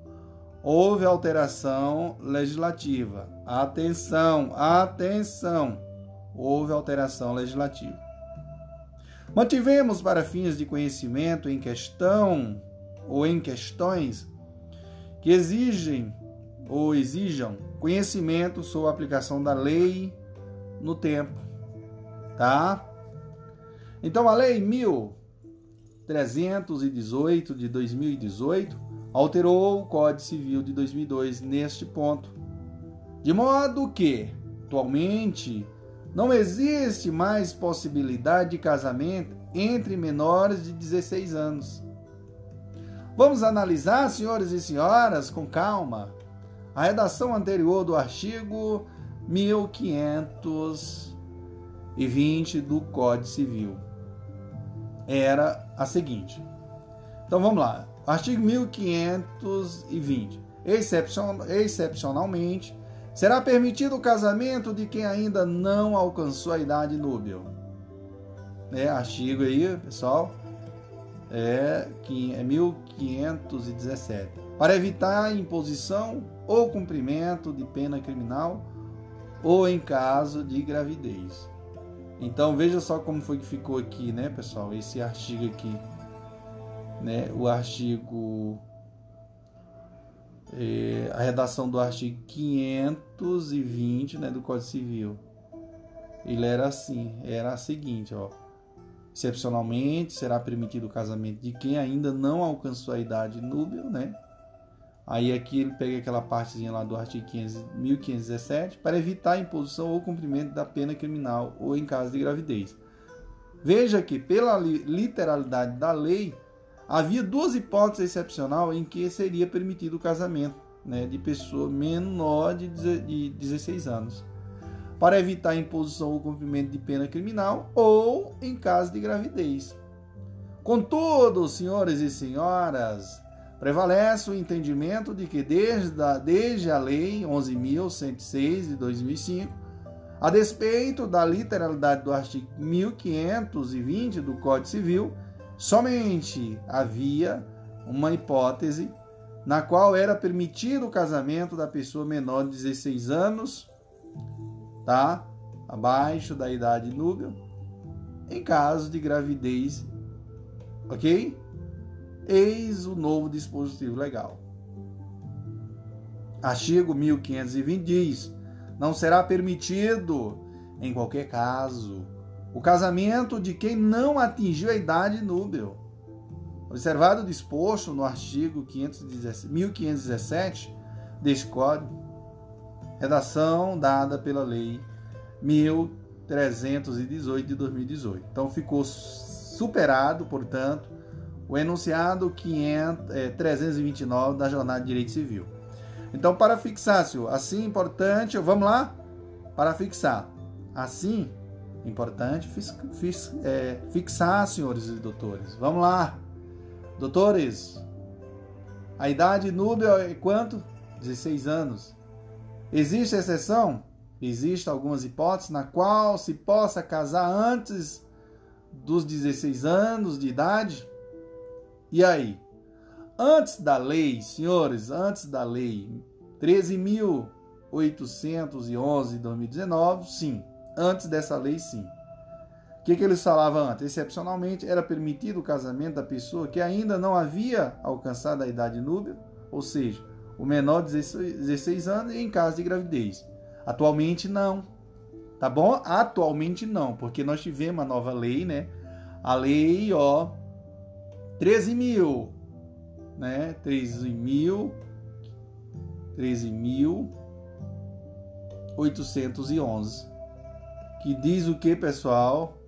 Houve alteração legislativa. Atenção, atenção! Houve alteração legislativa. Mantivemos para fins de conhecimento em questão ou em questões que exigem ou exijam conhecimento sobre a aplicação da lei no tempo, tá? Então a lei 1318 de 2018 alterou o Código Civil de 2002 neste ponto, de modo que Atualmente, não existe mais possibilidade de casamento entre menores de 16 anos. Vamos analisar, senhores e senhoras, com calma, a redação anterior do artigo 1520 do Código Civil. Era a seguinte. Então vamos lá. Artigo 1520. Excepcionalmente, será permitido o casamento de quem ainda não alcançou a idade núbil. É, artigo aí, pessoal, é, é 1517. Para evitar imposição ou cumprimento de pena criminal ou em caso de gravidez. Então veja só como foi que ficou aqui, né, pessoal? Esse artigo aqui, né? O artigo é, a redação do artigo 520, né, do Código Civil. Ele era assim, era a seguinte, ó. Excepcionalmente será permitido o casamento de quem ainda não alcançou a idade núbil, né? Aí aqui ele pega aquela partezinha lá do artigo 1517 para evitar a imposição ou cumprimento da pena criminal ou em caso de gravidez. Veja que, pela literalidade da lei, havia duas hipóteses excepcionais em que seria permitido o casamento né, de pessoa menor de 16 anos, para evitar a imposição ou cumprimento de pena criminal ou em caso de gravidez. Contudo, senhores e senhoras, Prevalece o entendimento de que desde a, desde a Lei 11.106 de 2005, a despeito da literalidade do artigo 1520 do Código Civil, somente havia uma hipótese na qual era permitido o casamento da pessoa menor de 16 anos, tá? Abaixo da idade núbil, em caso de gravidez, ok? Eis o novo dispositivo legal. Artigo 1520 diz: não será permitido, em qualquer caso, o casamento de quem não atingiu a idade núbil. Observado o disposto no artigo 1517 deste Código, redação dada pela Lei 1318 de 2018. Então ficou superado, portanto, o enunciado 500, é, 329 da Jornada de Direito Civil. Então, para fixar, senhor, assim importante, vamos lá? Para fixar. Assim, importante fix, fix, é, fixar, senhores e doutores. Vamos lá. Doutores, a idade núbil é quanto? 16 anos. Existe exceção? Existem algumas hipóteses na qual se possa casar antes dos 16 anos de idade? E aí? Antes da lei, senhores, antes da lei 13.811 de 2019, sim. Antes dessa lei, sim. O que, que eles falavam antes? Excepcionalmente, era permitido o casamento da pessoa que ainda não havia alcançado a idade núbia, ou seja, o menor de 16 anos em caso de gravidez. Atualmente, não. Tá bom? Atualmente, não, porque nós tivemos a nova lei, né? A lei, ó, 13 mil, né? 13 mil, 13 mil 811, que diz o que, pessoal?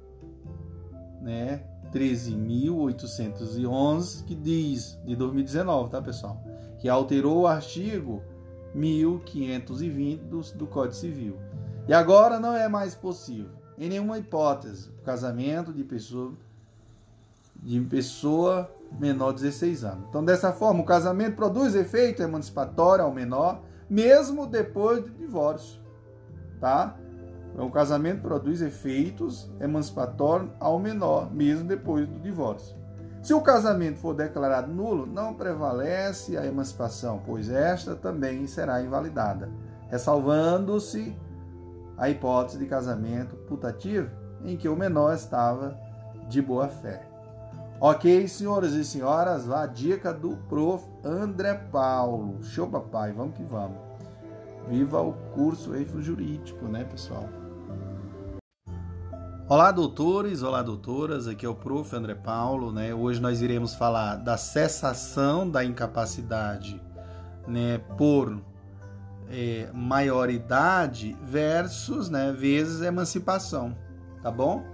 Né? 13.811, que diz, de 2019, tá, pessoal? Que alterou o artigo 1520 do, do Código Civil. E agora não é mais possível, em nenhuma hipótese, o casamento de pessoa de pessoa menor de 16 anos. Então, dessa forma, o casamento produz efeito emancipatório ao menor, mesmo depois do divórcio, tá? Então, o casamento produz efeitos emancipatórios ao menor, mesmo depois do divórcio. Se o casamento for declarado nulo, não prevalece a emancipação, pois esta também será invalidada, ressalvando-se a hipótese de casamento putativo em que o menor estava de boa fé. Ok, senhoras e senhoras, a dica do prof. André Paulo. Show, papai, vamos que vamos. Viva o curso Jurídico, né, pessoal? Olá, doutores, olá, doutoras. Aqui é o prof. André Paulo, né? Hoje nós iremos falar da cessação da incapacidade, né, por é, maioridade versus, né, vezes emancipação, tá bom?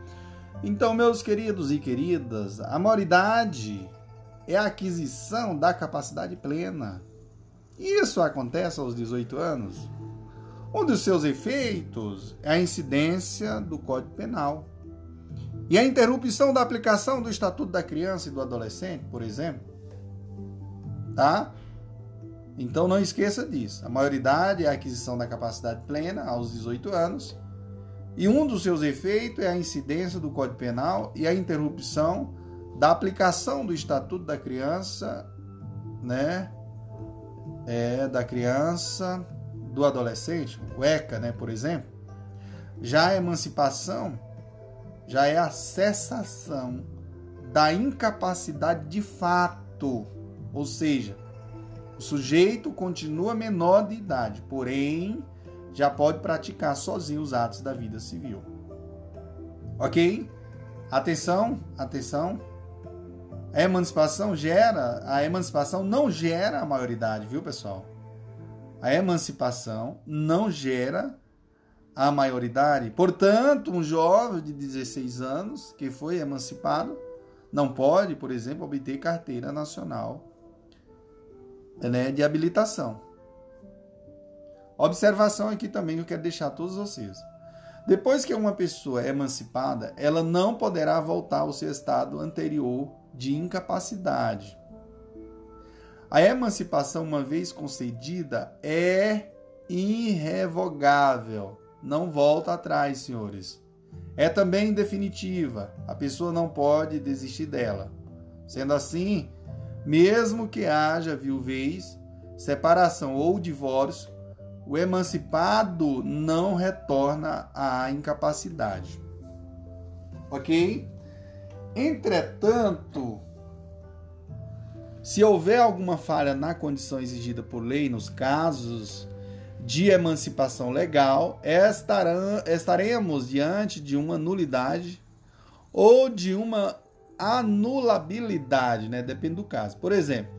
Então, meus queridos e queridas, a maioridade é a aquisição da capacidade plena. Isso acontece aos 18 anos. Um dos seus efeitos é a incidência do Código Penal. E a interrupção da aplicação do Estatuto da Criança e do Adolescente, por exemplo. Tá? Então não esqueça disso. A maioridade é a aquisição da capacidade plena aos 18 anos. E um dos seus efeitos é a incidência do Código Penal e a interrupção da aplicação do Estatuto da Criança, né? É, da criança, do adolescente, o ECA, né, por exemplo. Já a emancipação já é a cessação da incapacidade de fato, ou seja, o sujeito continua menor de idade, porém já pode praticar sozinho os atos da vida civil. Ok? Atenção, atenção. A emancipação gera, a emancipação não gera a maioridade, viu, pessoal? A emancipação não gera a maioridade. Portanto, um jovem de 16 anos que foi emancipado não pode, por exemplo, obter carteira nacional né, de habilitação. Observação aqui também que eu quero deixar a todos vocês. Depois que uma pessoa é emancipada, ela não poderá voltar ao seu estado anterior de incapacidade. A emancipação, uma vez concedida, é irrevogável. Não volta atrás, senhores. É também definitiva. A pessoa não pode desistir dela. Sendo assim, mesmo que haja viuvez, separação ou divórcio, o emancipado não retorna à incapacidade. Ok? Entretanto, se houver alguma falha na condição exigida por lei nos casos de emancipação legal, estaremos diante de uma nulidade ou de uma anulabilidade, né? Depende do caso. Por exemplo,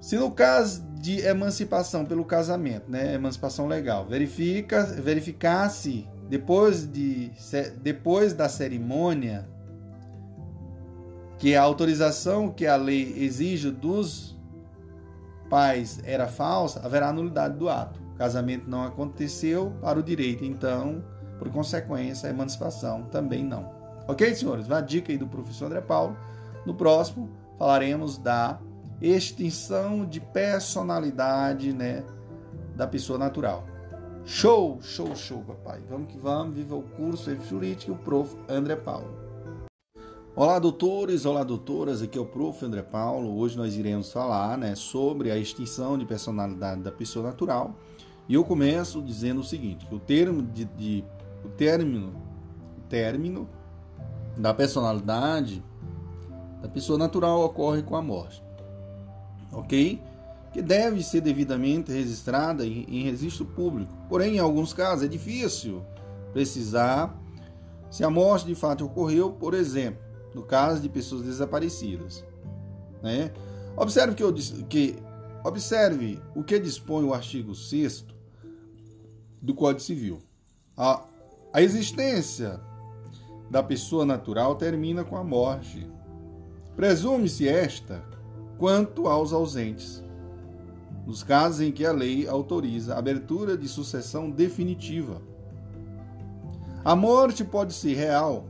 se no caso de emancipação pelo casamento, né, emancipação legal, verifica, verificasse depois de depois da cerimônia que a autorização que a lei exige dos pais era falsa, haverá nulidade do ato. O casamento não aconteceu para o direito, então, por consequência, a emancipação também não. Ok, senhores? Uma dica aí do professor André Paulo. No próximo, falaremos da extinção de personalidade né, da pessoa natural. Show, show, show, papai. Vamos que vamos. Viva o curso Jurídico e o prof. André Paulo. Olá, doutores, olá, doutoras. Aqui é o prof. André Paulo. Hoje nós iremos falar né, sobre a extinção de personalidade da pessoa natural. E eu começo dizendo o seguinte: o termo de, de o término, o término da personalidade da pessoa natural ocorre com a morte. Ok? Que deve ser devidamente registrada em, em registro público. Porém, em alguns casos é difícil precisar se a morte de fato ocorreu, por exemplo, no caso de pessoas desaparecidas. Né? Observe, que, eu, que, observe o que dispõe o artigo 6 do Código Civil. A, a existência da pessoa natural termina com a morte. Presume-se esta quanto aos ausentes, nos casos em que a lei autoriza a abertura de sucessão definitiva. A morte pode ser real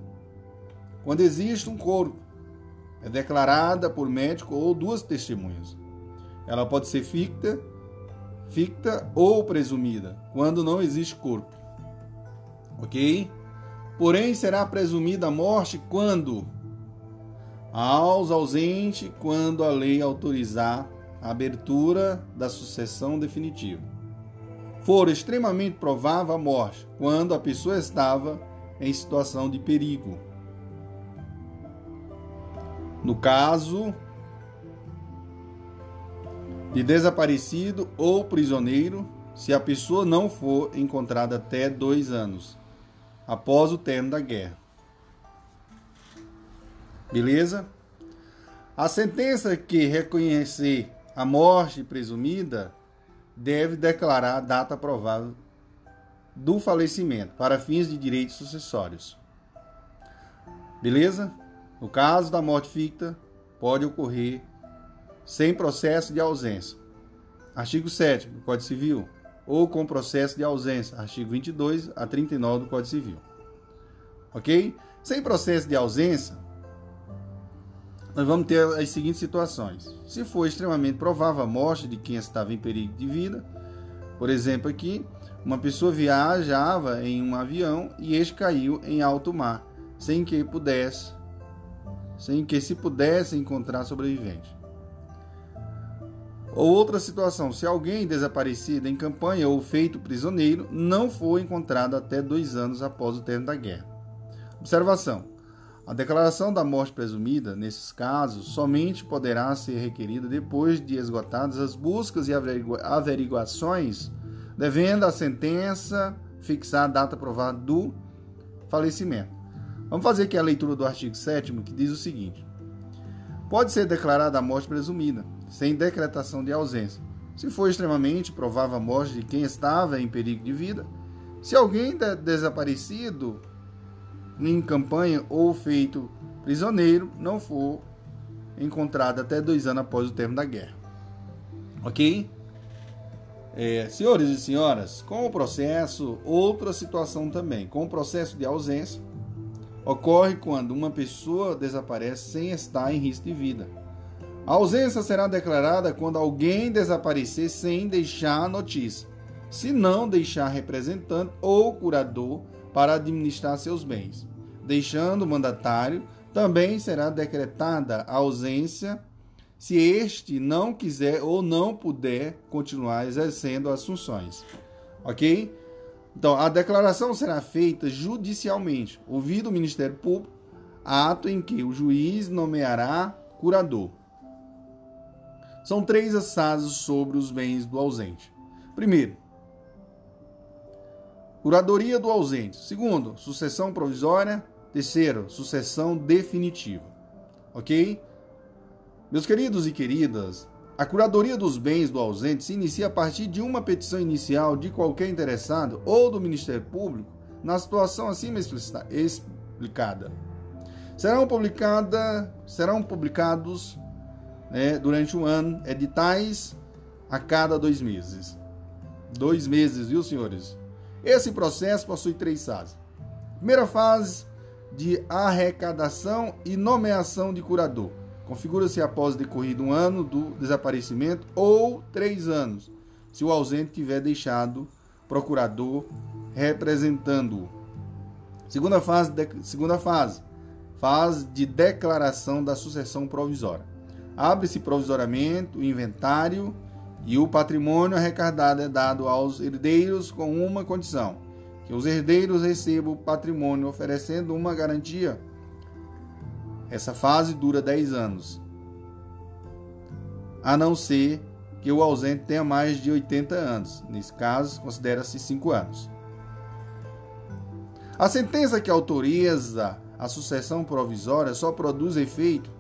quando existe um corpo, é declarada por médico ou duas testemunhas. Ela pode ser ficta, ficta ou presumida, quando não existe corpo. Ok? Porém, será presumida a morte quando? Aos ausentes, quando a lei autorizar a abertura da sucessão definitiva. For extremamente provável a morte, quando a pessoa estava em situação de perigo. No caso de desaparecido ou prisioneiro, se a pessoa não for encontrada até dois anos após o término da guerra. Beleza? A sentença que reconhecer a morte presumida deve declarar a data provável do falecimento para fins de direitos sucessórios. Beleza? No caso da morte ficta, pode ocorrer sem processo de ausência. Artigo 7 do Código Civil, ou com processo de ausência, artigo 22 a 39 do Código Civil. Ok? Sem processo de ausência, nós vamos ter as seguintes situações. Se for extremamente provável a morte de quem estava em perigo de vida, por exemplo, aqui, uma pessoa viajava em um avião e este caiu em alto mar, sem que pudesse, sem que se pudesse encontrar sobrevivente. Ou outra situação, se alguém desaparecido em campanha ou feito prisioneiro não for encontrado até dois anos após o término da guerra. Observação: a declaração da morte presumida, nesses casos, somente poderá ser requerida depois de esgotadas as buscas e averiguações, devendo a sentença fixar a data provada do falecimento. Vamos fazer aqui a leitura do artigo 7 que diz o seguinte: Pode ser declarada a morte presumida, sem decretação de ausência, se for extremamente provável a morte de quem estava em perigo de vida, se alguém desaparecido em campanha ou feito prisioneiro não for encontrado até dois anos após o término da guerra. Ok? É, senhores e senhoras, com o processo, outra situação também. Com o processo de ausência, ocorre quando uma pessoa desaparece sem estar em risco de vida. A ausência será declarada quando alguém desaparecer sem deixar notícia, se não deixar representante ou curador para administrar seus bens. Deixando o mandatário, também será decretada a ausência se este não quiser ou não puder continuar exercendo as funções. Ok? Então, a declaração será feita judicialmente, ouvido o Ministério Público, ato em que o juiz nomeará curador. São três assados sobre os bens do ausente. Primeiro, Curadoria do ausente. Segundo, sucessão provisória. Terceiro, sucessão definitiva. Ok? Meus queridos e queridas, a curadoria dos bens do ausente se inicia a partir de uma petição inicial de qualquer interessado ou do Ministério Público na situação acima explicada. Serão, publicada, serão publicados né, durante um ano editais a cada dois meses. Dois meses, viu, senhores? Esse processo possui três fases. Primeira fase de arrecadação e nomeação de curador. Configura-se após decorrido um ano do desaparecimento ou três anos, se o ausente tiver deixado procurador representando-o. Segunda fase, de, segunda fase, fase de declaração da sucessão provisória. Abre-se provisoriamente o inventário e o patrimônio arrecadado é dado aos herdeiros com uma condição: que os herdeiros recebam o patrimônio oferecendo uma garantia. Essa fase dura 10 anos, a não ser que o ausente tenha mais de 80 anos. Nesse caso, considera-se 5 anos. A sentença que autoriza a sucessão provisória só produz efeito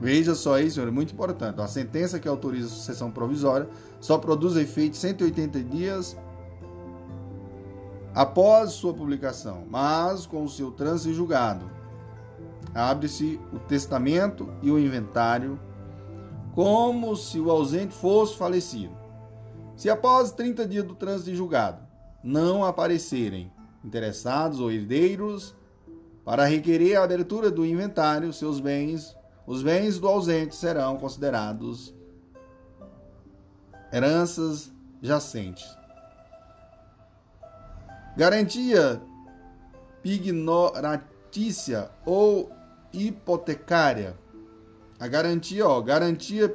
Veja só isso, senhor, é muito importante. A sentença que autoriza a sucessão provisória só produz efeito 180 dias após sua publicação, mas com o seu trânsito julgado. Abre-se o testamento e o inventário como se o ausente fosse falecido. Se após 30 dias do trânsito julgado não aparecerem interessados ou herdeiros para requerer a abertura do inventário, seus bens os bens do ausente serão considerados heranças jacentes. Garantia pignoratícia ou hipotecária. A garantia, ó, garantia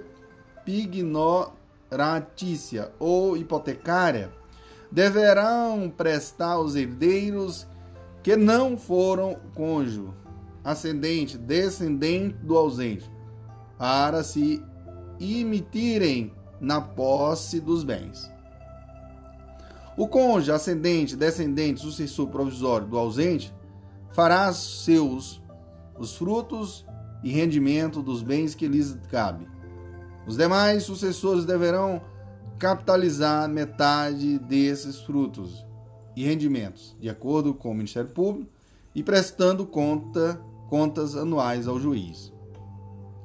pignoratícia ou hipotecária deverão prestar os herdeiros que não foram cônjuge ascendente, descendente do ausente, para se imitirem na posse dos bens. O cônjuge, ascendente, descendente, sucessor provisório do ausente fará seus os frutos e rendimento dos bens que lhes cabe. Os demais sucessores deverão capitalizar metade desses frutos e rendimentos, de acordo com o Ministério Público, e prestando conta, contas anuais ao juiz.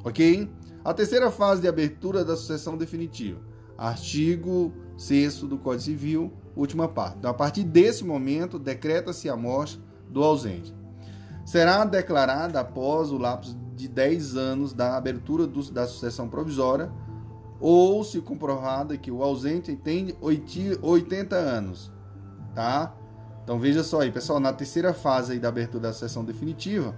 Ok? A terceira fase de abertura da sucessão definitiva. Artigo 6 do Código Civil, última parte. Então, a partir desse momento, decreta-se a morte do ausente. Será declarada após o lapso de 10 anos da abertura do, da sucessão provisória ou se comprovada que o ausente tem 80 anos, tá? Então veja só aí, pessoal, na terceira fase da abertura da sessão definitiva,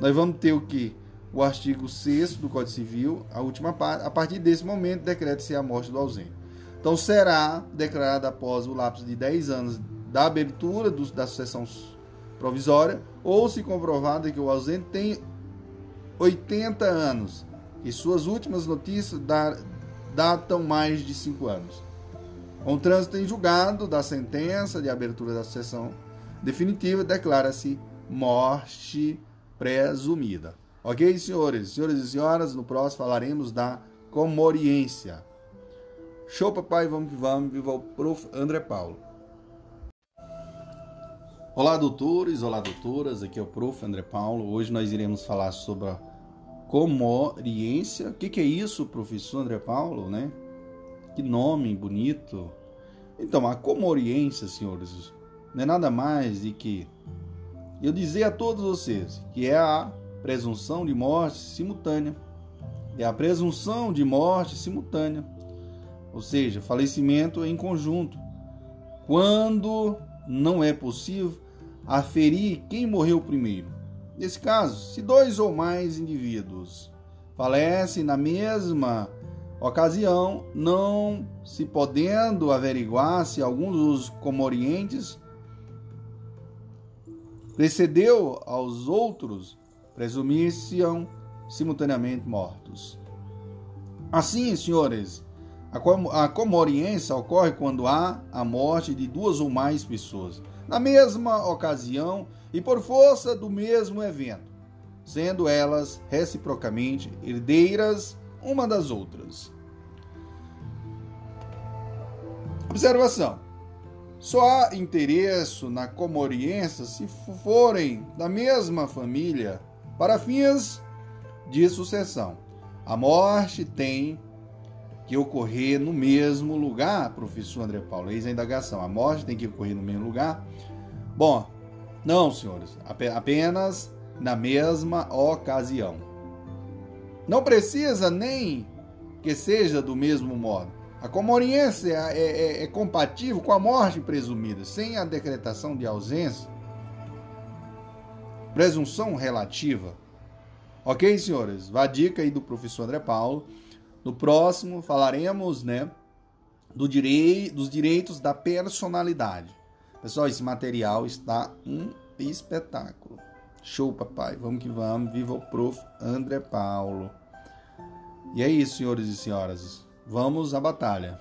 nós vamos ter o que? O artigo 6 do Código Civil, a última parte, a partir desse momento decreta-se a morte do ausente. Então será declarada após o lapso de 10 anos da abertura do, da sucessão provisória, ou se comprovada que o ausente tem 80 anos e suas últimas notícias datam mais de 5 anos. Com o trânsito em julgado da sentença de abertura da sessão definitiva, declara-se morte presumida. Ok, senhores? Senhores e senhoras, no próximo falaremos da comoriência. Show, papai, vamos que vamos. Viva o prof. André Paulo. Olá, doutores, olá, doutoras. Aqui é o prof. André Paulo. Hoje nós iremos falar sobre a comoriência. O que, é isso, professor André Paulo, né? Que nome bonito. Então, a comoriência, senhores, não é nada mais de que eu dizer a todos vocês que é a presunção de morte simultânea. É a presunção de morte simultânea. Ou seja, falecimento em conjunto. Quando não é possível aferir quem morreu primeiro. Nesse caso, se dois ou mais indivíduos falecem na mesma ocasião, não se podendo averiguar se algum dos comorientes precedeu aos outros, presumir-se-ão simultaneamente mortos. Assim, senhores, a comoriência ocorre quando há a morte de duas ou mais pessoas, na mesma ocasião e por força do mesmo evento, sendo elas reciprocamente herdeiras uma das outras. Observação: só há interesse na comoriência se forem da mesma família para fins de sucessão. A morte tem que ocorrer no mesmo lugar, professor André Paulo. Eis a indagação. A morte tem que ocorrer no mesmo lugar? Bom, não, senhores. Apenas na mesma ocasião. Não precisa nem que seja do mesmo modo. A comoriência é, é, é, compatível com a morte presumida, sem a decretação de ausência. Presunção relativa. Ok, senhores? Vá a dica aí do professor André Paulo. No próximo falaremos, né, do direi dos direitos da personalidade. Pessoal, esse material está um espetáculo. Show, papai. Vamos que vamos. Viva o prof. André Paulo. E é isso, senhores e senhoras. Vamos à batalha.